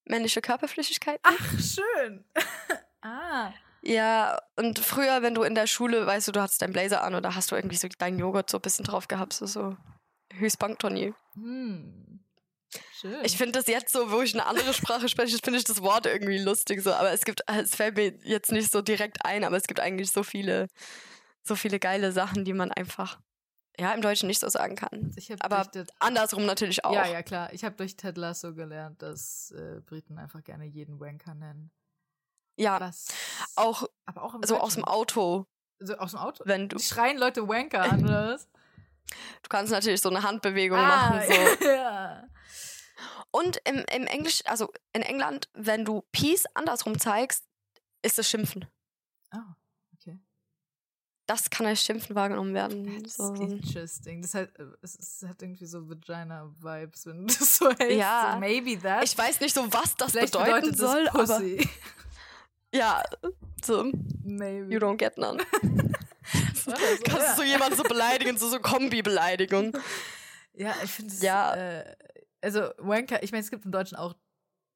S2: Männliche Körperflüssigkeit.
S1: Ach, schön. ah.
S2: Ja, und früher, wenn du in der Schule, weißt du, du hattest deinen Blazer an oder hast du irgendwie so deinen Joghurt so ein bisschen drauf gehabt, so, so Höchstbankturnier.
S1: Hm. Schön.
S2: Ich finde das jetzt so, wo ich eine andere Sprache spreche, finde ich das Wort irgendwie lustig so. Aber es gibt, es fällt mir jetzt nicht so direkt ein, aber es gibt eigentlich so viele so viele geile Sachen, die man einfach ja im Deutschen nicht so sagen kann. Aber andersrum natürlich auch.
S1: Ja, ja, klar. Ich habe durch Ted Lasso gelernt, dass äh, Briten einfach gerne jeden Wanker nennen.
S2: Ja, Was, auch, aber auch so aus dem Auto.
S1: So aus dem Auto?
S2: Wenn du
S1: schreien Leute Wanker an, oder was?
S2: Du kannst natürlich so eine Handbewegung ah, machen. So. ja. Und im, im Englisch, also in England, wenn du Peace andersrum zeigst, ist es Schimpfen.
S1: Oh, okay.
S2: Das kann als Schimpfen wahrgenommen werden.
S1: That's so. interesting. Das heißt, es, es, hat irgendwie so Vagina-Vibes, wenn du das so hältst. Ja. So maybe that.
S2: Ich weiß nicht so, was das Vielleicht bedeuten soll, das aber. Ja, so. Maybe. You don't get none. Kannst ja. du jemanden so beleidigen, so, so Kombi-Beleidigung.
S1: Ja, ich finde es. Ja. Äh, also, Wanker, ich meine, es gibt im Deutschen auch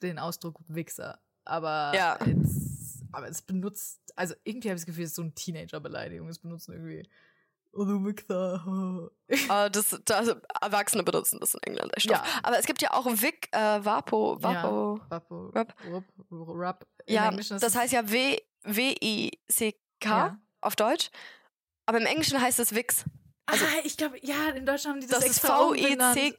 S1: den Ausdruck Wichser, aber.
S2: Ja.
S1: Jetzt, aber es benutzt. Also, irgendwie habe ich das Gefühl, es ist so eine Teenager-Beleidigung. Es benutzen irgendwie. Oh, du Wichser.
S2: uh, das, das, Erwachsene benutzen das in England echt ja. Aber es gibt ja auch Vic, äh, Vapo, Vapo. Ja, Vapo. Rap. Rap. Rap. Ja, das heißt ja W-I-C-K ja. auf Deutsch. Aber im Englischen heißt es Wix.
S1: Also, ah, ich glaube, ja, in Deutschland haben die das,
S2: das extra V-I-C.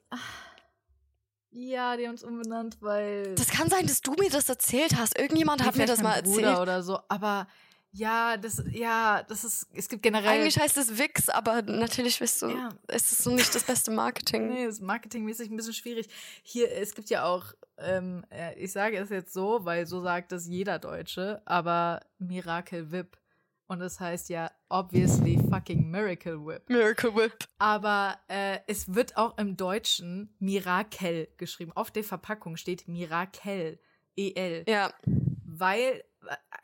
S1: Ja, die haben es umbenannt, weil.
S2: Das kann sein, dass du mir das erzählt hast. Irgendjemand hat mir das mal erzählt. Bruder
S1: oder so. Aber ja, das, ja, das ist, es gibt generell.
S2: Eigentlich heißt es Wix, aber natürlich bist du, ja. ist es so nicht das beste Marketing.
S1: nee, ist marketingmäßig ein bisschen schwierig. Hier, es gibt ja auch, ähm, äh, ich sage es jetzt so, weil so sagt es jeder Deutsche, aber Miracle Whip. Und das heißt ja obviously fucking Miracle Whip.
S2: Miracle Whip.
S1: Aber äh, es wird auch im Deutschen Mirakel geschrieben. Auf der Verpackung steht Mirakel. EL.
S2: Ja.
S1: Weil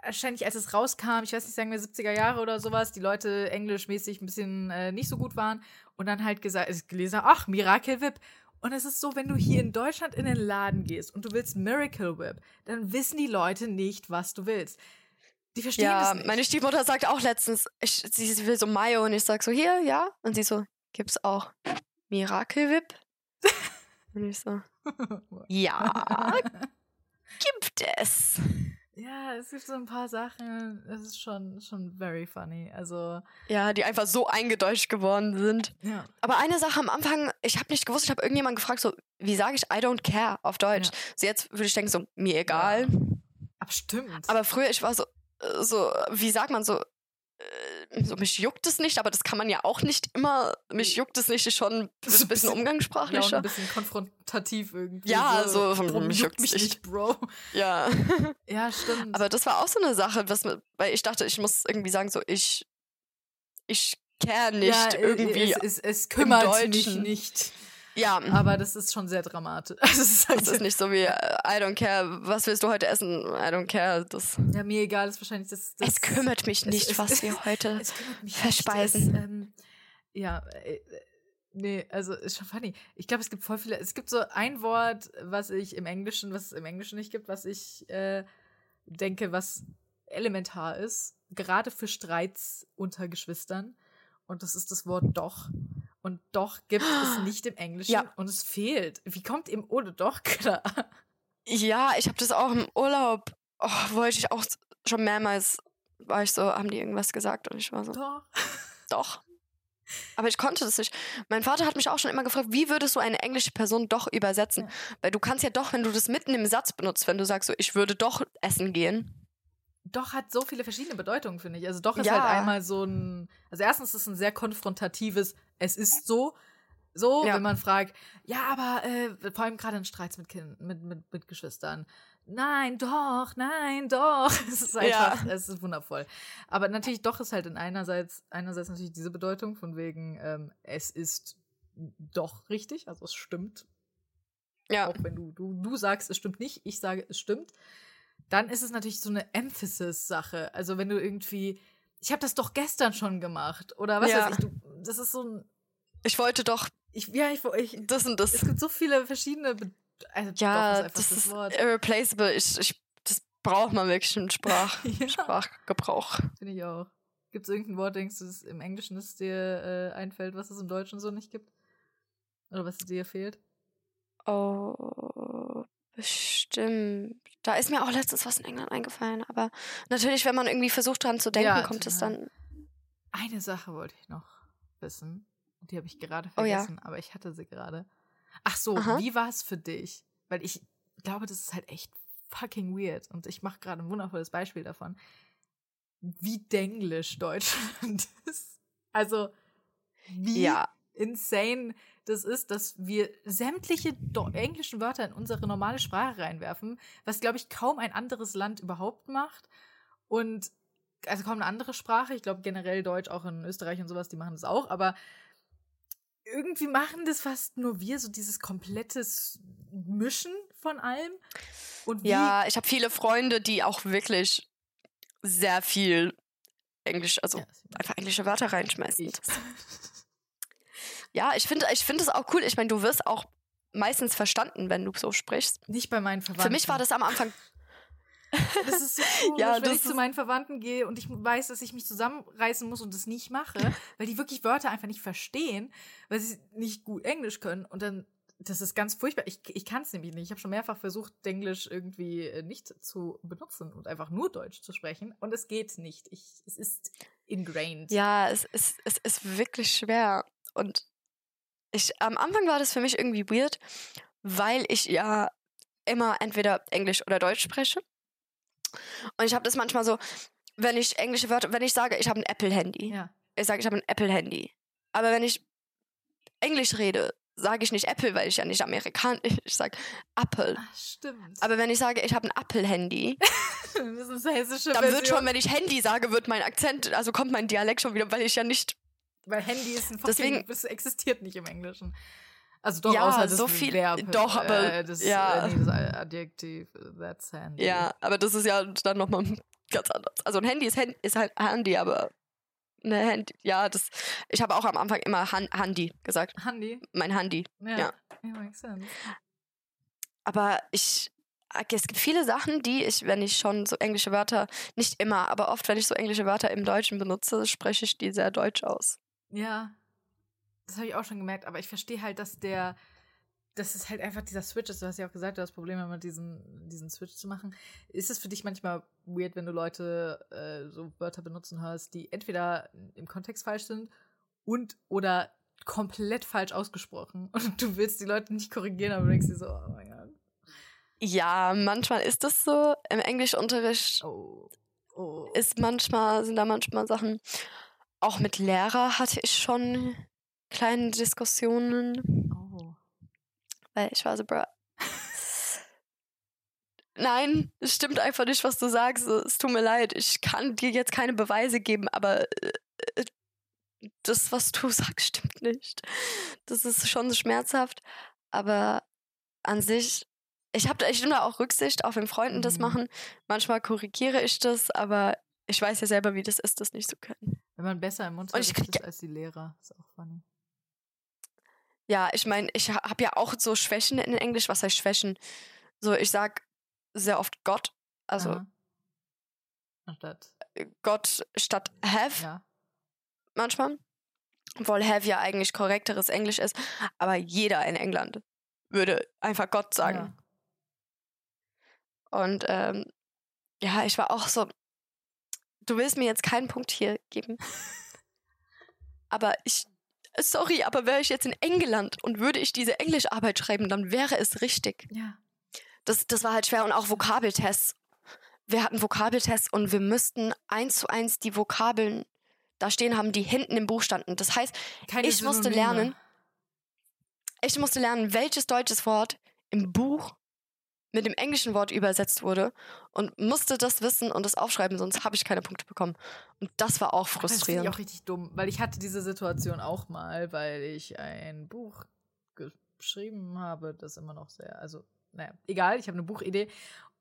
S1: wahrscheinlich, als es rauskam, ich weiß nicht, sagen wir 70er Jahre oder sowas, die Leute englischmäßig ein bisschen äh, nicht so gut waren und dann halt gesagt, also gelesen, ach, Miracle Whip. Und es ist so, wenn du hier in Deutschland in den Laden gehst und du willst Miracle Whip, dann wissen die Leute nicht, was du willst. Die verstehen ja, das nicht.
S2: Meine Stiefmutter sagt auch letztens, ich, sie will so Mayo und ich sag so, hier, ja. Und sie so, gibt's auch Miracle Whip? und ich so, ja, gibt es.
S1: Ja, es gibt so ein paar Sachen, es ist schon, schon very funny. Also.
S2: Ja, die einfach so eingedeutscht geworden sind.
S1: Ja.
S2: Aber eine Sache am Anfang, ich habe nicht gewusst, ich habe irgendjemand gefragt, so, wie sage ich I don't care auf Deutsch? Ja. So jetzt würde ich denken, so, mir egal. Ja.
S1: Aber stimmt.
S2: Aber früher, ich war so, so, wie sagt man so, äh, so, mich juckt es nicht, aber das kann man ja auch nicht immer. Mich juckt es nicht, ist schon ein bisschen, bisschen umgangssprachlicher. Ja,
S1: ein bisschen konfrontativ irgendwie.
S2: Ja, so,
S1: so von mich juckt mich nicht, Bro.
S2: Ja.
S1: ja, stimmt.
S2: Aber das war auch so eine Sache, was, weil ich dachte, ich muss irgendwie sagen, so, ich, ich care nicht ja, irgendwie.
S1: Es, es, es kümmert mich nicht.
S2: Ja.
S1: Aber das ist schon sehr dramatisch.
S2: Es ist, halt das ist nicht so wie äh, I don't care, was willst du heute essen? I don't care. Das
S1: ja, mir egal, ist wahrscheinlich das. das
S2: es kümmert mich nicht, es, was es, wir heute verspeisen.
S1: Ähm, ja, äh, nee, also ist schon funny. Ich glaube, es gibt voll viele. Es gibt so ein Wort, was ich im Englischen, was es im Englischen nicht gibt, was ich äh, denke, was elementar ist, gerade für Streits unter Geschwistern. Und das ist das Wort doch. Und doch gibt es nicht im Englischen ja. und es fehlt. Wie kommt im Ohne doch klar?
S2: Ja, ich habe das auch im Urlaub, oh, wollte ich auch schon mehrmals, war ich so, haben die irgendwas gesagt und ich war so.
S1: Doch.
S2: Doch. Aber ich konnte das nicht. Mein Vater hat mich auch schon immer gefragt, wie würdest du eine englische Person doch übersetzen? Ja. Weil du kannst ja doch, wenn du das mitten im Satz benutzt, wenn du sagst so, ich würde doch essen gehen,
S1: doch hat so viele verschiedene Bedeutungen, finde ich. Also doch ist ja. halt einmal so ein, also erstens ist es ein sehr konfrontatives, es ist so, so, ja. wenn man fragt, ja, aber äh, vor allem gerade in Streits mit, kind, mit, mit, mit Geschwistern. Nein, doch, nein, doch. Es ist einfach, ja. es ist wundervoll. Aber natürlich doch ist halt in einerseits, einerseits natürlich diese Bedeutung von wegen, ähm, es ist doch richtig, also es stimmt.
S2: Ja.
S1: Auch wenn du, du, du sagst, es stimmt nicht, ich sage, es stimmt dann ist es natürlich so eine Emphasis-Sache. Also wenn du irgendwie, ich habe das doch gestern schon gemacht oder was ja. weiß ich, du, das ist so ein.
S2: Ich wollte doch.
S1: Ich, ja, ich, ich
S2: das und das.
S1: Es gibt so viele verschiedene. Be
S2: also ja, ist das, das, ist Wort. irreplaceable. Ich, ich, das braucht man wirklich im Sprach, ja. Sprachgebrauch.
S1: Finde ich auch. Gibt es irgendein Wort, denkst du, das im Englischen das dir äh, einfällt, was es im Deutschen so nicht gibt? Oder was dir fehlt?
S2: Oh, bestimmt. Da ist mir auch letztens was in England eingefallen. Aber natürlich, wenn man irgendwie versucht dran zu denken, ja, kommt es dann.
S1: eine Sache wollte ich noch wissen. Die habe ich gerade vergessen, oh ja. aber ich hatte sie gerade. Ach so, Aha. wie war es für dich? Weil ich glaube, das ist halt echt fucking weird. Und ich mache gerade ein wundervolles Beispiel davon, wie denglisch Deutschland ist. Also, wie ja. Insane das ist, dass wir sämtliche englischen Wörter in unsere normale Sprache reinwerfen, was, glaube ich, kaum ein anderes Land überhaupt macht. Und also kaum eine andere Sprache. Ich glaube generell Deutsch auch in Österreich und sowas, die machen das auch, aber irgendwie machen das fast nur wir, so dieses komplettes Mischen von allem.
S2: Und ja, ich habe viele Freunde, die auch wirklich sehr viel Englisch, also ja, einfach englische Wörter reinschmeißen. Ja, ich finde ich finde es auch cool. Ich meine, du wirst auch meistens verstanden, wenn du so sprichst.
S1: Nicht bei meinen Verwandten.
S2: Für mich war das am Anfang
S1: das ist so komisch, ja, wenn ich zu meinen Verwandten gehe und ich weiß, dass ich mich zusammenreißen muss und das nicht mache, weil die wirklich Wörter einfach nicht verstehen, weil sie nicht gut Englisch können und dann das ist ganz furchtbar. Ich, ich kann es nämlich nicht. Ich habe schon mehrfach versucht, Englisch irgendwie äh, nicht zu benutzen und einfach nur Deutsch zu sprechen. Und es geht nicht. Ich, es ist ingrained.
S2: Ja, es, es, es ist wirklich schwer. Und ich, am Anfang war das für mich irgendwie weird, weil ich ja immer entweder Englisch oder Deutsch spreche. Und ich habe das manchmal so, wenn ich englische Wörter, wenn ich sage, ich habe ein Apple-Handy. Ja. Ich sage, ich habe ein Apple-Handy. Aber wenn ich Englisch rede, sage ich nicht Apple, weil ich ja nicht amerikanisch, ich sage Apple.
S1: Ach, stimmt.
S2: Aber wenn ich sage, ich habe ein Apple-Handy,
S1: das ist hessische
S2: dann wird schon, wenn ich Handy sage, wird mein Akzent, also kommt mein Dialekt schon wieder, weil ich ja nicht.
S1: Weil Handy ist ein fucking, das existiert nicht im Englischen. Also doch, ja, außer das
S2: so viel,
S1: Verb,
S2: doch, aber
S1: äh, das,
S2: ja.
S1: Äh, nee, das Adjektiv, that's handy.
S2: Ja, aber das ist ja dann nochmal ganz anders. Also ein Handy ist, ist halt Handy, aber eine Handy, ja, das, ich habe auch am Anfang immer Han Handy gesagt.
S1: Handy?
S2: Mein Handy, ja. Ja,
S1: yeah, makes sense.
S2: Aber ich, es gibt viele Sachen, die ich, wenn ich schon so englische Wörter, nicht immer, aber oft, wenn ich so englische Wörter im Deutschen benutze, spreche ich die sehr deutsch aus.
S1: Ja, das habe ich auch schon gemerkt, aber ich verstehe halt, dass der, dass es halt einfach dieser Switch ist. Du hast ja auch gesagt, du hast Probleme mit diesen, diesen Switch zu machen. Ist es für dich manchmal weird, wenn du Leute äh, so Wörter benutzen hörst, die entweder im Kontext falsch sind und oder komplett falsch ausgesprochen und du willst die Leute nicht korrigieren, aber du denkst dir so, oh mein Gott.
S2: Ja, manchmal ist das so. Im Englischunterricht oh. Oh. ist manchmal, sind da manchmal Sachen. Auch mit Lehrer hatte ich schon kleinen Diskussionen.
S1: Oh.
S2: Weil ich war so, bro. Nein, es stimmt einfach nicht, was du sagst. Es tut mir leid. Ich kann dir jetzt keine Beweise geben, aber äh, äh, das, was du sagst, stimmt nicht. Das ist schon schmerzhaft. Aber an sich, ich habe ich nehme da auch Rücksicht, auch wenn Freunden mhm. das machen. Manchmal korrigiere ich das, aber ich weiß ja selber, wie das ist, das nicht zu können.
S1: Wenn man besser im Unterricht ist als die Lehrer, ist auch funny.
S2: Ja, ich meine, ich habe ja auch so Schwächen in Englisch. Was heißt Schwächen? So, ich sag sehr oft Gott. Also Aha.
S1: Statt.
S2: Äh, Gott statt have.
S1: Ja.
S2: Manchmal. Obwohl have ja eigentlich korrekteres Englisch ist. Aber jeder in England würde einfach Gott sagen. Ja. Und ähm, ja, ich war auch so. Du willst mir jetzt keinen Punkt hier geben. aber ich sorry, aber wäre ich jetzt in England und würde ich diese Englischarbeit schreiben, dann wäre es richtig.
S1: Ja.
S2: Das, das war halt schwer und auch Vokabeltests. Wir hatten Vokabeltests und wir müssten eins zu eins die Vokabeln da stehen haben, die hinten im Buch standen. Das heißt, Keine ich Synonyme. musste lernen, ich musste lernen, welches deutsches Wort im Buch mit dem englischen Wort übersetzt wurde und musste das wissen und das aufschreiben, sonst habe ich keine Punkte bekommen. Und das war auch frustrierend. Das
S1: ich auch richtig dumm, weil ich hatte diese Situation auch mal, weil ich ein Buch geschrieben habe, das immer noch sehr, also, naja, egal, ich habe eine Buchidee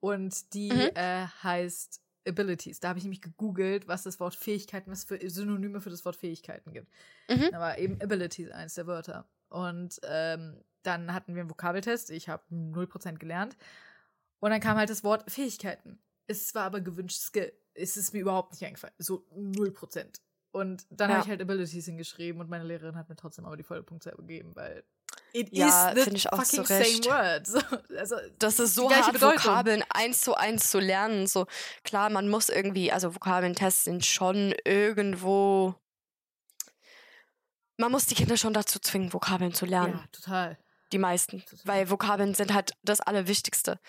S1: und die mhm. äh, heißt Abilities. Da habe ich nämlich gegoogelt, was das Wort Fähigkeiten, was für Synonyme für das Wort Fähigkeiten gibt. Mhm. Da war eben Abilities eins der Wörter. Und ähm, dann hatten wir einen Vokabeltest. Ich habe 0% gelernt. Und dann kam halt das Wort Fähigkeiten. Es war aber gewünscht Skill. Es ist mir überhaupt nicht eingefallen. So 0%. Und dann ja. habe ich halt Abilities hingeschrieben und meine Lehrerin hat mir trotzdem aber die volle Punktzahl gegeben, weil
S2: it ja, is the ich auch fucking so same word. So, also, das ist so hart, Bedeutung. Vokabeln eins zu eins zu lernen. So klar, man muss irgendwie, also Vokabeln-Tests sind schon irgendwo man muss die Kinder schon dazu zwingen, Vokabeln zu lernen.
S1: Ja, total.
S2: Die meisten. Total. Weil Vokabeln sind halt das Allerwichtigste.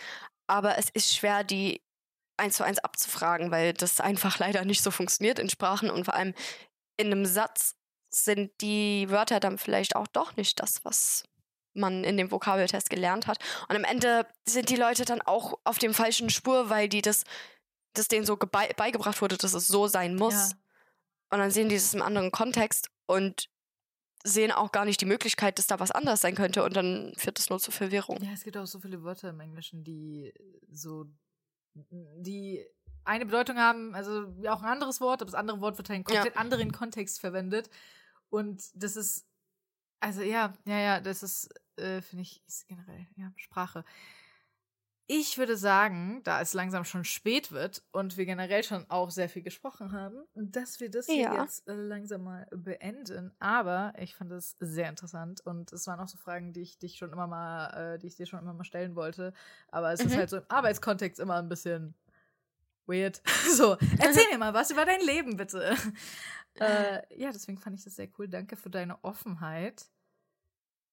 S2: Aber es ist schwer, die eins zu eins abzufragen, weil das einfach leider nicht so funktioniert in Sprachen und vor allem in einem Satz sind die Wörter dann vielleicht auch doch nicht das, was man in dem Vokabeltest gelernt hat. Und am Ende sind die Leute dann auch auf dem falschen Spur, weil die das, das denen so beigebracht wurde, dass es so sein muss. Ja. Und dann sehen die es im anderen Kontext und sehen auch gar nicht die Möglichkeit, dass da was anders sein könnte und dann führt das nur zu Verwirrung.
S1: Ja, es gibt auch so viele Wörter im Englischen, die so, die eine Bedeutung haben, also auch ein anderes Wort, aber das andere Wort wird halt in komplett ja. anderen Kontext verwendet. Und das ist, also ja, ja, ja, das ist, äh, finde ich, ist generell, ja, Sprache. Ich würde sagen, da es langsam schon spät wird und wir generell schon auch sehr viel gesprochen haben, dass wir das ja. hier jetzt äh, langsam mal beenden. Aber ich fand es sehr interessant und es waren auch so Fragen, die ich dich schon immer mal, äh, die ich dir schon immer mal stellen wollte. Aber es mhm. ist halt so im Arbeitskontext immer ein bisschen weird. so, erzähl mir mal was über dein Leben, bitte. äh, ja, deswegen fand ich das sehr cool. Danke für deine Offenheit.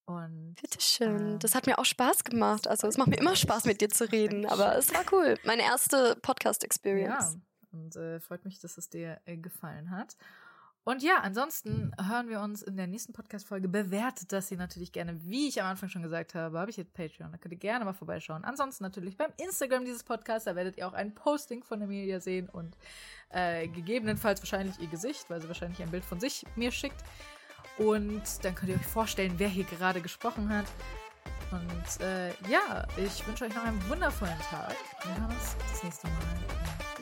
S1: Und,
S2: Bitteschön. Äh, das hat mir auch Spaß gemacht. Also es macht mir immer Spaß, mit dir zu reden. Aber es war cool. Meine erste Podcast-Experience.
S1: Ja, und äh, freut mich, dass es dir äh, gefallen hat. Und ja, ansonsten hören wir uns in der nächsten Podcast-Folge. Bewertet das hier natürlich gerne. Wie ich am Anfang schon gesagt habe, habe ich jetzt Patreon. Da könnt ihr gerne mal vorbeischauen. Ansonsten natürlich beim Instagram dieses Podcasts. Da werdet ihr auch ein Posting von Emilia sehen und äh, gegebenenfalls wahrscheinlich ihr Gesicht, weil sie wahrscheinlich ein Bild von sich mir schickt. Und dann könnt ihr euch vorstellen, wer hier gerade gesprochen hat. Und äh, ja, ich wünsche euch noch einen wundervollen Tag. Wir hören uns das nächste Mal.